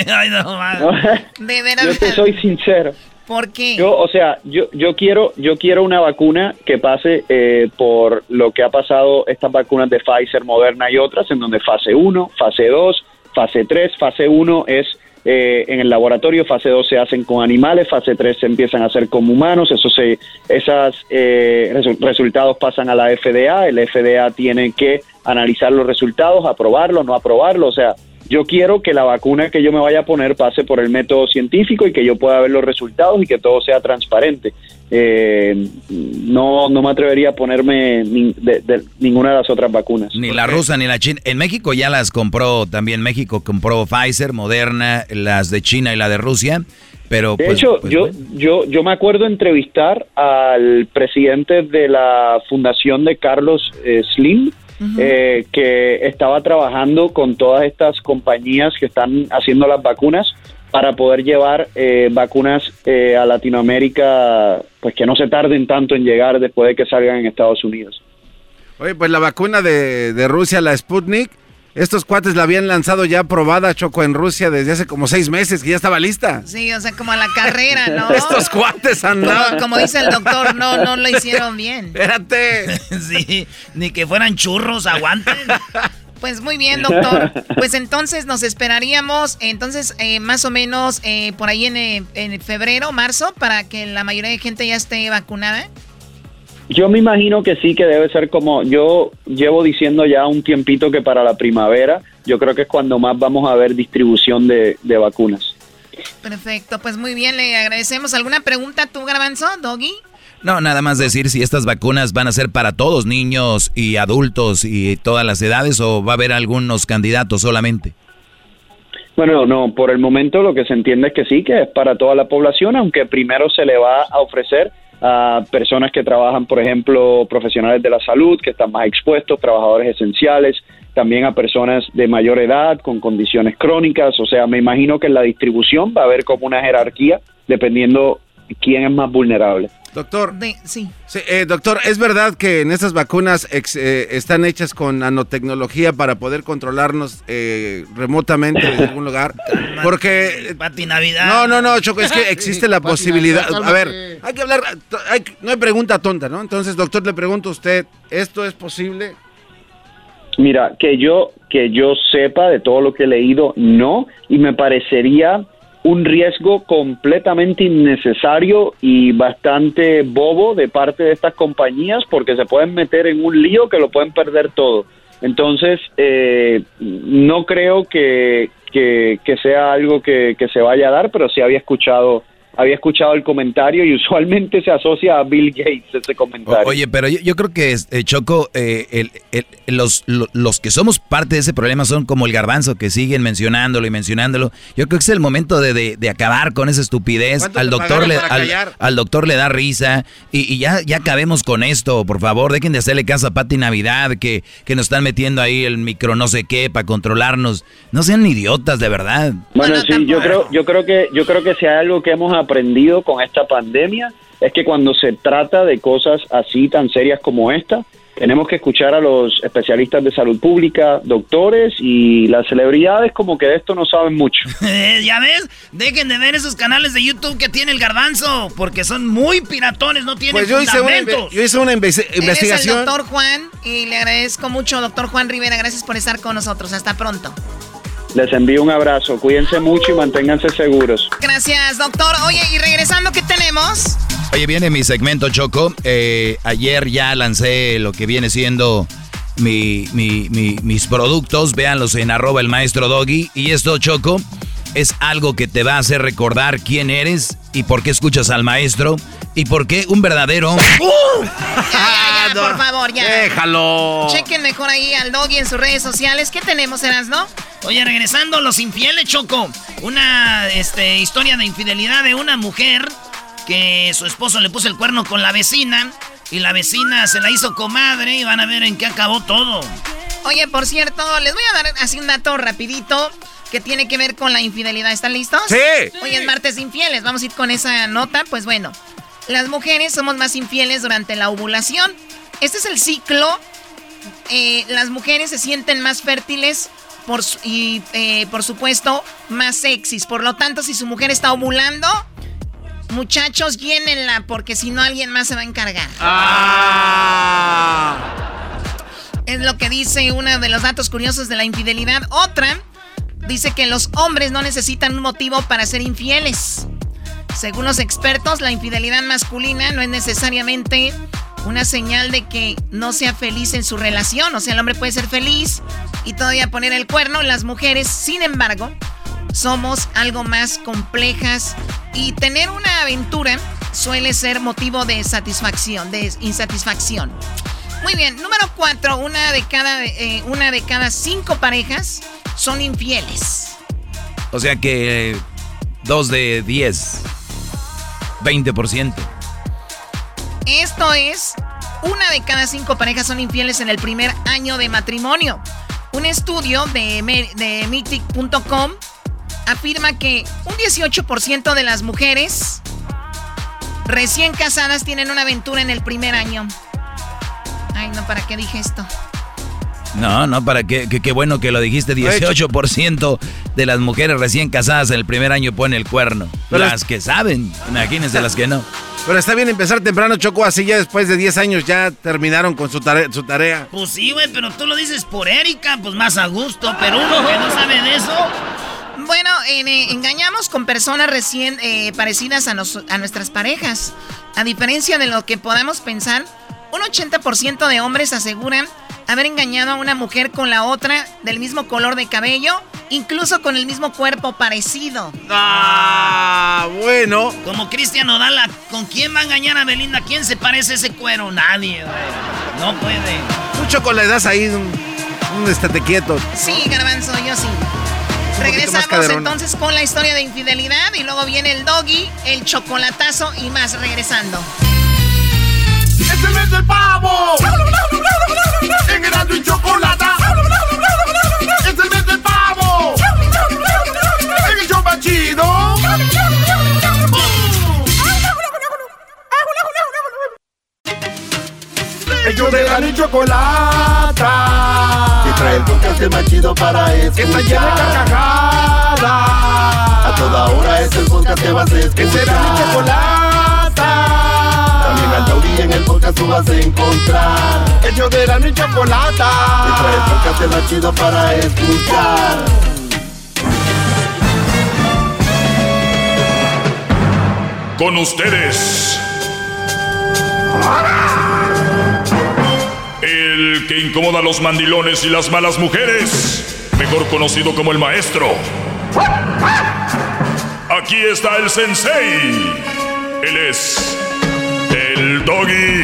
Ay, no, de verdad. Yo te soy sincero. ¿Por qué? Yo, o sea, yo, yo quiero, yo quiero una vacuna que pase eh, por lo que ha pasado estas vacunas de Pfizer, Moderna y otras, en donde fase 1, fase 2, fase 3, fase 1 es eh, en el laboratorio, fase 2 se hacen con animales, fase 3 se empiezan a hacer con humanos, eso se, esos eh, resultados pasan a la FDA, el FDA tiene que analizar los resultados, aprobarlos, no aprobarlos, o sea, yo quiero que la vacuna que yo me vaya a poner pase por el método científico y que yo pueda ver los resultados y que todo sea transparente. Eh, no, no me atrevería a ponerme de, ninguna de las otras vacunas. Ni la rusa ni la china. En México ya las compró también México, compró Pfizer, Moderna, las de China y la de Rusia. Pero, de pues, hecho, pues, yo, yo, yo me acuerdo entrevistar al presidente de la fundación de Carlos eh, Slim, eh, que estaba trabajando con todas estas compañías que están haciendo las vacunas para poder llevar eh, vacunas eh, a Latinoamérica, pues que no se tarden tanto en llegar después de que salgan en Estados Unidos. Oye, pues la vacuna de, de Rusia, la Sputnik, estos cuates la habían lanzado ya probada, Choco, en Rusia desde hace como seis meses, que ya estaba lista. Sí, o sea, como a la carrera, ¿no? [LAUGHS] Estos cuates andaban. Como, dice el doctor, no, no lo hicieron bien. Espérate. [LAUGHS] sí, ni que fueran churros, aguanten. [LAUGHS] Pues muy bien, doctor. Pues entonces nos esperaríamos, entonces eh, más o menos eh, por ahí en, eh, en febrero, marzo, para que la mayoría de gente ya esté vacunada. Yo me imagino que sí, que debe ser como yo llevo diciendo ya un tiempito que para la primavera, yo creo que es cuando más vamos a ver distribución de, vacunas. Perfecto, pues muy bien, le agradecemos. ¿Alguna pregunta tú, Garbanzo, Doggy? No, nada más decir si estas vacunas van a ser para todos, niños y adultos y todas las edades, o va a haber algunos candidatos solamente. Bueno, no, por el momento lo que se entiende es que sí, que es para toda la población, aunque primero se le va a ofrecer a personas que trabajan, por ejemplo, profesionales de la salud, que están más expuestos, trabajadores esenciales, también a personas de mayor edad con condiciones crónicas. O sea, me imagino que en la distribución va a haber como una jerarquía dependiendo quién es más vulnerable. Doctor, sí. Eh, doctor, ¿es verdad que en estas vacunas eh, están hechas con nanotecnología para poder controlarnos eh, remotamente desde algún lugar? [LAUGHS] Porque... Pati Navidad. No, no, no, Choco, es que [LAUGHS] existe la posibilidad... A ver, hay que hablar... no hay pregunta tonta, ¿no? Entonces, doctor, le pregunto a usted, ¿esto es posible? Mira, que yo, que yo sepa de todo lo que he leído, no, y me parecería un riesgo completamente innecesario y bastante bobo de parte de estas compañías porque se pueden meter en un lío que lo pueden perder todo. Entonces, eh, no creo que, que, que sea algo que, que se vaya a dar, pero sí había escuchado había escuchado el comentario y [LAUGHS] usualmente se asocia a Bill Gates ese comentario. oye, pero yo, creo que eh, Choco, eh, los, los que somos parte de ese problema son como el garbanzo que siguen mencionándolo y mencionándolo. Yo creo que es el momento de, acabar con esa estupidez. Al doctor, le, al, doctor le da risa y, ya, ya acabemos con esto, por favor. Dejen de hacerle caso a Pati Navidad que, que nos están metiendo ahí el micro no sé qué para controlarnos. No sean idiotas, de verdad. Bueno, sí, yo creo, yo creo que yo creo que si hay algo que hemos aprendido con esta pandemia es que cuando se trata de cosas así tan serias como esta, tenemos que escuchar a los especialistas de salud pública, doctores y las celebridades como que de esto no saben mucho. [LAUGHS] ¿Ya ves? Dejen de ver esos canales de YouTube que tiene el garbanzo, porque son muy piratones, no tienen pues yo hice una, yo hice una investigación. el doctor Juan y le agradezco mucho, doctor Juan Rivera, gracias por estar con nosotros. Hasta pronto. Les envío un abrazo, cuídense mucho y manténganse seguros. Gracias, doctor. Oye, y regresando, ¿qué tenemos? Oye, viene mi segmento Choco. Eh, ayer ya lancé lo que viene siendo mi, mis productos. Véanlos en arroba el maestro Doggy. Y esto, Choco, es algo que te va a hacer recordar quién eres y por qué escuchas al maestro y por qué un verdadero... ¡Uh! [LAUGHS] por favor, ya. Déjalo. Chequen mejor ahí al Doggy en sus redes sociales. ¿Qué tenemos, Eras, no? Oye, regresando, los infieles, Choco. Una este, historia de infidelidad de una mujer que su esposo le puso el cuerno con la vecina y la vecina se la hizo comadre y van a ver en qué acabó todo. Oye, por cierto, les voy a dar así un dato rapidito que tiene que ver con la infidelidad. ¿Están listos? Sí. Hoy es martes infieles. Vamos a ir con esa nota. Pues bueno, las mujeres somos más infieles durante la ovulación. Este es el ciclo. Eh, las mujeres se sienten más fértiles por, y, eh, por supuesto, más sexys. Por lo tanto, si su mujer está ovulando, muchachos, llénenla, porque si no, alguien más se va a encargar. Ah. Es lo que dice uno de los datos curiosos de la infidelidad. Otra dice que los hombres no necesitan un motivo para ser infieles. Según los expertos, la infidelidad masculina no es necesariamente una señal de que no sea feliz en su relación. O sea, el hombre puede ser feliz y todavía poner el cuerno. Las mujeres, sin embargo, somos algo más complejas y tener una aventura suele ser motivo de satisfacción, de insatisfacción. Muy bien, número cuatro, una de cada, eh, una de cada cinco parejas son infieles. O sea que dos de diez, 20%. Esto es, una de cada cinco parejas son infieles en el primer año de matrimonio. Un estudio de, de Mythic.com afirma que un 18% de las mujeres recién casadas tienen una aventura en el primer año. Ay, no, ¿para qué dije esto? No, no, para qué, qué bueno que lo dijiste. 18% de las mujeres recién casadas en el primer año ponen el cuerno. las que saben, imagínense las que no. Pero está bien empezar temprano, Choco, así ya después de 10 años ya terminaron con su, su tarea. Pues sí, güey, pero tú lo dices por Erika, pues más a gusto, pero uno que no sabe de eso... Bueno, eh, engañamos con personas recién eh, parecidas a, a nuestras parejas. A diferencia de lo que podamos pensar, un 80% de hombres aseguran haber engañado a una mujer con la otra del mismo color de cabello, incluso con el mismo cuerpo parecido. Ah, bueno. Como Cristian Odala, ¿con quién va a engañar a Belinda? ¿Quién se parece a ese cuero? Nadie, güey. No puede. Mucho con la edad ahí, un, un estate quieto. Sí, garbanzo, yo sí. Regresamos entonces con la historia de infidelidad y luego viene el doggy, el chocolatazo y más regresando. ¡Es el mes del pavo! En Erasmo y Chocolata. ¡Es el mes del pavo! En el show chido. El show de la y Chocolata. Que trae el podcast más chido para escuchar. Que está de carcajadas. A toda hora es el podcast que vas a escuchar. Que será mi chocolata Tauri en el podcast tú vas a encontrar El show de la y chocolata Y trae el podcast chido para escuchar Con ustedes. El que incomoda a los mandilones y las malas mujeres. Mejor conocido como el maestro. Aquí está el sensei. Él es el doggy.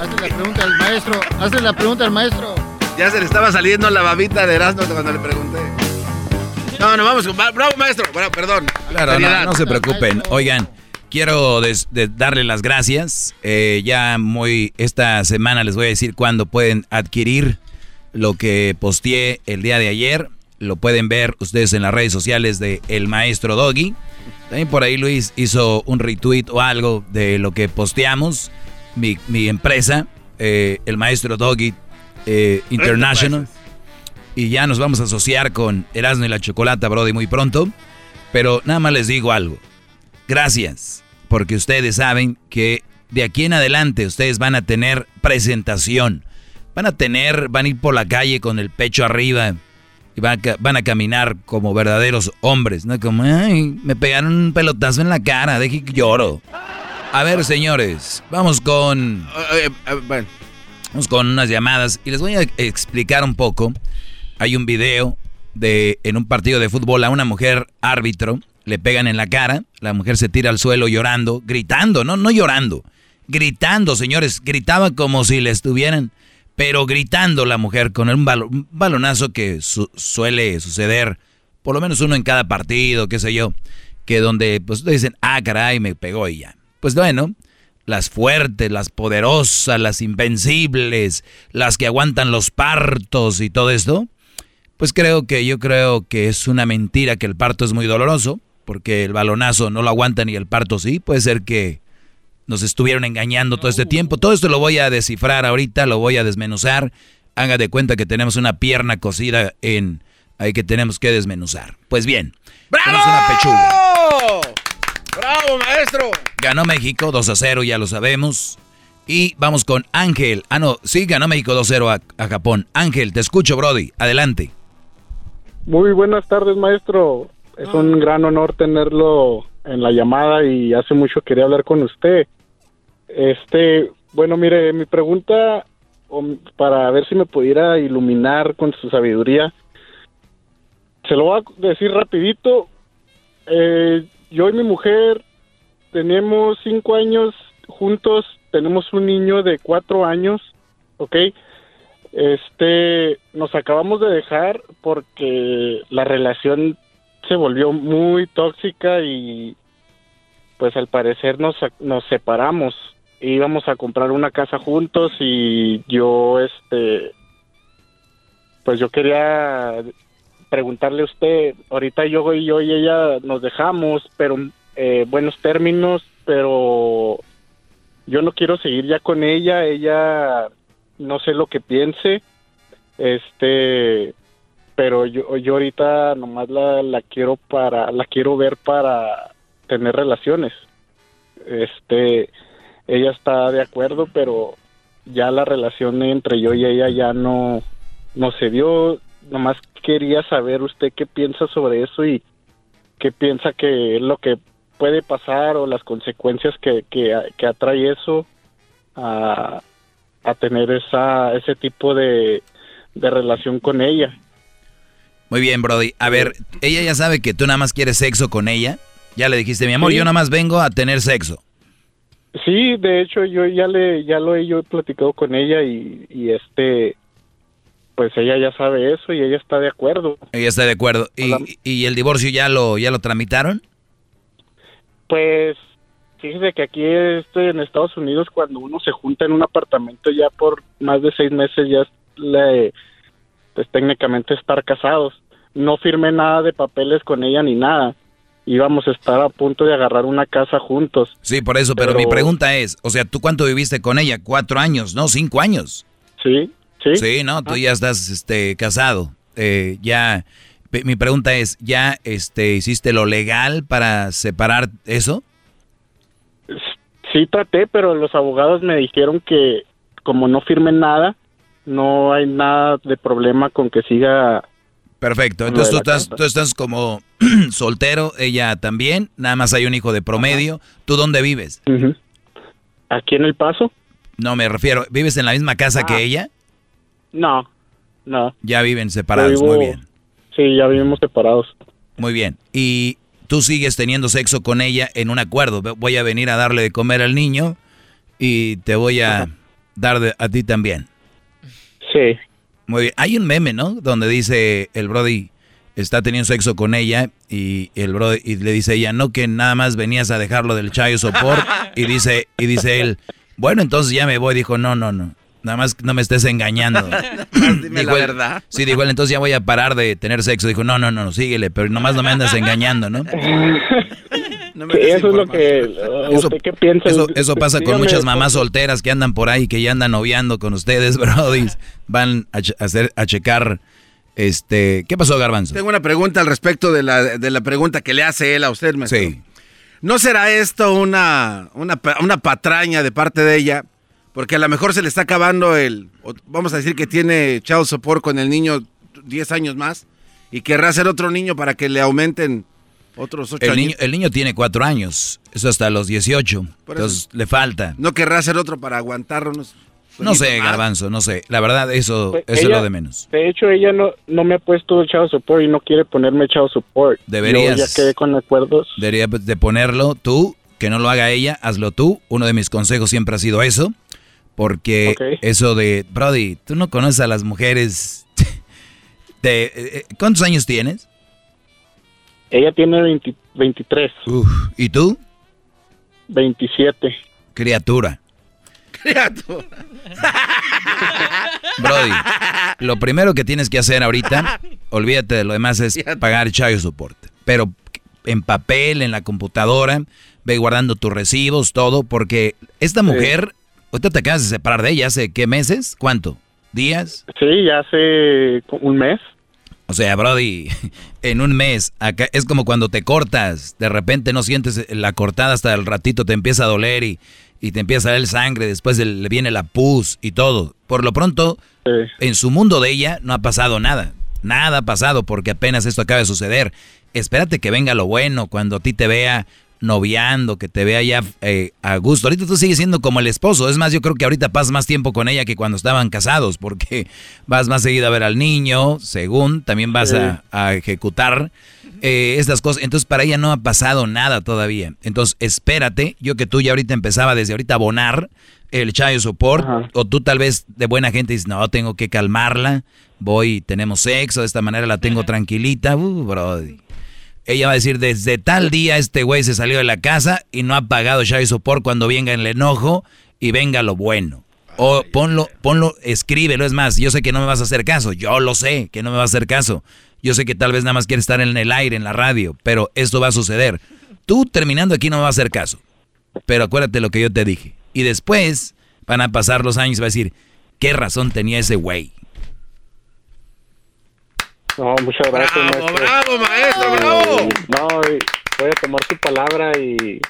Hazle la pregunta al maestro. Hazle la pregunta al maestro. Ya se le estaba saliendo la babita de Erasmo cuando le pregunté. No, no, vamos con... Bravo, maestro. Bueno, perdón. Claro, no, se preocupen. Oigan, quiero des- de- darle las gracias. Eh, ya muy esta semana les voy a decir cuándo pueden adquirir lo que posteé el día de ayer. Lo pueden ver ustedes en las redes sociales de El Maestro Doggy. También por ahí Luis hizo un retweet o algo de lo que posteamos. Mi, mi empresa, eh, El Maestro Doggy eh, International. Y ya nos vamos a asociar con Erasmo y la Chocolata, Brody, muy pronto. Pero nada más les digo algo. Gracias, porque ustedes saben que de aquí en adelante ustedes van a tener presentación. Van a tener, van a ir por la calle con el pecho arriba y van a, van a caminar como verdaderos hombres, ¿no? Como, ay, me pegaron un pelotazo en la cara, deje que lloro. A ver, señores, vamos con... Bueno. Vamos con unas llamadas y les voy a explicar un poco. Hay un video de en un partido de fútbol a una mujer árbitro, le pegan en la cara, la mujer se tira al suelo llorando, gritando, no, no llorando, gritando, señores, gritaba como si le estuvieran, pero gritando la mujer con un, balo- un balonazo que su- suele suceder, por lo menos uno en cada partido, qué sé yo, que donde pues dicen, ah, caray, me pegó y ya. Pues bueno, las fuertes, las poderosas, las invencibles, las que aguantan los partos y todo esto, pues creo que yo creo que es una mentira que el parto es muy doloroso, porque el balonazo no lo aguantan y el parto sí, puede ser que nos estuvieron engañando todo este tiempo. Todo esto lo voy a descifrar ahorita, lo voy a desmenuzar. Haga de cuenta que tenemos una pierna cocida en ahí que tenemos que desmenuzar. Pues bien, tenemos una pechuga. ¡Bravo, maestro! Ganó México 2 a 0, ya lo sabemos. Y vamos con Ángel. Ah, no, sí, ganó México 2-0 a, a Japón. Ángel, te escucho, Brody. Adelante. Muy buenas tardes, maestro. Es un gran honor tenerlo en la llamada y hace mucho quería hablar con usted. Este, bueno, mire, mi pregunta para ver si me pudiera iluminar con su sabiduría. Se lo voy a decir rapidito. Eh, yo y mi mujer tenemos cinco años juntos, tenemos un niño de cuatro años, ¿ok? Este, nos acabamos de dejar porque la relación se volvió muy tóxica y pues al parecer nos, nos separamos. Íbamos a comprar una casa juntos y yo, este, pues yo quería preguntarle a usted, ahorita yo y yo y ella nos dejamos, pero eh, buenos términos, pero yo no quiero seguir ya con ella, ella no sé lo que piense, este, pero yo, yo ahorita nomás la, la quiero para, la quiero ver para tener relaciones, este, ella está de acuerdo, pero ya la relación entre yo y ella ya no, no se dio, nomás quería saber usted qué piensa sobre eso y qué piensa que es lo que puede pasar o las consecuencias que, que, que atrae eso a, a tener esa, ese tipo de, de relación con ella. Muy bien, Brody. A ver, ella ya sabe que tú nada más quieres sexo con ella. Ya le dijiste, mi amor, Sí. yo nada más vengo a tener sexo. Sí, de hecho yo ya le ya lo he yo he platicado con ella y, y este pues ella ya sabe eso y ella está de acuerdo. Ella está de acuerdo. ¿Y, y el divorcio ya lo, ya lo tramitaron? Pues fíjese que aquí este, en Estados Unidos cuando uno se junta en un apartamento ya por más de seis meses ya le, pues técnicamente estar casados. No firmé nada de papeles con ella ni nada. Íbamos a estar a punto de agarrar una casa juntos. Sí, por eso, pero, Pero- mi pregunta es, o sea, ¿tú cuánto viviste con ella? Cuatro años, ¿no? Cinco años. Sí, sí. Sí, no, tú ya estás este, casado. Eh, ya, mi pregunta es, ¿ya este, hiciste lo legal para separar eso? Sí traté, pero los abogados me dijeron que como no firme nada, no hay nada de problema con que siga Perfecto, entonces tú estás, tú estás como [CLEARS THROAT] soltero, ella también, nada más hay un hijo de promedio. ¿Tú dónde vives? ¿Aquí en El Paso? No, me refiero, ¿vives en la misma casa Ah. que ella? No, no. Ya viven separados, muy bien. Sí, ya vivimos separados. Muy bien. Y tú sigues teniendo sexo con ella en un acuerdo. Voy a venir a darle de comer al niño y te voy a dar de- a ti también. Sí. Muy bien. Hay un meme, ¿no? Donde dice el Brody está teniendo sexo con ella y el Brody y le dice ella, "No que nada más venías a dejarlo del chayo sopor." y dice y dice él, "Bueno, entonces ya me voy." Dijo, "No, no, no. Nada más no me estés engañando." [LAUGHS] Dime Dijo la él- verdad. Sí, dijo él, entonces ya voy a parar de tener sexo. Dijo, no, no, no, síguele, pero nomás no me andas engañando, ¿no? [LAUGHS] Eso es lo que... Eso, ¿Usted qué piensa? eso, eso pasa con muchas mamás solteras que andan por ahí, que ya andan noviando con ustedes, [LAUGHS] brody. Van a, hacer, a checar, este... ¿Qué pasó, Garbanzo? Tengo una pregunta al respecto de la, de la pregunta que le hace él a usted, maestro. Sí. ¿No será esto una, una, una patraña de parte de ella? Porque a lo mejor se le está acabando el... Vamos a decir que tiene child support con el niño 10 años más y querrá hacer otro niño para que le aumenten otros 8 El años. niño, el niño tiene cuatro años, eso hasta los 18, Por eso. entonces le falta. ¿No querrá hacer otro para aguantar unos... No sé, más? Garbanzo, no sé. La verdad, eso, Pues eso es lo de menos. De hecho, ella no, no me ha puesto el chavo support y no quiere ponerme chavo support. Deberías. Yo ya quedé con acuerdos. Debería de ponerlo tú, que no lo haga ella, hazlo tú. Uno de mis consejos siempre ha sido eso. Porque eso de, Brody, tú no conoces a las mujeres. [LAUGHS] de, eh, eh, ¿Cuántos años tienes? Ella tiene 20 23. ¿Y tú? 27. Criatura. Criatura. [LAUGHS] Brody, lo primero que tienes que hacer ahorita, olvídate de lo demás, es pagar child support. Pero en papel, en la computadora, ve guardando tus recibos, todo, porque esta mujer, ahorita te acabas de separar de ella, ¿hace qué meses? ¿Cuánto? ¿Días? Sí, ya hace un mes. O sea, Brody, [LAUGHS] en un mes, acá es como cuando te cortas, de repente no sientes la cortada hasta el ratito te empieza a doler y, y te empieza a salir sangre, después el- le viene la pus y todo. Por lo pronto, en su mundo de ella no ha pasado nada. Nada ha pasado porque apenas esto acaba de suceder. Espérate que venga lo bueno, cuando a ti te vea noviando, que te vea ya eh, a gusto. Ahorita tú sigues siendo como el esposo. Es más, yo creo que ahorita pasas más tiempo con ella que cuando estaban casados, porque [LAUGHS] vas más seguido a ver al niño, según, también vas a, a ejecutar eh, estas cosas. Entonces, para ella no ha pasado nada todavía. Entonces, espérate. Yo que tú ya ahorita empezaba desde ahorita a abonar el child support, o tú tal vez de buena gente dices, no, tengo que calmarla, voy, tenemos sexo, de esta manera la tengo tranquilita. Uh, brody. Ella va a decir, desde tal día este güey se salió de la casa y no ha pagado child support cuando venga el enojo y venga lo bueno. O ponlo, ponlo, escríbelo. Es más, yo sé que no me vas a hacer caso. Yo lo sé que no me vas a hacer caso. Yo sé que tal vez nada más quieres estar en el aire, en la radio, pero esto va a suceder. Tú terminando aquí no me vas a hacer caso. Pero acuérdate lo que yo te dije. Y después van a pasar los años y va a decir, ¿qué razón tenía ese güey? No, muchas gracias, Bravo, maestro. bravo, maestro, Eh, bravo. No, voy a tomar su palabra y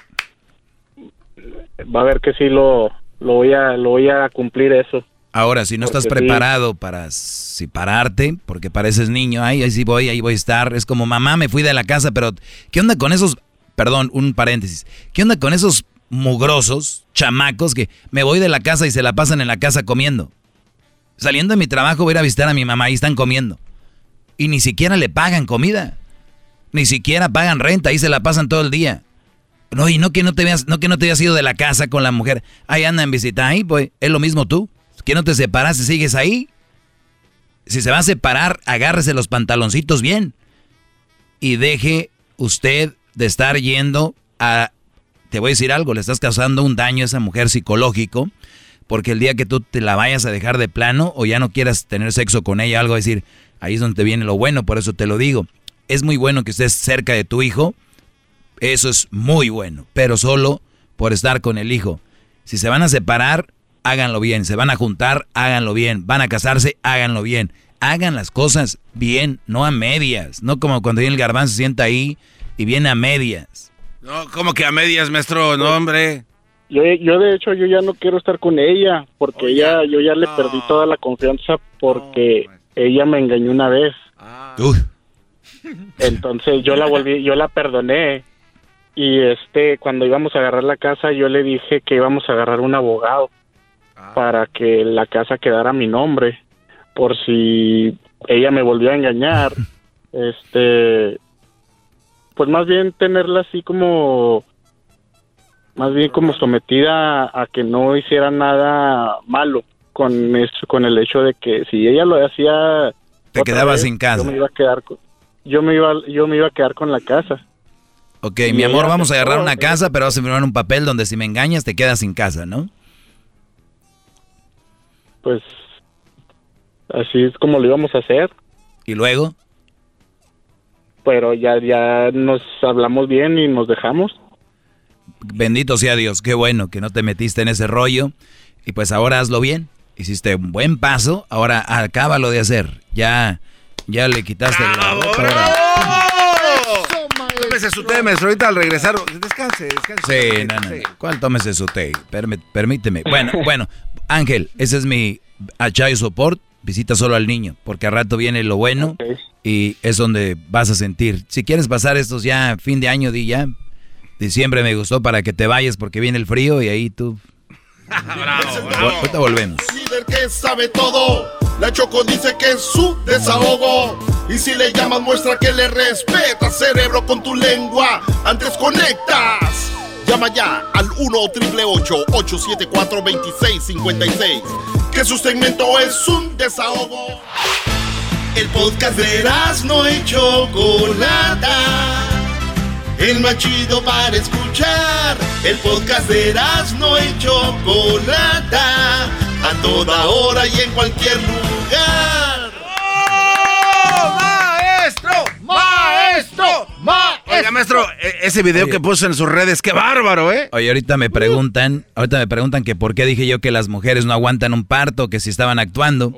va a ver que sí lo, lo voy a lo voy a cumplir eso. Ahora, si no estás Porque sí. preparado para separarte, porque pareces niño, ay, ahí sí voy, ahí voy a estar. Es como, mamá, me fui de la casa, pero ¿qué onda con esos, perdón, un paréntesis, ¿qué onda con esos mugrosos, chamacos que me voy de la casa y se la pasan en la casa comiendo? Saliendo de mi trabajo voy a ir a visitar a mi mamá y están comiendo. Y ni siquiera le pagan comida. Ni siquiera pagan renta, ahí se la pasan todo el día. No, y no que no te veas, no que no te hayas ido de la casa con la mujer. Ahí anda en visita, ahí pues, es lo mismo tú. Que no te separaste, sigues ahí. Si se va a separar, agárrese los pantaloncitos bien. Y deje usted de estar yendo a... Te voy a decir algo, le estás causando un daño a esa mujer psicológico, porque el día que tú te la vayas a dejar de plano o ya no quieras tener sexo con ella, algo a decir, ahí es donde te viene lo bueno, por eso te lo digo. Es muy bueno que estés cerca de tu hijo, eso es muy bueno, pero solo por estar con el hijo. Si se van a separar, háganlo bien. Se van a juntar, háganlo bien. Van a casarse, háganlo bien. Hagan las cosas bien, no a medias. No como cuando viene el garbanzo, se sienta ahí y viene a medias. No, como que a medias, maestro, no, hombre. Yo, yo de hecho yo ya no quiero estar con ella porque ella yo ya le perdí toda la confianza porque ella me engañó una vez. Entonces yo la volví, yo la perdoné. Y este, cuando íbamos a agarrar la casa, yo le dije que íbamos a agarrar un abogado para que la casa quedara a mi nombre. Por si ella me volvió a engañar. [LAUGHS] este, pues más bien tenerla así como, más bien como sometida a que no hiciera nada malo con eso, con el hecho de que si ella lo hacía Te quedabas vez, sin casa. yo me iba a quedar con, yo me iba yo me iba a quedar con la casa Ok, Y mi amor, vamos a agarrar una casa, pero vas a firmar un papel donde si me engañas te quedas sin casa, ¿no? pues así es como lo íbamos a hacer Y luego, pero ya ya nos hablamos bien y nos dejamos bendito sea Dios, qué bueno que no te metiste en ese rollo. Y pues ahora hazlo bien. Hiciste un buen paso, ahora acábalo de hacer. Ya, ya le quitaste la ropa, ahora- Tómese su té, maestro. Ahorita al regresar, descanse, descanse. Sí, no, no. ¿Cuál tómese su té? Permí- permíteme. Bueno, [LAUGHS] bueno, Ángel, ese es mi Achayo Support. Visita solo al niño, porque al rato viene lo bueno y es donde vas a sentir. Si quieres pasar estos ya fin de año, di ya. Diciembre me gustó para que te vayas porque viene el frío y ahí tú. [LAUGHS] Vol- Ahorita volvemos. Que sabe todo. La Choco dice que es su desahogo. Y si le llamas, muestra que le respeta, cerebro, con tu lengua. Antes conectas. Llama ya al 1-888-874-2656. Que su segmento es un desahogo. El podcast de no y Chocolata. El más chido para escuchar. El podcast de no y Chocolata. A toda hora y en cualquier lugar. ¡Maestro! ¡Maestro! ¡Maestro! Oiga, maestro, e- ese video que puso en sus redes, qué bárbaro, ¿eh? Oye, ahorita me preguntan, ahorita me preguntan que por qué dije yo que las mujeres no aguantan un parto, que si estaban actuando.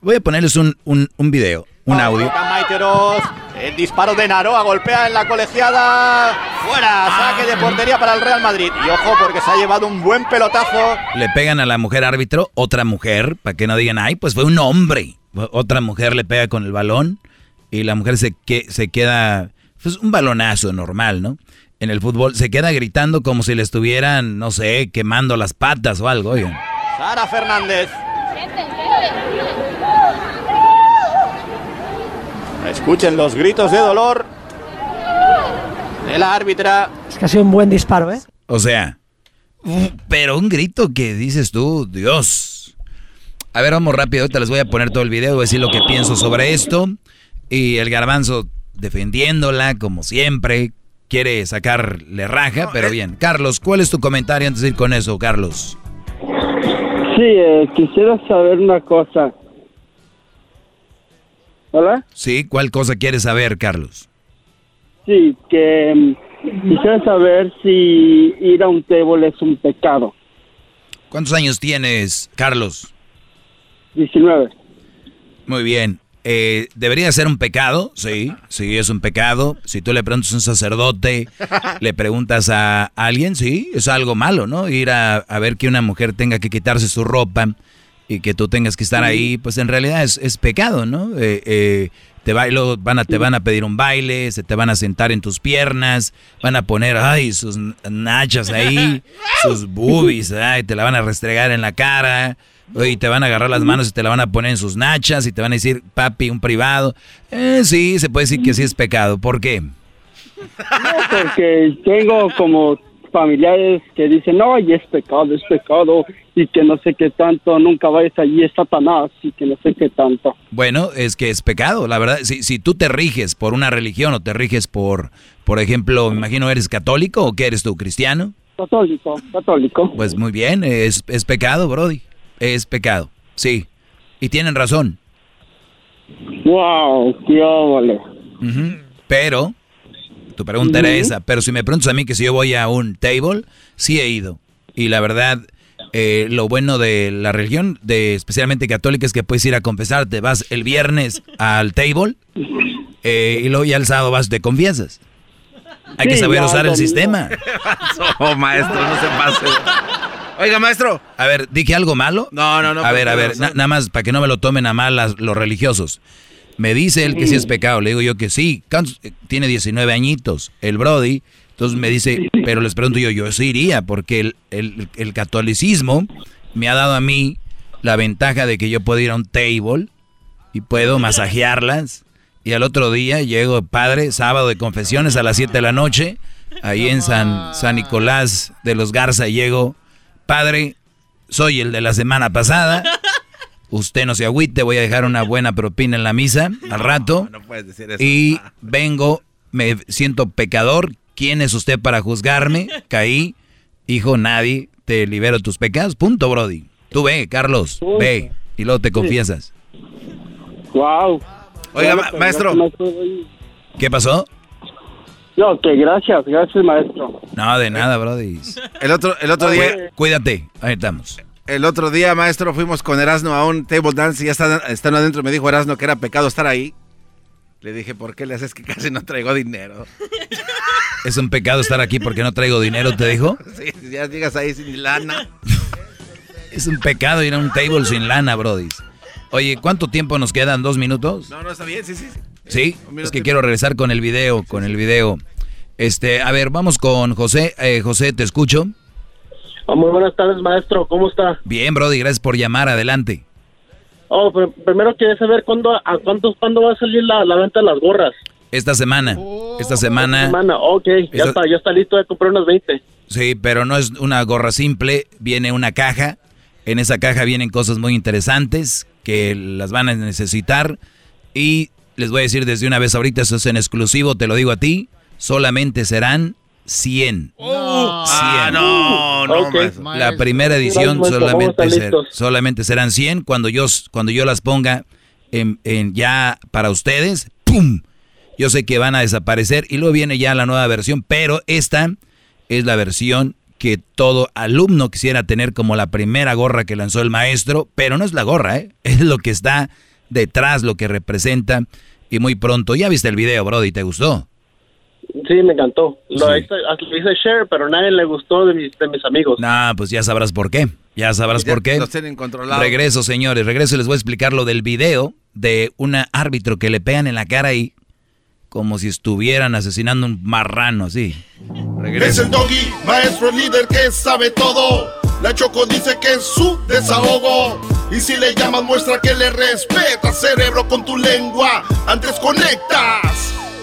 Voy a ponerles un, un, un video, un audio. Maiteros, el disparo de Naroa golpea en la colegiada. Fuera, saque de portería para el Real Madrid. Y ojo porque se ha llevado un buen pelotazo. Le pegan a la mujer árbitro, otra mujer, para que no digan, ay, pues fue un hombre. Otra mujer le pega con el balón y la mujer se, que, se queda, pues un balonazo normal, ¿no? En el fútbol se queda gritando como si le estuvieran, no sé, quemando las patas o algo, oigan. Sara Fernández. Escuchen los gritos de dolor de la árbitra. Es que ha sido un buen disparo, ¿eh? O sea, pero un grito que dices tú, Dios. A ver, vamos rápido, ahorita les voy a poner todo el video, voy a decir lo que pienso sobre esto. Y el garbanzo defendiéndola, como siempre, quiere sacarle raja, pero bien. Carlos, ¿cuál es tu comentario antes de ir con eso, Carlos? Sí, eh, quisiera saber una cosa. ¿Hola? Sí, ¿cuál cosa quieres saber, Carlos? Sí, que mm, quisiera saber si ir a un table es un pecado. ¿Cuántos años tienes, Carlos? 19. Muy bien. Eh, ¿Debería ser un pecado? Sí, sí, es un pecado. Si tú le preguntas a un sacerdote, [LAUGHS] le preguntas a alguien, sí, es algo malo, ¿no? Ir a, a ver que una mujer tenga que quitarse su ropa y que tú tengas que estar ahí, pues en realidad es, es pecado, ¿no? Eh, eh, te, luego van a, te van a pedir un baile, se te van a sentar en tus piernas, van a poner, ay, sus nachas ahí, [LAUGHS] sus boobies, ay, te la van a restregar en la cara. Y te van a agarrar las manos y te la van a poner en sus nachas y te van a decir, papi, un privado. Eh, sí, se puede decir que sí es pecado. ¿Por qué? Porque tengo como familiares que dicen, no, y es pecado, es pecado, y que no sé qué tanto, nunca vayas allí, es Satanás, y que no sé qué tanto. Bueno, es que es pecado, la verdad. Si, si tú te riges por una religión o te riges por, por ejemplo, me imagino, ¿eres católico o qué eres tú, cristiano? Católico, católico. Pues muy bien, es, es pecado, Brody. Es pecado, sí. Y tienen razón. Wow, qué óvole. Pero, tu pregunta era esa, pero si me preguntas a mí que si yo voy a un table, sí he ido. Y la verdad, eh, lo bueno de la religión, de especialmente católica, es que puedes ir a confesarte. Vas el viernes al table eh, y luego ya el sábado vas te confiesas. Hay que saber usar el sistema. [LAUGHS] oh, maestro, no se pase. Oiga, maestro. A ver, ¿dije algo malo? No, no, no. A ver, a ver, na- nada más para que no me lo tomen a mal las- los religiosos. Me dice él que sí es pecado. Le digo yo que sí. ¿Cuántos- eh, Tiene 19 añitos. El Brody. Entonces me dice, pero les pregunto yo, yo sí iría, porque el, el- el catolicismo me ha dado a mí la ventaja de que yo puedo ir a un table y puedo masajearlas. Y al otro día llego, padre, sábado de confesiones a las 7 de la noche, ahí en San, San Nicolás de los Garza, llego, padre, soy el de la semana pasada. Usted no se agüite, voy a dejar una buena propina en la misa al rato. No puedes decir eso. Y vengo, me siento pecador. ¿Quién es usted para juzgarme? [LAUGHS] Caí. Hijo, nadie. Te libero tus pecados. Punto, Brody. Tú ve, Carlos. Ve. Y luego te confiesas. Wow. Oiga, ma- maestro. ¿Qué pasó? No, que gracias, gracias, maestro. No, de nada, Brody. El otro, el otro día, Cuídate. Ahí estamos. El otro día, maestro, fuimos con Erasno a un table dance y ya están, están adentro. Me dijo Erasno que era pecado estar ahí. Le dije, ¿por qué le haces que casi no traigo dinero? [LAUGHS] Es un pecado estar aquí porque no traigo dinero, ¿te dijo? [LAUGHS] Sí, ya llegas ahí sin lana. [LAUGHS] Es un pecado ir a un table sin lana, Brody. Oye, ¿cuánto tiempo nos quedan? ¿Dos minutos? No, no, está bien, sí, sí. sí. Sí, es que quiero regresar con el video, con el video. Este, a ver, vamos con José. Eh, José, te escucho. Ah, muy buenas tardes, maestro. ¿Cómo está? Bien, Brody, gracias por llamar. Adelante. Oh, pr- primero quería saber cuándo, a cuántos, cuándo va a salir la, la venta de las gorras. Esta semana, esta semana. Semana, ok, ya Esta- está, ya está listo de comprar unas 20. Sí, pero no es una gorra simple, viene una caja. En esa caja vienen cosas muy interesantes que las van a necesitar. Y les voy a decir desde una vez ahorita, eso es en exclusivo, te lo digo a ti, solamente serán 100. Ah, no, no. La primera edición solamente, ser- solamente serán 100. Cuando yo, cuando yo las ponga en, en ya para ustedes, ¡pum! Yo sé que van a desaparecer y luego viene ya la nueva versión, pero esta es la versión que todo alumno quisiera tener como la primera gorra que lanzó el maestro, pero no es la gorra, ¿eh? [LAUGHS] es lo que está detrás, lo que representa. Y muy pronto, ya viste el video, Brody, ¿te gustó? Sí, me encantó. Lo Sí. hice, lo hice share, pero a nadie le gustó de mis, de mis amigos. Nah, pues ya sabrás por qué. Ya sabrás Ya por qué. Los tienen controlados. Regreso, señores, regreso y les voy a explicar lo del video de un árbitro que le pegan en la cara y como si estuvieran asesinando un marrano, así. Es Regreso. el doggy, maestro líder que sabe todo. La Choco dice que es su desahogo. Y si le llamas, muestra que le respeta, cerebro, con tu lengua. Antes conectas.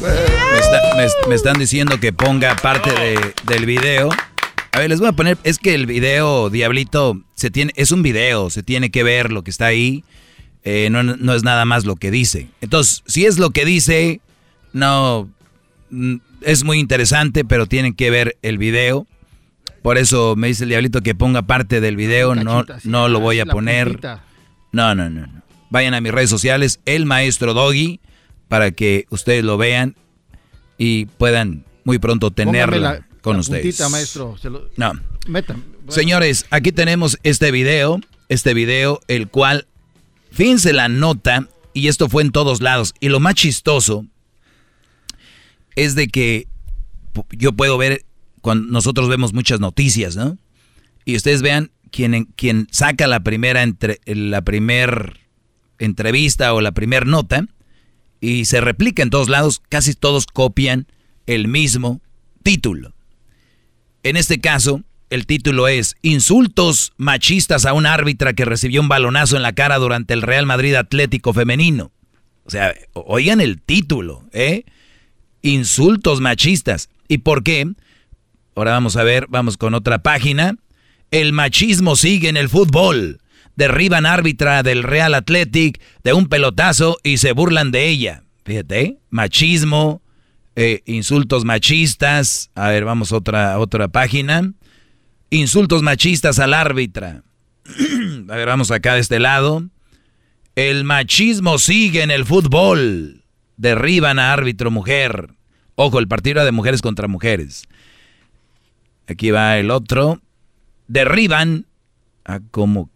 Me, está- me- me están diciendo que ponga parte de- del video. A ver, les voy a poner, es que el video, Diablito, se tiene, es un video, se tiene que ver lo que está ahí. eh, no, no es nada más lo que dice. Entonces, si es lo que dice, no, mm, es muy interesante, pero tienen que ver el video. Por eso me dice el Diablito que ponga parte del video, no, no lo voy a poner. no, no, no. Vayan a mis redes sociales, el maestro Doggy, para que ustedes lo vean y puedan muy pronto tenerla la- con la ustedes. puntita, maestro. Se lo- No. Metan. Señores, aquí tenemos este video, este video, el cual, fíjense la nota, y esto fue en todos lados, y lo más chistoso es de que yo puedo ver, cuando nosotros vemos muchas noticias, ¿no? Y ustedes vean quien, quien saca la primera, entre, la primer entrevista o la primer nota, y se replica en todos lados, casi todos copian el mismo título. En este caso, el título es Insultos machistas a un árbitra que recibió un balonazo en la cara durante el Real Madrid Atlético Femenino. O sea, oigan el título, ¿eh? Insultos machistas. ¿Y por qué? Ahora vamos a ver, vamos con otra página. El machismo sigue en el fútbol. Derriban árbitra del Real Athletic de un pelotazo y se burlan de ella. Fíjate, ¿eh? machismo, eh, insultos machistas. A ver, vamos a otra, otra página. Insultos machistas al árbitra. [CLEARS THROAT] a ver, vamos acá de este lado. El machismo sigue en el fútbol. derriban a árbitro mujer. Ojo, el partido era de mujeres contra mujeres. Aquí va el otro. Derriban a como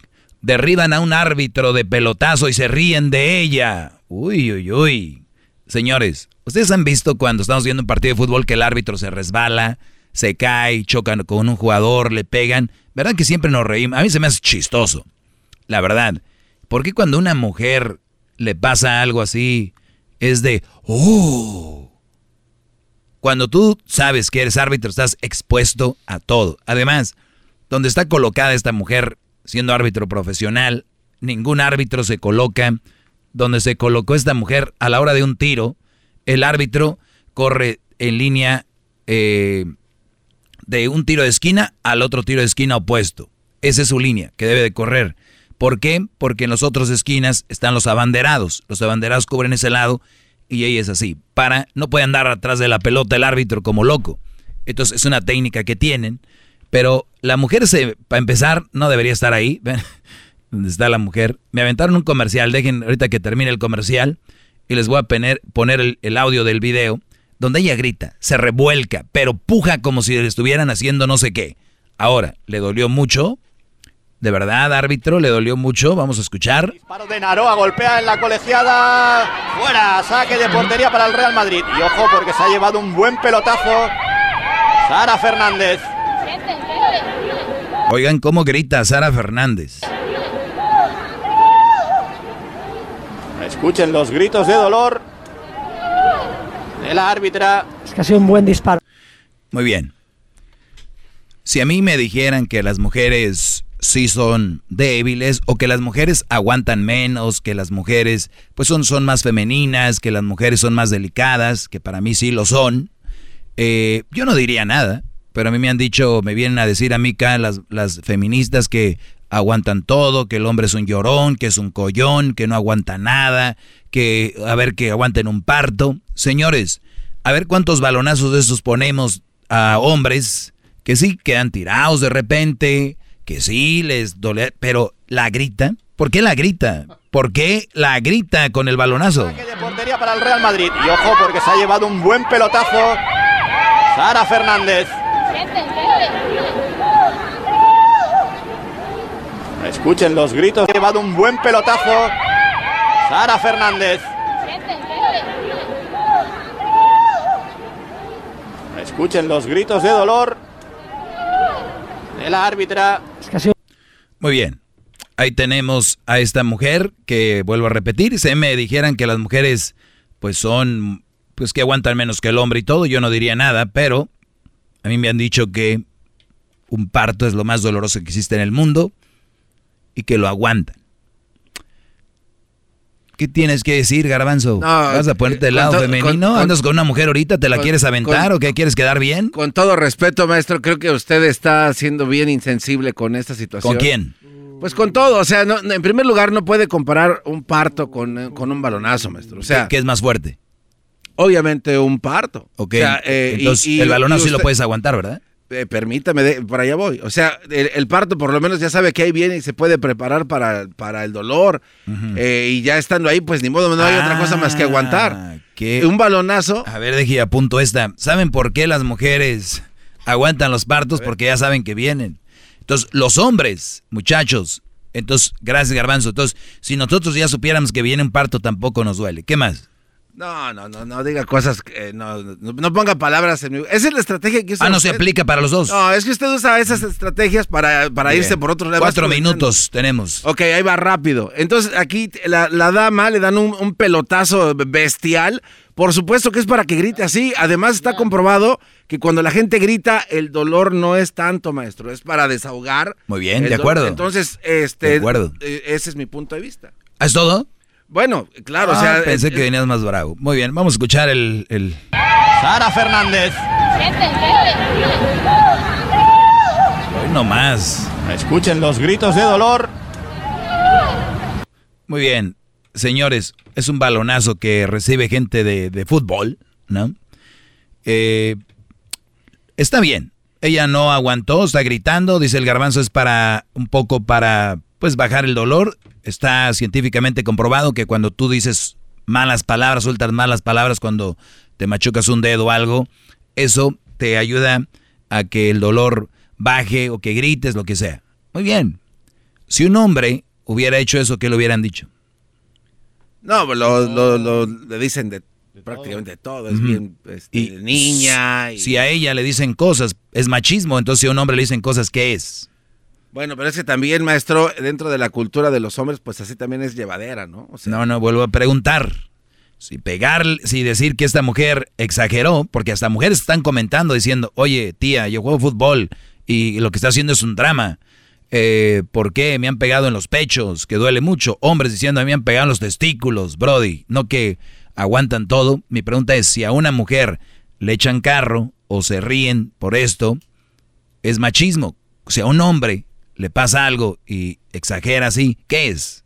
derriban a un árbitro de pelotazo y se ríen de ella. Uy, uy, uy. Señores, ustedes han visto cuando estamos viendo un partido de fútbol que el árbitro se resbala, se cae, chocan con un jugador, le pegan. ¿Verdad que siempre nos reímos? A mí se me hace chistoso. La verdad. ¿Por qué cuando una mujer le pasa algo así es de, oh? Cuando tú sabes que eres árbitro estás expuesto a todo. Además, donde está colocada esta mujer siendo árbitro profesional, ningún árbitro se coloca donde se colocó esta mujer a la hora de un tiro. El árbitro corre en línea eh, de un tiro de esquina al otro tiro de esquina opuesto. Esa es su línea que debe de correr. ¿Por qué? Porque en las otras esquinas están los abanderados. Los abanderados cubren ese lado y ella es así. Para, no puede andar atrás de la pelota el árbitro como loco. Entonces es una técnica que tienen. Pero la mujer, se, para empezar, no debería estar ahí. [LAUGHS] ¿Dónde está la mujer? Me aventaron un comercial. Dejen ahorita que termine el comercial y les voy a poner, poner el, el audio del video donde ella grita, se revuelca, pero puja como si le estuvieran haciendo no sé qué. Ahora, ¿le dolió mucho? ¿De verdad, árbitro? ¿Le dolió mucho? Vamos a escuchar. Disparo de Naroa, golpea en la colegiada. Fuera, saque de portería para el Real Madrid. Y ojo porque se ha llevado un buen pelotazo. Sara Fernández. Oigan cómo grita Sara Fernández. Escuchen los gritos de dolor de la árbitra. Es que ha sido un buen disparo. Muy bien. Si a mí me dijeran que las mujeres sí son débiles o que las mujeres aguantan menos, que las mujeres pues son, son más femeninas, que las mujeres son más delicadas, que para mí sí lo son, eh, yo no diría nada. Pero a mí me han dicho, me vienen a decir a mí acá las, las feministas que aguantan todo, que el hombre es un llorón, que es un collón, que no aguanta nada, que a ver que aguanten un parto. Señores, a ver cuántos balonazos de esos ponemos a hombres que sí quedan tirados de repente, que sí les duele, pero la grita. ¿Por qué la grita? ¿Por qué la grita con el balonazo? De portería para el Real Madrid. Y ojo porque se ha llevado un buen pelotazo. Sara Fernández. Escuchen los gritos. Ha llevado un buen pelotazo. Sara Fernández. Escuchen los gritos de dolor de la árbitra. Muy bien. Ahí tenemos a esta mujer que, vuelvo a repetir, si me dijeran que las mujeres pues son, pues que aguantan menos que el hombre y todo, yo no diría nada, pero a mí me han dicho que un parto es lo más doloroso que existe en el mundo y que lo aguantan. ¿Qué tienes que decir, Garbanzo? ¿Vas a ponerte del lado femenino? ¿Andas con una mujer ahorita? ¿Te la con- quieres aventar o qué? ¿Quieres quedar bien? Con todo respeto, maestro, creo que usted está siendo bien insensible con esta situación. ¿Con quién? Pues con todo, o sea, no- en primer lugar no puede comparar un parto con, con un balonazo, maestro. O sea, ¿Qué, qué es más fuerte? Obviamente un parto. Ok, O sea, eh, entonces y- el balonazo sí lo puedes aguantar, ¿verdad? Eh, permítame, de- por allá voy. O sea, el, el parto por lo menos ya sabe que ahí viene y se puede preparar para, para el dolor. Eh, y ya estando ahí, pues ni modo, no hay otra cosa más que aguantar. Ah, ¿qué? Un balonazo. A ver, deje apunto esta. ¿Saben por qué las mujeres aguantan los partos? Porque ya saben que vienen. Entonces, los hombres, muchachos, entonces, gracias Garbanzo. Entonces, si nosotros ya supiéramos que viene un parto, tampoco nos duele. ¿Qué más? No, no, no, no diga cosas, que, eh, no, no, no ponga palabras en mi... Esa es la estrategia que usa Ah, no se aplica para los dos. No, es que usted usa esas estrategias para, para Bien. irse por otro lado. Cuatro minutos tenemos. Ok, ahí va rápido. Entonces aquí la, la dama le dan un, un pelotazo bestial. Por supuesto que es para que grite así. Además está comprobado que cuando la gente grita el dolor no es tanto, maestro. Es para desahogar. Muy bien, de acuerdo. Entonces, este, De acuerdo. eh, ese es mi punto de vista. ¿Es todo? Bueno, claro, Ah, o sea, pensé eh, que venías más bravo. Muy bien, vamos a escuchar el... el... Sara Fernández. Hoy no más. Escuchen los gritos de dolor. Muy bien, señores, es un balonazo que recibe gente de, de fútbol, ¿no? Eh, está bien. Ella no aguantó, está gritando, dice el garbanzo es para un poco para pues bajar el dolor. Está científicamente comprobado que cuando tú dices malas palabras, sueltas malas palabras cuando te machucas un dedo o algo, eso te ayuda a que el dolor baje o que grites, lo que sea. Muy bien. Si un hombre hubiera hecho eso, ¿qué le hubieran dicho? No, lo, lo, lo- le dicen de, prácticamente todo. Es bien este, Y niña. y- Si a ella le dicen cosas, es machismo, entonces si a un hombre le dicen cosas, ¿qué es? Bueno, pero es que también, maestro, dentro de la cultura de los hombres, pues así también es llevadera, ¿no? O sea, No, no, vuelvo a preguntar. Si pegar, si decir que esta mujer exageró, porque hasta mujeres están comentando diciendo, oye, tía, yo juego fútbol y lo que está haciendo es un drama. Eh, ¿Por qué me han pegado en los pechos? Que duele mucho. Hombres diciendo, a mí me han pegado en los testículos, Brody. No que aguantan todo. Mi pregunta es, si a una mujer le echan carro o se ríen por esto, es machismo. Si a un hombre le pasa algo y exagera así, ¿qué es?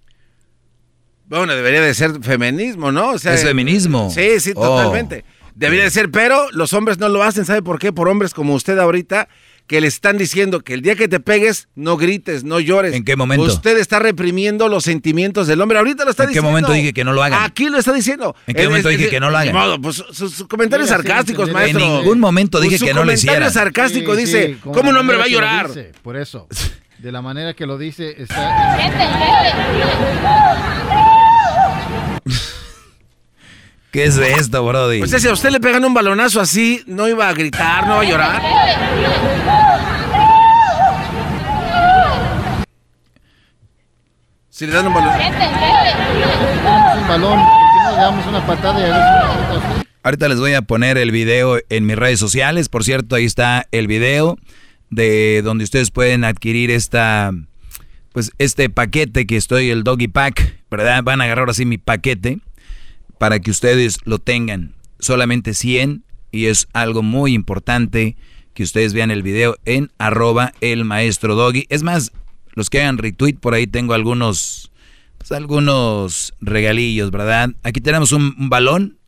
Bueno, debería de ser feminismo, ¿no? O sea, Es feminismo. Sí, sí, Oh. totalmente. Debería de ser, pero los hombres no lo hacen, ¿sabe por qué? Por hombres como usted ahorita, que le están diciendo que el día que te pegues, no grites, no llores. ¿En qué momento? Usted está reprimiendo los sentimientos del hombre. Ahorita lo está ¿En qué diciendo. momento dije que no lo hagan? Aquí lo está diciendo. ¿En qué Es- momento es- dije que no lo hagan? modo, pues sus, sus comentarios Mira, sarcásticos, maestro. En ningún momento dije Su que no lo comentario hicieran. sarcástico Sí, dice, sí, ¿cómo un hombre va a llorar? dice, por eso. [LAUGHS] De la manera que lo dice, está. [LAUGHS] ¿Qué es esto, Brody? Pues si a usted le pegan un balonazo así, no iba a gritar, no va a llorar. Si le dan un balón. Un balón, ¿por qué no le damos una patada y a ver si? Ahorita les voy a poner el video en mis redes sociales. Por cierto, ahí está el video de donde ustedes pueden adquirir esta, pues este paquete que estoy, el Doggy Pack, ¿verdad? Van a agarrar así mi paquete para que ustedes lo tengan. Solamente 100 y es algo muy importante que ustedes vean el video en arroba el maestro Doggy. Es más, los que hagan retweet, por ahí tengo algunos, pues, algunos regalillos, ¿verdad? Aquí tenemos un, un balón.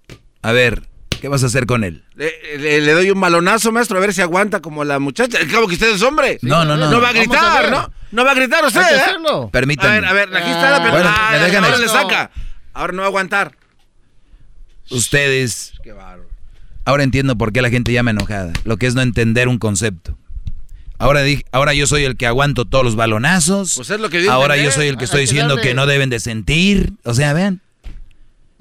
A ver, ¿qué vas a hacer con él? Le, le- le doy un balonazo, maestro, a ver si aguanta como la muchacha. Cabo que usted es hombre. No, no, no. No va a gritar. ¿no? No va a gritar usted, ¿eh? hacerlo. Permítanme. A ver, a ver, aquí está la Bueno, Ah, me dejan ahora esto. le saca. Ahora no va a aguantar. Ustedes, Qué bárbaro. ahora entiendo por qué la gente llama enojada. Lo que es no entender un concepto. Ahora, dije, ahora yo soy el que aguanto todos los balonazos. Pues es lo que ahora yo soy el que estoy que diciendo darle- que no deben de sentir. O sea, vean,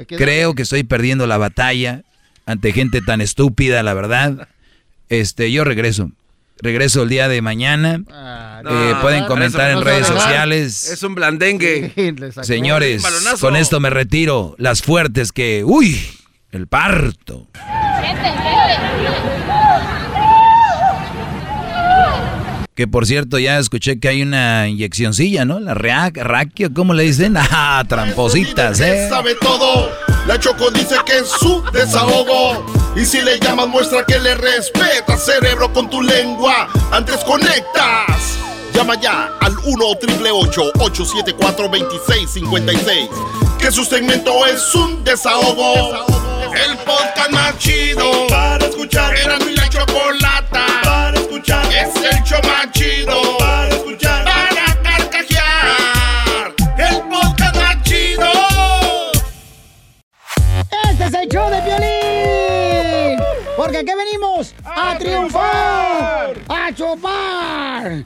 creo que estoy perdiendo la batalla ante gente tan estúpida, la verdad. Este, yo regreso. Regreso el día de mañana. Ah, Eh, No, pueden comentar en redes sociales. Es un blandengue. Sí. Señores, Un con esto me retiro. Las fuertes que... ¡Uy! El parto. Que por cierto, ya escuché que hay una inyeccioncilla, ¿no? La raquio, ¿cómo le dicen? [LAUGHS] ¡Ah, trampositas, eh! sabe todo. La Choco dice que es su desahogo. Y si le llamas, muestra que le respeta, cerebro, con tu lengua. Antes conectas. Llama ya al 1-888-874-2656. Que su segmento es un desahogo. El podcast más chido para escuchar. Era mi la chocolata escuchar. Es el show más chido para escuchar. Para carcajear. El podcast más chido. Este es el show de Piolín. Porque aquí venimos a, triunfar, a chupar.